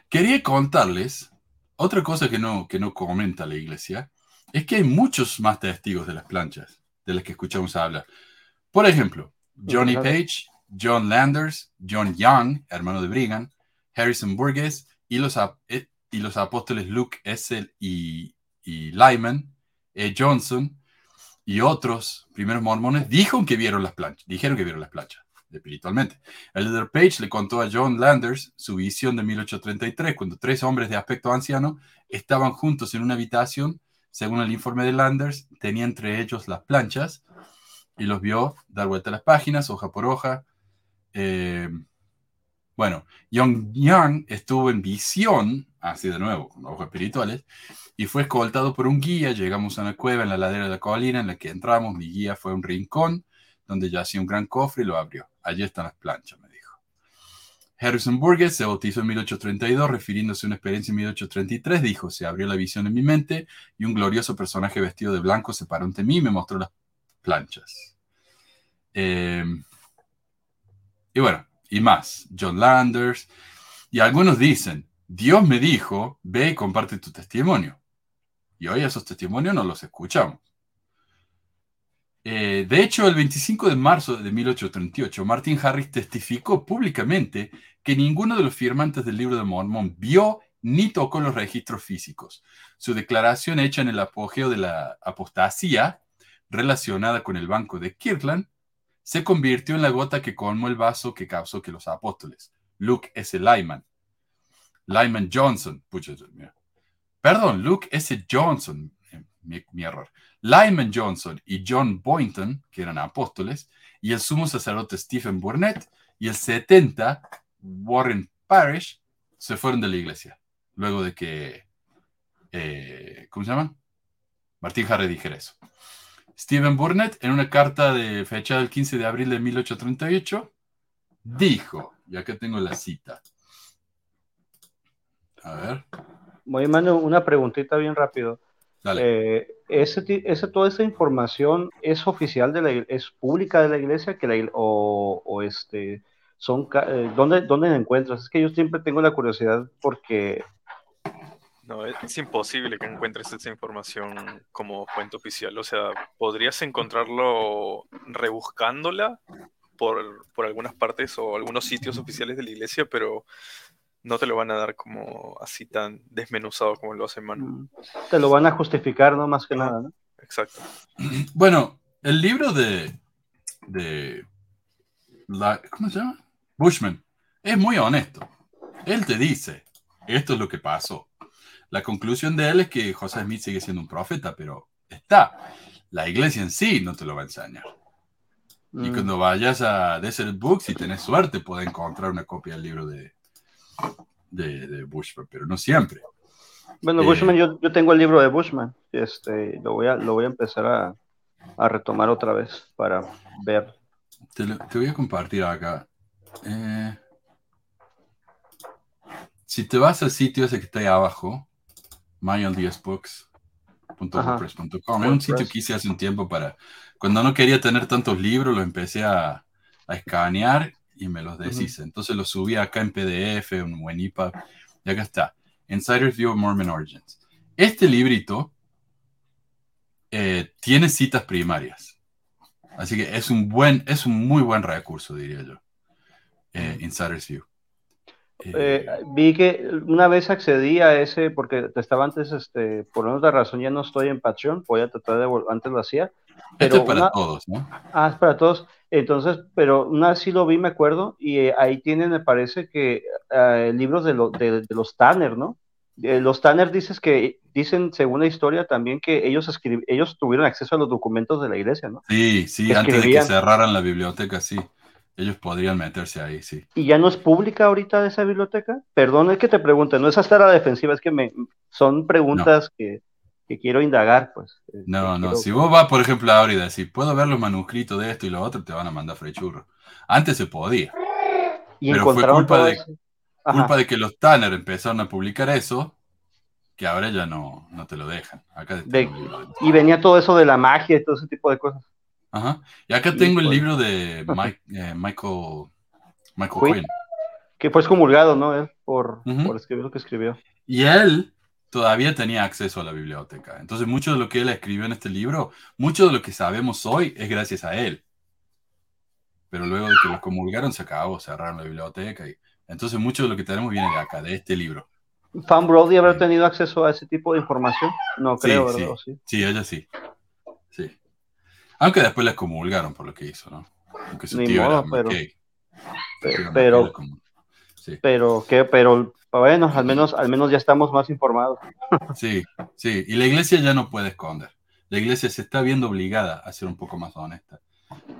Quería contarles otra cosa que no, que no comenta la iglesia, es que hay muchos más testigos de las planchas de las que escuchamos hablar. Por ejemplo, Johnny. Page, John Landers, John Young, hermano de Brigham, Harrison Burgess y los, eh, y los apóstoles Luke Essel y, y Lyman, E. Johnson y otros primeros mormones dijeron que vieron las planchas, dijeron que vieron las planchas espiritualmente. El líder Page le contó a John Landers su visión de 1833, cuando tres hombres de aspecto anciano estaban juntos en una habitación. Según el informe de Landers, tenía entre ellos las planchas y los vio dar vuelta a las páginas, hoja por hoja. Eh, bueno, Young estuvo en visión, así de nuevo, con ojos espirituales, y fue escoltado por un guía. Llegamos a una cueva en la ladera de la colina en la que entramos. Mi guía fue a un rincón donde yacía un gran cofre y lo abrió. Allí están las planchas, me dijo. Harrison Burgess se bautizó en 1832, refiriéndose a una experiencia en 1833, dijo, se abrió la visión en mi mente y un glorioso personaje vestido de blanco se paró ante mí y me mostró las planchas. Eh, y bueno, y más, John Landers, y algunos dicen, Dios me dijo, ve y comparte tu testimonio. Y hoy esos testimonios no los escuchamos. Eh, de hecho, el 25 de marzo de 1838, Martin Harris testificó públicamente que ninguno de los firmantes del libro de Mormón vio ni tocó los registros físicos. Su declaración hecha en el apogeo de la apostasía, relacionada con el banco de Kirtland, se convirtió en la gota que colmó el vaso que causó que los apóstoles, Luke S. Lyman, Lyman Johnson, perdón, Luke S. Johnson, mi, error. Lyman Johnson y John Boynton, que eran apóstoles, y el sumo sacerdote Stephen Burnett, y el 70, Warren Parrish, se fueron de la iglesia, luego de que, eh, ¿cómo se llama? Martín Harry dijera eso. Stephen Burnett, en una carta de fecha del 15 de abril de 1838, dijo, ya que tengo la cita. A ver. Voy a mandar una preguntita bien rápido. Dale. Eh, ese, toda esa información es oficial de la es pública de la iglesia que la, o, o este son eh, ¿dónde, dónde la encuentras? Es que yo siempre tengo la curiosidad porque No, es, es imposible que encuentres esa información como fuente oficial. O sea, podrías encontrarlo rebuscándola por, por algunas partes o algunos sitios oficiales de la iglesia, pero no te lo van a dar como así tan desmenuzado como lo hace Manu. te lo van a justificar, ¿no? Más que nada, ¿no? Exacto. Bueno, el libro de, de la- ¿cómo se llama? Bushman es muy honesto. Él te dice, esto es lo que pasó. La conclusión de él es que José Smith sigue siendo un profeta, pero está. La iglesia en sí no te lo va a enseñar. Y Mm. cuando vayas a Desert Books, si tenés suerte, puedes encontrar una copia del libro de, de, de Bushman, pero no siempre. Bueno, Eh, Bushman, yo, yo tengo el libro de Bushman, este, lo voy a, lo voy a empezar a, a retomar otra vez para ver. Te, lo- te voy a compartir acá. Eh, si te vas al sitio ese que está ahí abajo, myoldsbooks.wordpress.com, es un sitio que hice hace un tiempo para, cuando no quería tener tantos libros, los empecé a, a escanear y me los deshice. Entonces los subí acá en PDF, en buen EPUB, y acá está, Insider's View of Mormon Origins. Este librito eh, tiene citas primarias. Así que es un buen, es un muy buen recurso, diría yo. Eh, Insider's View. Eh, vi que una vez accedí a ese, porque estaba antes, este, por una otra razón ya no estoy en Patreon, voy a tratar de vol- antes lo hacía. Esto es para una- todos, ¿no? Ah, es para todos. Entonces, pero una vez sí lo vi, me acuerdo, y eh, ahí tienen, me parece que eh, libros de, lo- de, de los Tanner, ¿no? Eh, los Tanner dices que, dicen, según la historia, también que ellos ellos tuvieron acceso a los documentos de la iglesia, ¿no? Sí, sí, antes de que cerraran la biblioteca, sí. Ellos podrían meterse ahí, sí. ¿Y ya no es pública ahorita esa biblioteca? Perdón, es que te pregunte, no es hasta la defensiva, es que me son preguntas que, que quiero indagar, pues. eh, No, no, quiero- si vos vas, por ejemplo, y decís, puedo ver los manuscritos de esto y lo otro, te van a mandar frechurro. Antes se podía. Y pero fue culpa de, culpa de que los Tanner empezaron a publicar eso, que ahora ya no, no te lo dejan. Acá De- y venía todo eso de la magia y todo ese tipo de cosas. Ajá. Y acá tengo el Híjole. libro de Mike- eh, Michael, Michael Quinn. Que fue excomulgado, ¿no? Él, por, por escribir lo que escribió. Y él todavía tenía acceso a la biblioteca. Entonces, mucho de lo que él escribió en este libro, mucho de lo que sabemos hoy es gracias a él. Pero luego de que lo comulgaron, se acabó, cerraron la biblioteca. Y... Entonces, mucho de lo que tenemos viene de acá, de este libro. ¿Fan Brody habrá tenido acceso a ese tipo de información? No creo, sí, ¿verdad? ¿O sí? sí, ella sí. Sí. Aunque después la comulgaron por lo que hizo, ¿no? Aunque su Ni tío modo, era pero- McKay. Pero- sí. Pero que, pero bueno, al menos, al menos ya estamos más informados. Sí, sí, y la iglesia ya no puede esconder. La iglesia se está viendo obligada a ser un poco más honesta.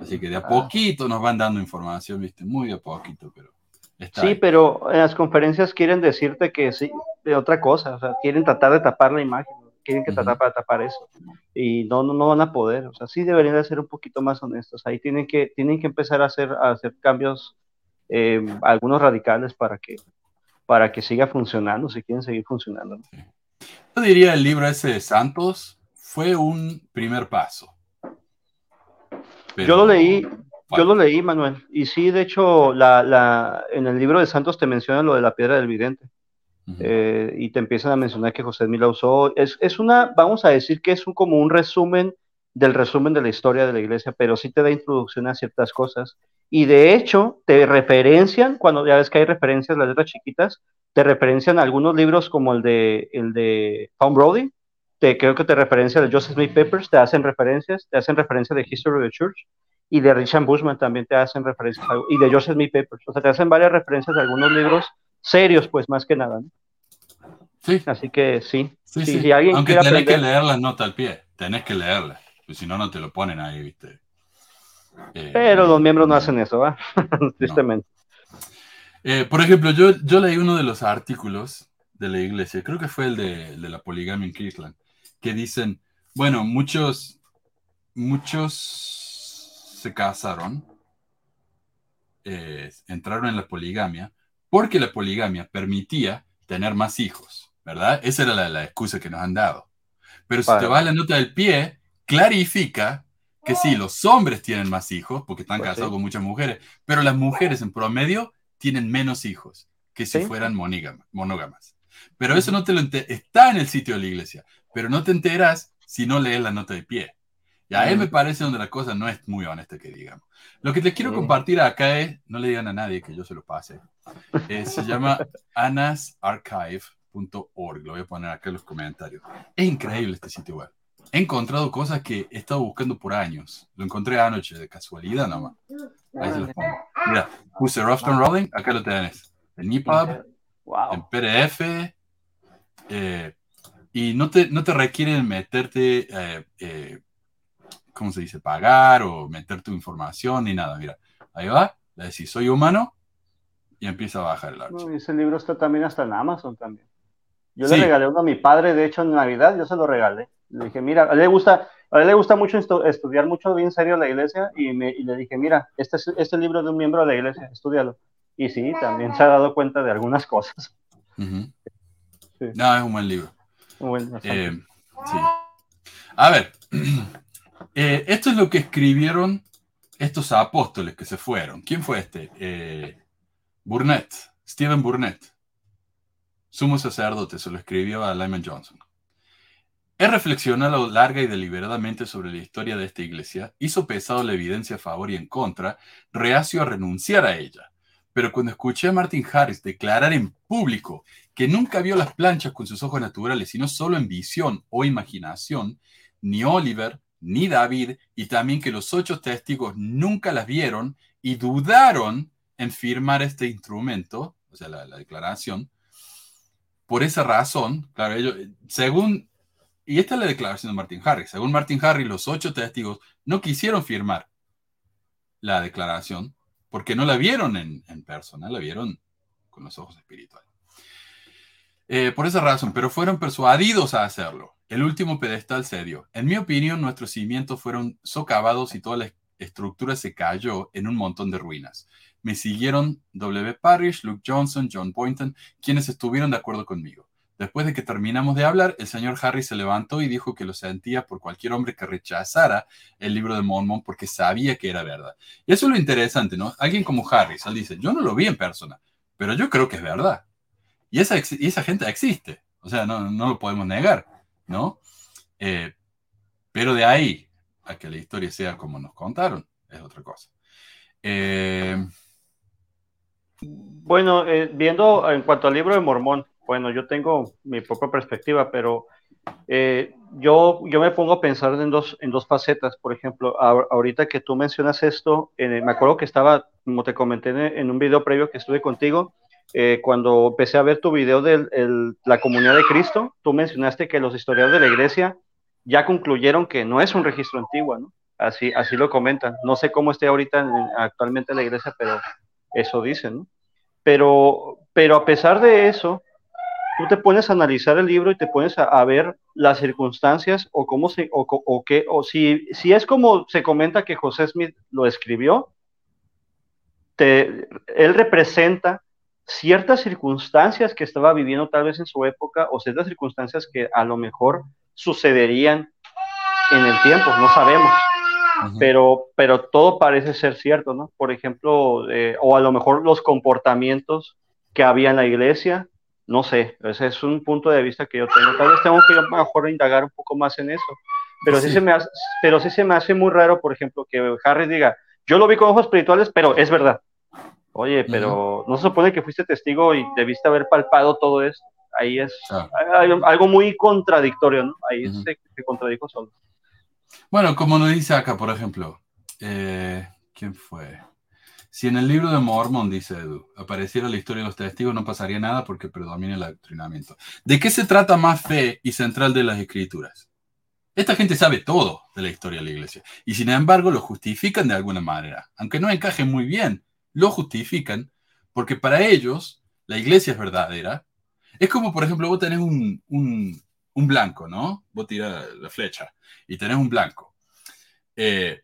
Así que de a Ah. poquito nos van dando información, ¿viste? Muy de a poquito, pero está Sí, ahí. pero en las conferencias quieren decirte que sí, de otra cosa, o sea, quieren tratar de tapar la imagen, quieren que tratar para tapar eso, y no, no, no van a poder, o sea, sí deberían de ser un poquito más honestos, ahí tienen que, tienen que empezar a hacer, a hacer cambios, eh, algunos radicales para que, para que siga funcionando, si quieren seguir funcionando. Yo diría el libro ese de Santos fue un primer paso. Pero- Yo lo leí, yo lo leí, Manuel, y sí, de hecho, la, la, en el libro de Santos te mencionan lo de la piedra del vidente. Eh, y te empiezan a mencionar que José Smith la usó. Es, es una, vamos a decir que es un, como un resumen del resumen de la historia de la iglesia, pero sí te da introducción a ciertas cosas. Y de hecho, te referencian, cuando ya ves que hay referencias, las letras chiquitas, te referencian algunos libros como el de, el de Tom Brody, te, creo que te referencia de Joseph Smith Papers, te hacen referencias, te hacen referencia de History of the Church, y de Richard Bushman también te hacen referencias, a- y de Joseph Smith Papers, o sea, te hacen varias referencias de algunos libros serios, pues más que nada. ¿no? Sí. Así que sí. Sí, si alguien Aunque tenés que aprender- leer las notas al pie. Tenés que leerlas. Pues si no, no te lo ponen ahí, ¿viste? Eh, Pero los miembros no hacen eso, ¿va? Tristemente. Eh, por ejemplo, yo, yo leí uno de los artículos de la iglesia, creo que fue el de, el de la poligamia en Kirkland, que dicen, bueno, muchos, muchos se casaron, eh, entraron en la poligamia, porque la poligamia permitía tener más hijos, ¿verdad? Esa era la, la excusa que nos han dado. Pero si te vas a la nota del pie, clarifica que sí, los hombres tienen más hijos, porque están Pues casados sí. con muchas mujeres, pero las mujeres en promedio tienen menos hijos que si Sí. fueran monógamas. Pero eso no te lo está en el sitio de la iglesia, pero no te enteras si no lees la nota de pie. Y a él me Ujú. parece donde la cosa no es muy honesta que digamos. Lo que les quiero Sí. compartir acá es, no le digan a nadie que yo se lo pase, eh, se llama anasarchive.org, lo voy a poner acá en los comentarios. Es increíble este sitio web. He encontrado cosas que he estado buscando por años. Lo encontré anoche, de casualidad nomás. Ahí se los pongo. Mira, puse Rough and Rolling, acá lo tenés. En EPUB, en PDF, eh, y no te, no te requieren meterte, eh, eh, ¿cómo se dice? Pagar o meter tu información ni nada. Mira, ahí va, le decís, soy humano, y empieza a bajar el archivo. No, ese libro está también hasta en Amazon también. Yo Sí. le regalé uno a mi padre, de hecho, en Navidad, yo se lo regalé. Le dije, mira, a él le gusta, a él le gusta mucho estu- estudiar mucho bien serio la iglesia y, me, y le dije, mira, este es este libro de un miembro de la iglesia, estudialo. Y sí, también se ha dado cuenta de algunas cosas. Sí. No, es un buen libro. Bueno. Eh, sí. A ver, eh, esto es lo que escribieron estos apóstoles que se fueron. ¿Quién fue este? Eh, Burnett, Stephen Burnett, sumo sacerdote, se lo escribió a Lyman Johnson. He reflexionado larga y deliberadamente sobre la historia de esta iglesia, hizo pesado la evidencia a favor y en contra, reacio a renunciar a ella. Pero cuando escuché a Martin Harris declarar en público que nunca vio las planchas con sus ojos naturales, sino solo en visión o imaginación, ni Oliver, ni David, y también que los ocho testigos nunca las vieron y dudaron en firmar este instrumento, o sea, la, la declaración, por esa razón, claro, según, y esta es la declaración de Martin Harris, según Martin Harris, los ocho testigos no quisieron firmar la declaración porque no la vieron en, persona, la vieron con los ojos espirituales. Eh, por esa razón, pero fueron persuadidos a hacerlo. El último pedestal cedió. En mi opinión, nuestros cimientos fueron socavados y toda la estructura se cayó en un montón de ruinas. Me siguieron W. Parrish, Luke Johnson, John Boynton, quienes estuvieron de acuerdo conmigo. Después de que terminamos de hablar, el señor Harris se levantó y dijo que lo sentía por cualquier hombre que rechazara el libro de Mormon porque sabía que era verdad. Y eso es lo interesante, ¿no? Alguien como Harris, él dice, yo no lo vi en persona, pero yo creo que es verdad. Y esa, y esa gente existe, o sea, no, no lo podemos negar, ¿no? Eh, pero de ahí a que la historia sea como nos contaron, es otra cosa. Eh, Bueno, eh, viendo en cuanto al libro de Mormón, bueno, yo tengo mi propia perspectiva, pero eh, yo, yo me pongo a pensar en dos, en dos facetas. Por ejemplo, a- ahorita que tú mencionas esto, eh, me acuerdo que estaba, como te comenté en, en un video previo que estuve contigo, eh, cuando empecé a ver tu video de la comunidad de Cristo, tú mencionaste que los historiadores de la iglesia ya concluyeron que no es un registro antiguo, ¿no? Así, así lo comentan. No sé cómo esté ahorita en- actualmente la iglesia, pero eso dicen, ¿no? Pero, pero a pesar de eso, tú te pones a analizar el libro y te pones a, a ver las circunstancias o cómo se, o qué, o si, si es como se comenta que José Smith lo escribió, te, él representa ciertas circunstancias que estaba viviendo tal vez en su época o ciertas circunstancias que a lo mejor sucederían en el tiempo, no sabemos. Pero, pero todo parece ser cierto, ¿no? Por ejemplo, eh, o a lo mejor los comportamientos que había en la iglesia, no sé, ese es un punto de vista que yo tengo. Tal vez tengo que mejor indagar un poco más en eso. Pero sí, Sí. se me hace, pero sí se me hace muy raro, por ejemplo, que Harry diga, yo lo vi con ojos espirituales, pero es verdad. Oye, pero no se supone que fuiste testigo y debiste haber palpado todo esto. Ahí es hay algo muy contradictorio, ¿no? Ahí se, se contradijo solo. Bueno, como nos dice acá, por ejemplo, eh, ¿quién fue? Si en el libro de Mormon, dice Edu, apareciera la historia de los testigos, no pasaría nada porque predomina el adoctrinamiento. ¿De qué se trata más fe y central de las escrituras? Esta gente sabe todo de la historia de la iglesia y sin embargo lo justifican de alguna manera. Aunque no encaje muy bien, lo justifican porque para ellos la iglesia es verdadera. Es como, por ejemplo, vos tenés un, un, blanco, ¿no? Vos tirás la flecha y tenés un blanco. Eh,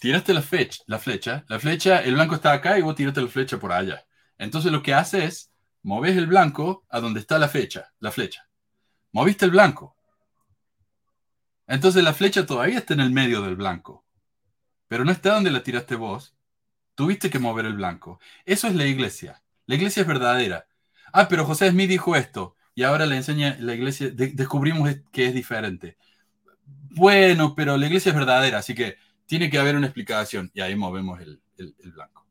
tiraste la, flecha, la flecha, la flecha, el blanco está acá y vos tiraste la flecha por allá. Entonces lo que hace es, moves el blanco a donde está la flecha, la flecha. Moviste el blanco. Entonces la flecha todavía está en el medio del blanco, pero no está donde la tiraste vos. Tuviste que mover el blanco. Eso es la iglesia. La iglesia es verdadera. Ah, pero José Smith dijo esto y ahora le enseña la iglesia, descubrimos que es diferente. Bueno, pero la iglesia es verdadera, así que tiene que haber una explicación y ahí movemos el, blanco.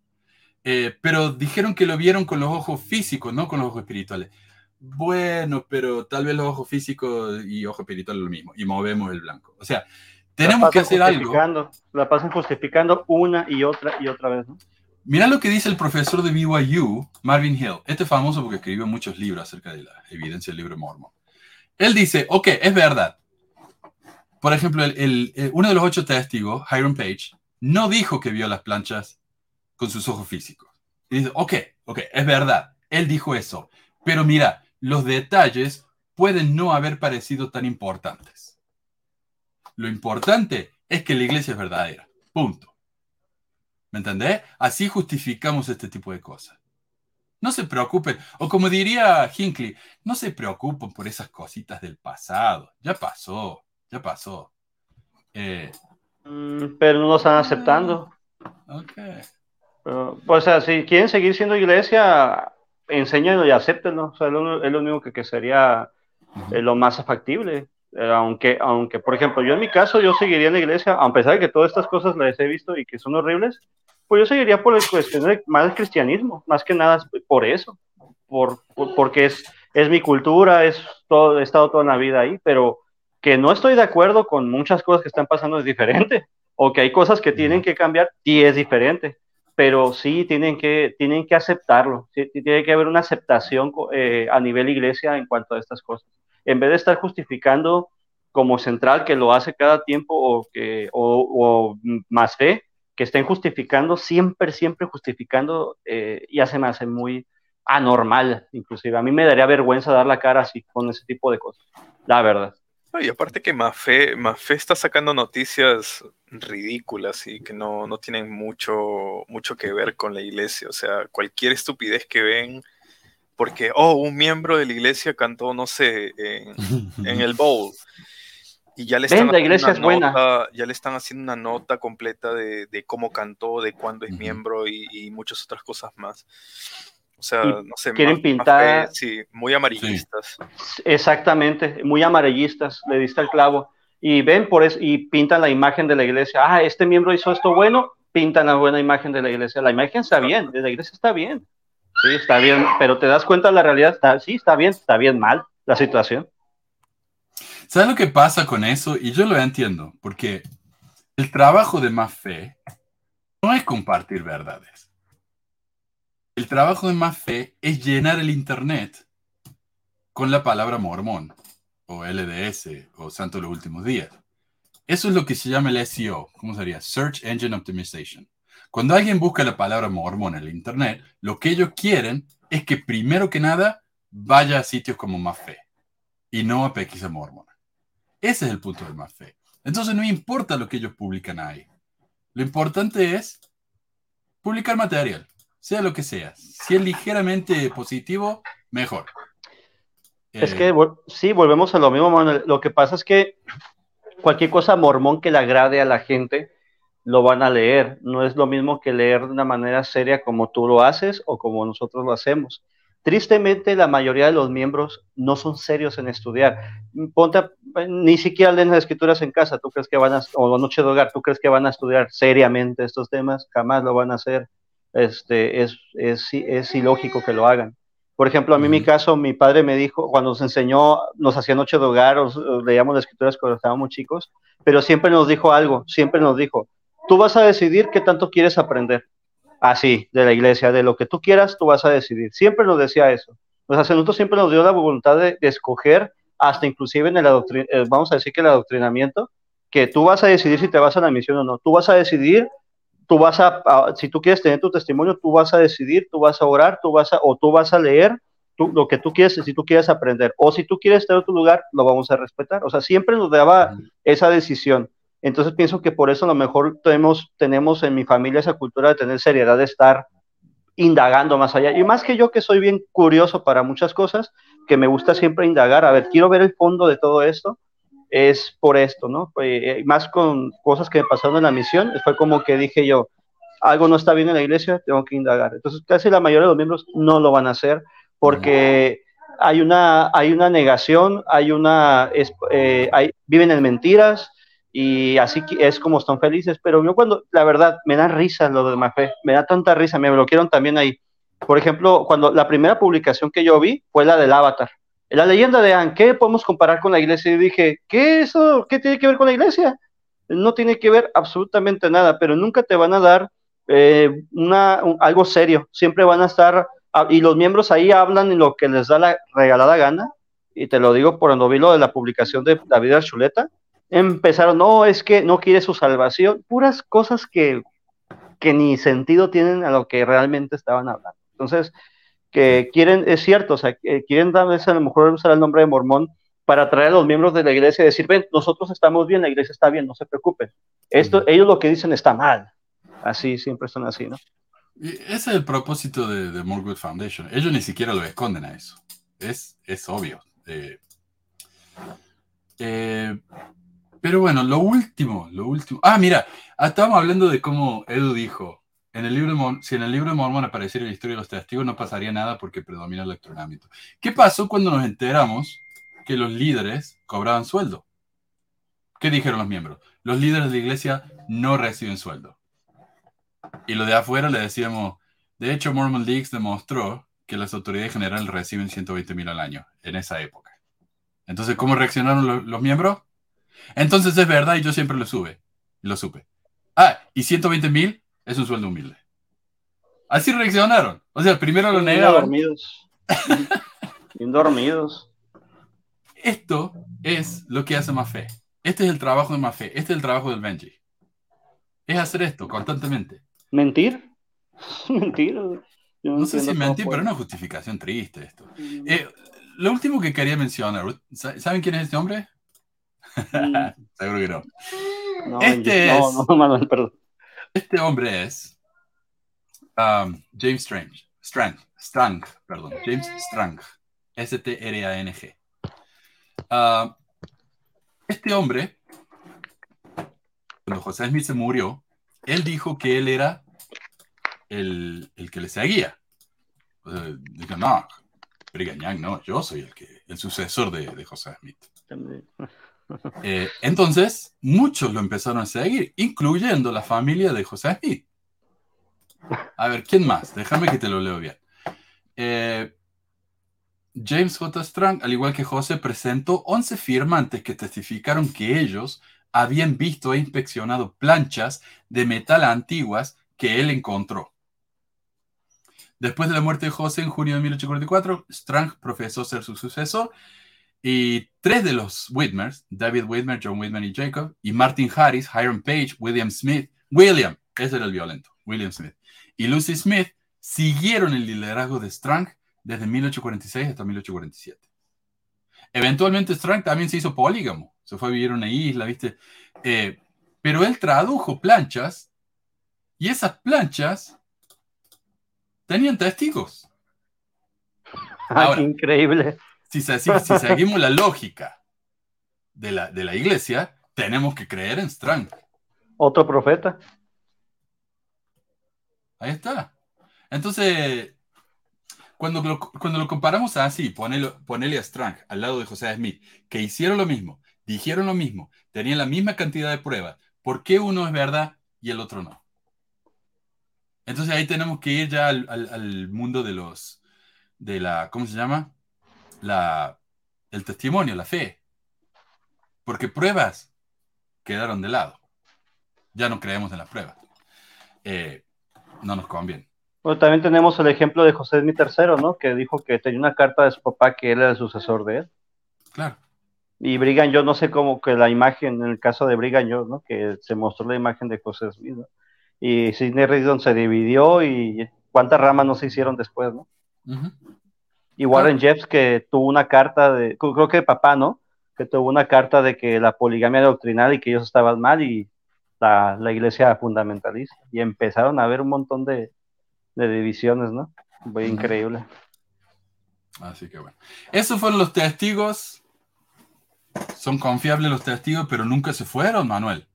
Eh, pero dijeron que lo vieron con los ojos físicos, no con los ojos espirituales. Bueno, pero tal vez los ojos físicos y ojos espirituales lo mismo, y movemos el blanco. O sea, tenemos que hacer algo. La pasan justificando una y otra y otra vez, ¿no? Mira lo que dice el profesor de BYU, Marvin Hill. Este es famoso porque escribió muchos libros acerca de la evidencia del libro mormón. Él dice, ok, es verdad, por ejemplo, el, uno de los ocho testigos, Hiram Page, no dijo que vio las planchas con sus ojos físicos. Y dice, ok, ok, es verdad, él dijo eso, pero mira, los detalles pueden no haber parecido tan importantes. Lo importante es que la iglesia es verdadera, punto. ¿Me entendés? Así justificamos este tipo de cosas. No se preocupen, o como diría Hinckley, no se preocupen por esas cositas del pasado, ya pasó ya pasó. Eh, mm, pero no lo están aceptando. Ok. pues, o sea, si quieren seguir siendo iglesia, enséñenlo y acéptenlo. O sea, es lo, único que, sería eh, lo más factible. Eh, aunque, aunque, por ejemplo, yo en mi caso, yo seguiría en la iglesia, a pesar de que todas estas cosas las he visto y que son horribles, pues yo seguiría por el cuestión de más el cristianismo, más que nada por eso, por, porque es, es mi cultura, es todo, he estado toda la vida ahí, pero que no estoy de acuerdo con muchas cosas que están pasando es diferente, o que hay cosas que tienen que cambiar y es diferente, pero sí tienen que, tienen que aceptarlo, tiene que haber una aceptación eh, a nivel iglesia en cuanto a estas cosas, en vez de estar justificando como central que lo hace cada tiempo o, que, o, más fe, que estén justificando, siempre, siempre justificando, eh, ya se me hace muy anormal, inclusive. A mí me daría vergüenza dar la cara así con ese tipo de cosas, la verdad. Y aparte que Mafé, Mafé está sacando noticias ridículas y que no, no tienen mucho, mucho que ver con la iglesia. O sea, cualquier estupidez que ven, porque, oh, un miembro de la iglesia cantó, no sé, en, el bowl. Y ya le, están la iglesia es buena. ya le están haciendo una nota completa de, cómo cantó, de cuándo es miembro y, y, muchas otras cosas más. O sea, no sé, quieren pintar. sí, muy amarillistas. Exactamente, muy amarillistas, le diste el clavo. Y ven por eso, y pintan la imagen de la iglesia. Ah, este miembro hizo esto bueno, pintan la buena imagen de la iglesia. La imagen está bien, de la iglesia está bien. Sí, está bien, pero te das cuenta de la realidad, está, sí, está bien, está bien mal la situación. ¿Sabes lo que pasa con eso? Y yo lo entiendo, porque el trabajo de más fe no es compartir verdades. El trabajo de más fe es llenar el Internet con la palabra mormón, o LDS, o Santo de los Últimos Días. Eso es lo que se llama el SEO, ¿cómo sería? Search Engine Optimization. Cuando alguien busca la palabra mormón en el Internet, lo que ellos quieren es que primero que nada vaya a sitios como Más Fe y no a PX Mormona. Ese es el punto de Más Fe. Entonces no importa lo que ellos publican ahí. Lo importante es publicar material sea lo que sea. Si es ligeramente positivo, mejor. Es que eh, sí, volvemos a lo mismo, Lo que pasa es que cualquier cosa mormón que le agrade a la gente, lo van a leer. No es lo mismo que leer de una manera seria como tú lo haces o como nosotros lo hacemos. Tristemente, la mayoría de los miembros no son serios en estudiar. Ponte, ni siquiera leen las escrituras en casa. ¿Tú crees que van a, o la noche de hogar, tú crees que van a estudiar seriamente estos temas? Jamás lo van a hacer este, es, es, es ilógico que lo hagan. Por ejemplo, a mí en mi caso, mi padre me dijo, cuando nos enseñó, nos hacía noche de hogar, o, leíamos las escrituras cuando estábamos chicos, pero siempre nos dijo algo, siempre nos dijo, tú vas a decidir qué tanto quieres aprender. así, de la iglesia, de lo que tú quieras, tú vas a decidir. Siempre nos decía eso. Los sacerdotes siempre nos dio la voluntad de, escoger, hasta inclusive en el eh, vamos a decir que el adoctrinamiento, que tú vas a decidir si te vas a la misión o no. Tú vas a decidir, tú vas a, si tú quieres tener tu testimonio, tú vas a decidir, tú vas a orar, tú vas a, o tú vas a leer tú, lo que tú quieres, si tú quieres aprender, o si tú quieres estar en otro lugar, lo vamos a respetar. O sea, siempre nos daba esa decisión. Entonces pienso que por eso a lo mejor tenemos, tenemos en mi familia esa cultura de tener seriedad, de estar indagando más allá. Y más que yo que soy bien curioso para muchas cosas, que me gusta siempre indagar, a ver, quiero ver el fondo de todo esto, es por esto, ¿no? Eh, más con cosas que me pasaron en la misión, fue como que dije yo, algo no está bien en la iglesia, tengo que indagar. Entonces casi la mayoría de los miembros no lo van a hacer porque hay una, hay una negación, hay una, eh, hay, viven en mentiras, y así es como están felices, pero yo cuando, la verdad, me da risa lo de Mafé, me da tanta risa, me bloquearon también ahí. Por ejemplo, cuando la primera publicación que yo vi fue la del Avatar, la leyenda de Anne, ¿qué podemos comparar con la iglesia? Y dije, ¿qué eso? ¿Qué tiene que ver con la iglesia? No tiene que ver absolutamente nada, pero nunca te van a dar eh, una, algo serio, siempre van a estar, ah, y los miembros ahí hablan en lo que les da la regalada gana, y te lo digo por vi lo de la publicación de David Archuleta, empezaron, no, es que no quiere su salvación, puras cosas que, que ni sentido tienen a lo que realmente estaban hablando. Entonces, que quieren, es cierto, o sea, quieren a a lo mejor usar el nombre de mormón para atraer a los miembros de la iglesia y decir, ven, nosotros estamos bien, la iglesia está bien, no se preocupen. Esto, ellos lo que dicen está mal. Así, siempre son así, ¿no? Y ese es el propósito de, de More Good Foundation. Ellos ni siquiera lo esconden a eso. Es, es obvio. eh, eh pero bueno, lo último, lo último. Ah, mira, estábamos hablando de cómo Edu dijo, en el libro si en el libro de apareciera la historia de los testigos, no pasaría nada porque predomina el electronamiento. ¿Qué pasó cuando nos enteramos que los líderes cobraban sueldo? ¿Qué dijeron los miembros? Los líderes de la iglesia no reciben sueldo. Y lo de afuera le decíamos, de hecho, Mormon Leaks demostró que las autoridades generales reciben 120 mil al año en esa época. Entonces, ¿cómo reaccionaron los miembros? Entonces es verdad y yo siempre lo sube. Lo supe. Ah, y 120 mil es un sueldo humilde. Así reaccionaron. O sea, primero lo negaron. dormidos. Bien dormidos. Esto es lo que hace Mafé. Este es el trabajo de Mafé. Este es el trabajo del Benji. Es hacer esto constantemente. ¿Mentir? ¿Mentir? no, sé si mentir, pero una justificación triste esto. Mm. Eh, lo último que quería mencionar, ¿saben quién es este hombre? Seguro que no. este es. Este hombre es um, James Strange. Strang. Strang, perdón. James Strang. S-T-R-A-N-G. Uh, este hombre, cuando José Smith se murió, él dijo que él era el, el que le seguía. dijo, no, Brigañán, no, yo soy el, que, el sucesor de, de José Smith. Eh, entonces, muchos lo empezaron a seguir, incluyendo la familia de José. A ver, ¿quién más? Déjame que te lo leo bien. Eh, James J. Strang, al igual que José, presentó 11 firmantes que testificaron que ellos habían visto e inspeccionado planchas de metal antiguas que él encontró. Después de la muerte de José en junio de 1844, Strang profesó ser su sucesor y tres de los Whitmers, David Whitmer, John Whitmer y Jacob, y Martin Harris, Hiram Page, William Smith, William, ese era el violento, William Smith, y Lucy Smith, siguieron el liderazgo de Strang desde 1846 hasta 1847. Eventualmente Strang también se hizo polígamo, se fue a vivir en una isla, ¿viste? Eh, pero él tradujo planchas y esas planchas tenían testigos. Increíble si, seguimos la lógica de la, de la iglesia, tenemos que creer en Strang. Otro profeta. Ahí está. Entonces, cuando lo, cuando lo comparamos así, ponele, a Strang al lado de José Smith, que hicieron lo mismo, dijeron lo mismo, tenían la misma cantidad de pruebas, ¿por qué uno es verdad y el otro no? Entonces ahí tenemos que ir ya al, al mundo de los, de la, ¿cómo se llama? La, el testimonio, la fe. Porque pruebas quedaron de lado. Ya no creemos en las pruebas. Eh, no nos conviene. Bueno, también tenemos el ejemplo de José Smith III, ¿no? Que dijo que tenía una carta de su papá que él era el sucesor de él. Claro. Y Brigham yo no sé cómo que la imagen, en el caso de Brigham yo, ¿no? Que se mostró la imagen de José Smith, ¿no? Y Sidney Rigdon se dividió y cuántas ramas no se hicieron después, ¿no? Y Warren Jeffs que tuvo una carta de, creo que de papá, ¿no? Que tuvo una carta de que la poligamia doctrinal y que ellos estaban mal y la, la iglesia fundamentalista. Y empezaron a haber un montón de, de divisiones, ¿no? Muy increíble. Así que bueno. Esos fueron los testigos. Son confiables los testigos, pero nunca se fueron, Manuel.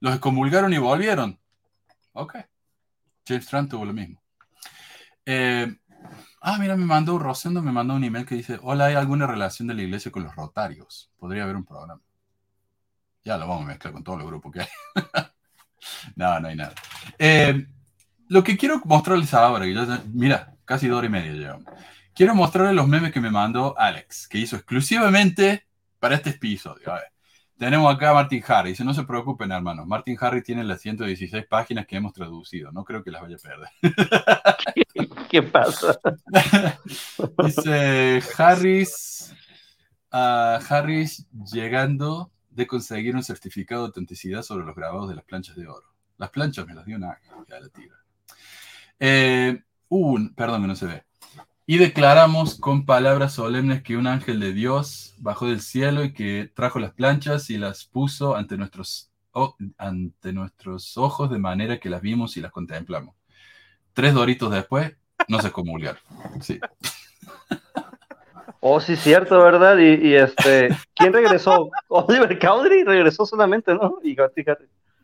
Los excomulgaron y volvieron. Ok. James Trant tuvo lo mismo. Eh, ah, mira, me mandó Rosendo, me mandó un email que dice: Hola, ¿hay alguna relación de la iglesia con los rotarios? Podría haber un programa. Ya lo vamos a mezclar con todo el grupo que hay. no, no hay nada. Eh, lo que quiero mostrarles ahora, mira, casi dos horas y media llevamos. Quiero mostrarles los memes que me mandó Alex, que hizo exclusivamente para este episodio. A ver. Tenemos acá a Martin Harry. Dice, no se preocupen, hermanos. Martin Harry tiene las 116 páginas que hemos traducido. No creo que las vaya a perder. ¿Qué, pasa? Dice, Harris, uh, Harris llegando de conseguir un certificado de autenticidad sobre los grabados de las planchas de oro. Las planchas me las dio una ya la tira. Eh, un, perdón que no se ve. Y declaramos con palabras solemnes que un ángel de Dios bajó del cielo y que trajo las planchas y las puso ante nuestros, ante nuestros ojos de manera que las vimos y las contemplamos. Tres doritos después, no se comulgaron. Sí. Oh, sí, cierto, ¿verdad? Y, este, ¿quién regresó? Oliver Cowdery regresó solamente, ¿no? Y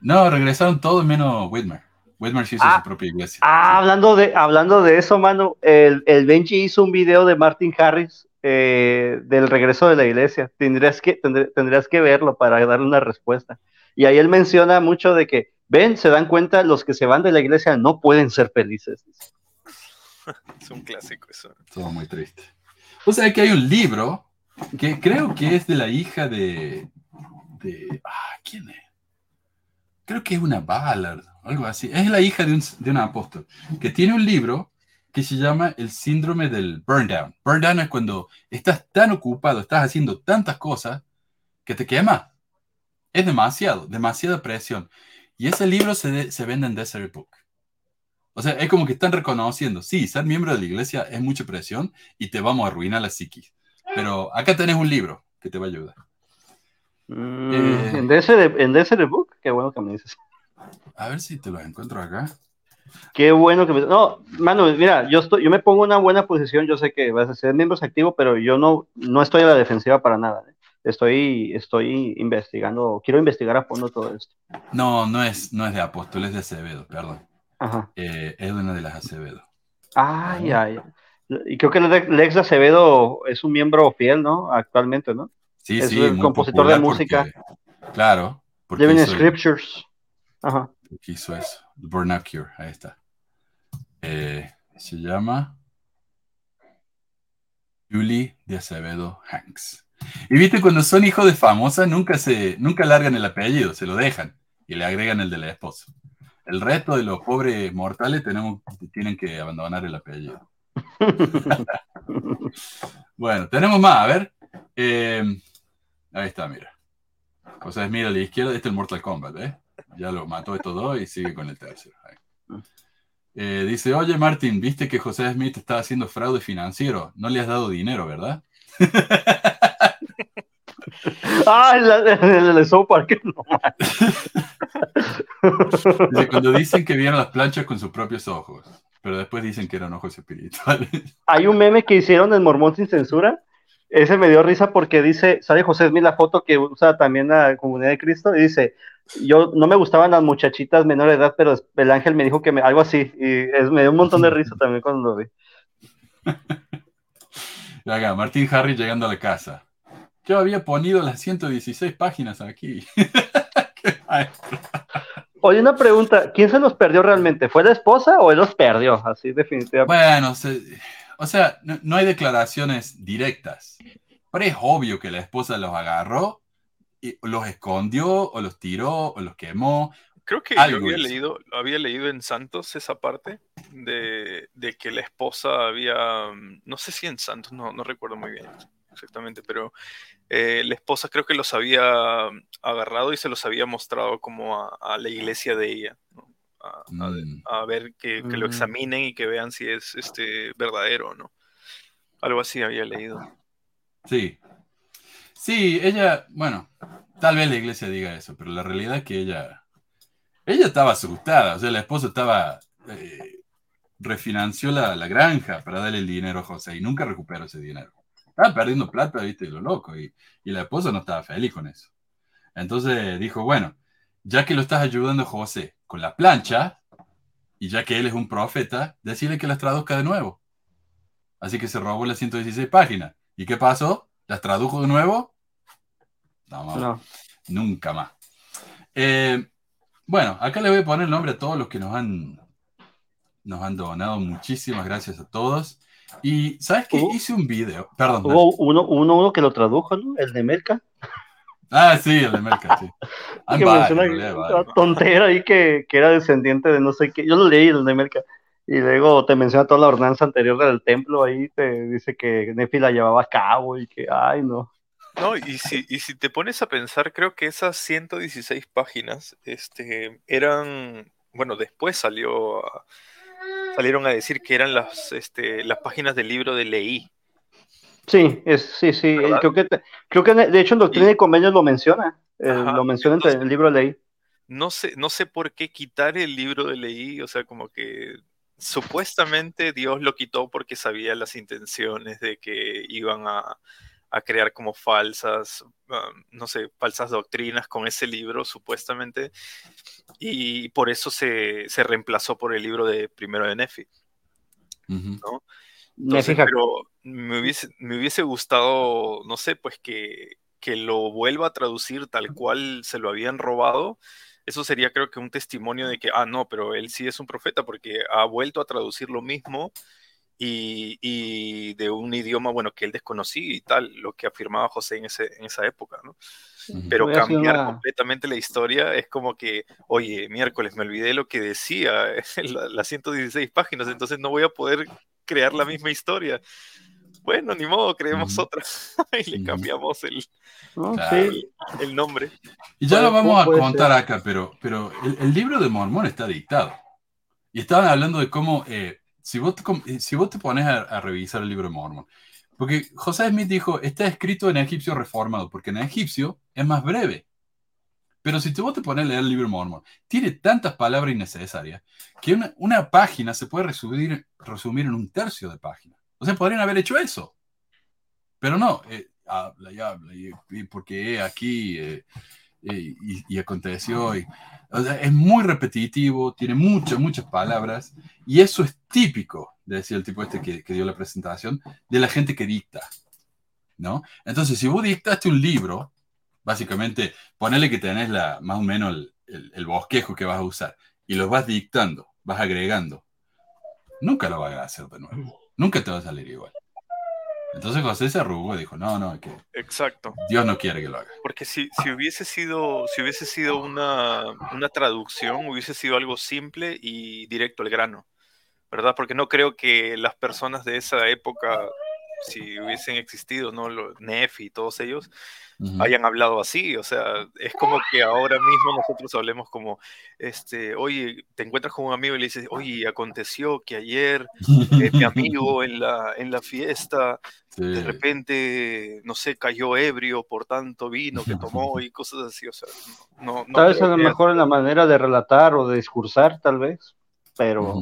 No, regresaron todos menos Whitmer. Whitmer hizo ah, su propia iglesia. Ah, hablando de, hablando de eso, mano, el, el Benji hizo un video de Martin Harris eh, del regreso de la iglesia. Tendrías que, tendrías que verlo para darle una respuesta. Y ahí él menciona mucho de que, ven, se dan cuenta, los que se van de la iglesia no pueden ser felices. Es un clásico eso. Todo muy triste. O sea, que hay un libro que creo que es de la hija de... de ah, ¿Quién es? Creo que es una Ballard algo así. Es la hija de un, de apóstol, que tiene un libro que se llama El síndrome del burn down. Burn down es cuando estás tan ocupado, estás haciendo tantas cosas que te quema. Es demasiado, demasiada presión. Y ese libro se, se vende en Desert Book. O sea, es como que están reconociendo, sí, ser miembro de la iglesia es mucha presión y te vamos a arruinar la psiquis. Pero acá tenés un libro que te va a ayudar. Mm, eh, en, Desert, en Desert Book, qué bueno que me dices. A ver si te lo encuentro acá. Qué bueno que me... No, Manu, mira, yo, estoy, yo me pongo en una buena posición, yo sé que vas a ser miembro activo, pero yo no, no estoy a la defensiva para nada. ¿eh? Estoy, estoy investigando, quiero investigar a fondo todo esto. No, no es, no es de Apóstol, es de Acevedo, perdón. Ajá. Eh, es una de las Acevedo. Ay, ay. Y creo que Lex de Acevedo es un miembro fiel, ¿no? Actualmente, ¿no? Sí, es sí. El compositor de música. claro. Living Scriptures. Ajá. ¿Qué hizo eso? Cure, ahí está. Eh, se llama Julie de Acevedo Hanks. Y viste, cuando son hijos de famosa, nunca se, nunca largan el apellido, se lo dejan y le agregan el de la esposa. El resto de los pobres mortales tenemos, tienen que abandonar el apellido. bueno, tenemos más, a ver. Eh, ahí está, mira. O sea, mira a la izquierda, este es el Mortal Kombat, ¿eh? Ya lo mató estos dos y sigue con el tercero. Eh, dice, oye Martín, viste que José Smith está haciendo fraude financiero. No le has dado dinero, ¿verdad? ah, el de South Park. dice, cuando dicen que vieron las planchas con sus propios ojos, pero después dicen que eran ojos espirituales. Hay un meme que hicieron en Mormón sin censura. Ese me dio risa porque dice, sale José Smith la foto que usa también la comunidad de Cristo y dice, yo no me gustaban las muchachitas menor de edad, pero el ángel me dijo que me, algo así, y me dio un montón de risa también cuando lo vi. Acá, Martín Harry llegando a la casa. Yo había ponido las 116 páginas aquí. Oye, una pregunta, ¿quién se los perdió realmente? ¿Fue la esposa o él los perdió? Así definitivamente. Bueno, o sea, no hay declaraciones directas, pero es obvio que la esposa los agarró los escondió o los tiró o los quemó. Creo que yo había hizo. leído, había leído en Santos esa parte de, de que la esposa había, mm, no sé si en Santos, no, no recuerdo muy bien exactamente, pero eh, la esposa creo que los había mm, agarrado y se los había mostrado como a, a la iglesia de ella, ¿no? A, a- a ver que, que lo Mm. examinen y que vean si es este verdadero o no. Algo así había leído. Sí. Sí, ella, bueno, tal vez la iglesia diga eso, pero la realidad es que ella, ella estaba asustada, o sea, la esposa estaba, eh, refinanció la, la granja para darle el dinero a José y nunca recuperó ese dinero. Estaba perdiendo plata, viste, lo loco, y, y la esposa no estaba feliz con eso. Entonces dijo, bueno, ya que lo estás ayudando a José con la plancha, y ya que él es un profeta, decirle que las traduzca de nuevo. Así que se robó las 116 páginas. ¿Y qué pasó? ¿Las tradujo de nuevo? No, mamá. No. Nunca más. Eh, bueno, acá le voy a poner el nombre a todos los que nos han, nos han donado. Muchísimas gracias a todos. Y, ¿sabes qué? Hice un video. Perdón. Hubo uno, uno, uno que lo tradujo, ¿no? El de Melca. Ah, sí, el de Merca, sí. Que menciona una tontera ahí que, que era descendiente de no sé qué. Yo lo leí, el de Melca. Y luego te menciona toda la ordenanza anterior del templo. Ahí te dice que Nefi la llevaba a cabo y que, ay, no. No, y si, y si te pones a pensar, creo que esas 116 páginas este, eran, bueno, después salió a- salieron a decir que eran las, este, las páginas del libro de Leí. Sí, es, sí, sí. Creo que, creo que de hecho en Doctrina y Convenios lo menciona. eh, Ajá, lo menciona entre el libro de ley. No sé, no sé por qué quitar el libro de Leí, o sea, como que supuestamente Dios lo quitó porque sabía las intenciones de que iban a, a crear como falsas, um, no sé, falsas doctrinas con ese libro, supuestamente, y por eso se, se reemplazó por el libro de primero de Nefi. ¿no? Entonces, fija- pero me hubiese, me hubiese gustado, no sé, pues que, que lo vuelva a traducir tal cual se lo habían robado. Eso sería creo que un testimonio de que, ah, no, pero él sí es un profeta porque ha vuelto a traducir lo mismo y, y de un idioma, bueno, que él desconocía y tal, lo que afirmaba José en, ese, en esa época, ¿no? Pero cambiar una- completamente la historia es como que, oye, miércoles me olvidé lo que decía la- las 116 páginas, entonces no voy a poder crear la misma historia. Bueno, ni modo, creemos otra y le cambiamos el, No, Claro. sí. el nombre. Y ya lo vamos a contar ser. acá, pero, pero el, el libro de Mormón está dictado. Y estaban hablando de cómo, eh, si, vos te, eh, si vos te pones a, a revisar el libro de Mormón, porque José Smith dijo, está escrito en egipcio reformado, porque en egipcio es más breve. Pero si te, vos te pones a leer el libro de Mormón, tiene tantas palabras innecesarias que una, página se puede resumir, resumir en un tercio de página. O sea, podrían haber hecho eso. Pero no, eh, habla y habla, y, y porque aquí eh, eh, y, y aconteció. Es muy repetitivo, tiene muchas, muchas palabras, y eso es típico, decía el tipo este que, que dio la presentación, de la gente que dicta. ¿no? Entonces, si vos dictaste un libro, básicamente, ponele que tenés la, más o menos el, el- el bosquejo que vas a usar, y lo vas dictando, vas agregando, nunca lo vas a hacer de nuevo, nunca te va a salir igual. Entonces José se arrugó y dijo, no, no, que Exacto. Dios no quiere que lo haga. Porque si, si hubiese sido, si hubiese sido una, una traducción, hubiese sido algo simple y directo al grano, ¿verdad? Porque no creo que las personas de esa época, si hubiesen existido, ¿no? Los Nefi y todos ellos, hayan hablado así. O sea, es como que ahora mismo nosotros hablemos como, este, oye, te encuentras con un amigo y le dices, oye, aconteció que ayer eh, mi amigo en la, en la fiesta de repente, no sé, cayó ebrio por tanto vino que tomó y cosas así. O sea, no, no Tal vez a lo mejor en la manera de relatar o de discursar, tal vez, pero,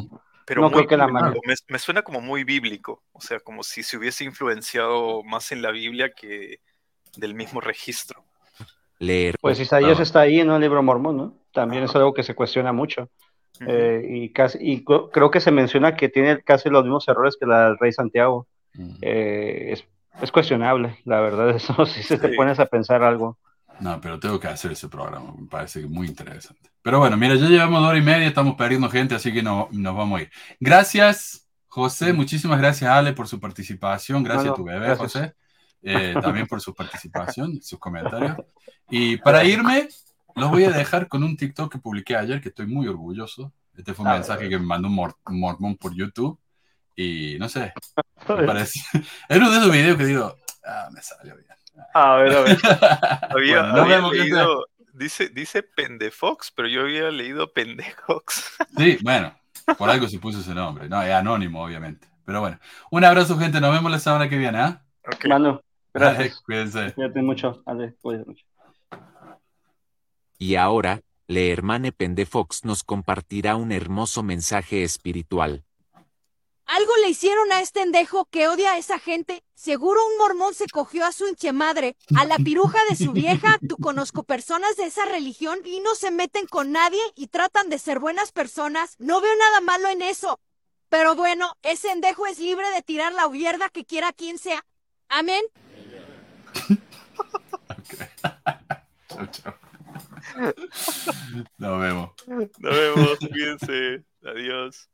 pero no muy creo que la bíblico. manera. me, me suena como muy bíblico, o sea, como si se hubiese influenciado más en la Biblia que del mismo registro. Leer. Pues Isaías está ahí, ¿no? El libro mormón, ¿no? También es algo que se cuestiona mucho. Eh, y casi, y co- creo que se menciona que tiene casi los mismos errores que la del rey Santiago. Eh, es, es cuestionable, la verdad, eso si se te Sí. pones a pensar algo. No, pero tengo que hacer ese programa, me parece muy interesante. Pero bueno, mira, ya llevamos dos horas y media, estamos perdiendo gente, así que no, nos vamos a ir. Gracias, José, muchísimas gracias, Ale, por su participación. Gracias No, a tu bebé, gracias. José, eh, también por su participación, sus comentarios. Y para irme, los voy a dejar con un TikTok que publiqué ayer, que estoy muy orgulloso. Este fue un A mensaje ver. que me mandó un mor- un mormón por YouTube. Y no sé, me parece. Era uno de esos videos que digo, ah, me salió bien. A ver, a ver. Había, Bueno, había vemos, leído, dice, dice Pendefox, pero yo había leído Pendejox. Sí, bueno, por algo se puso ese nombre. No, es anónimo, obviamente. Pero bueno, un abrazo, gente. Nos vemos la semana que viene, ¿ah? Manu, Dale, gracias. cuídense. Cuídate mucho. Ale, cuídate mucho. Y ahora, Lehermane Pendefox nos compartirá un hermoso mensaje espiritual. Algo le hicieron a este endejo que odia a esa gente. Seguro un mormón se cogió a su hinche madre, a la piruja de su vieja. Tú conozco personas de esa religión y no se meten con nadie y tratan de ser buenas personas. No veo nada malo en eso. Pero bueno, ese endejo es libre de tirar la mierda que quiera quien sea. Amén. Chau, chau. Nos vemos. Nos vemos, cuídense. Adiós.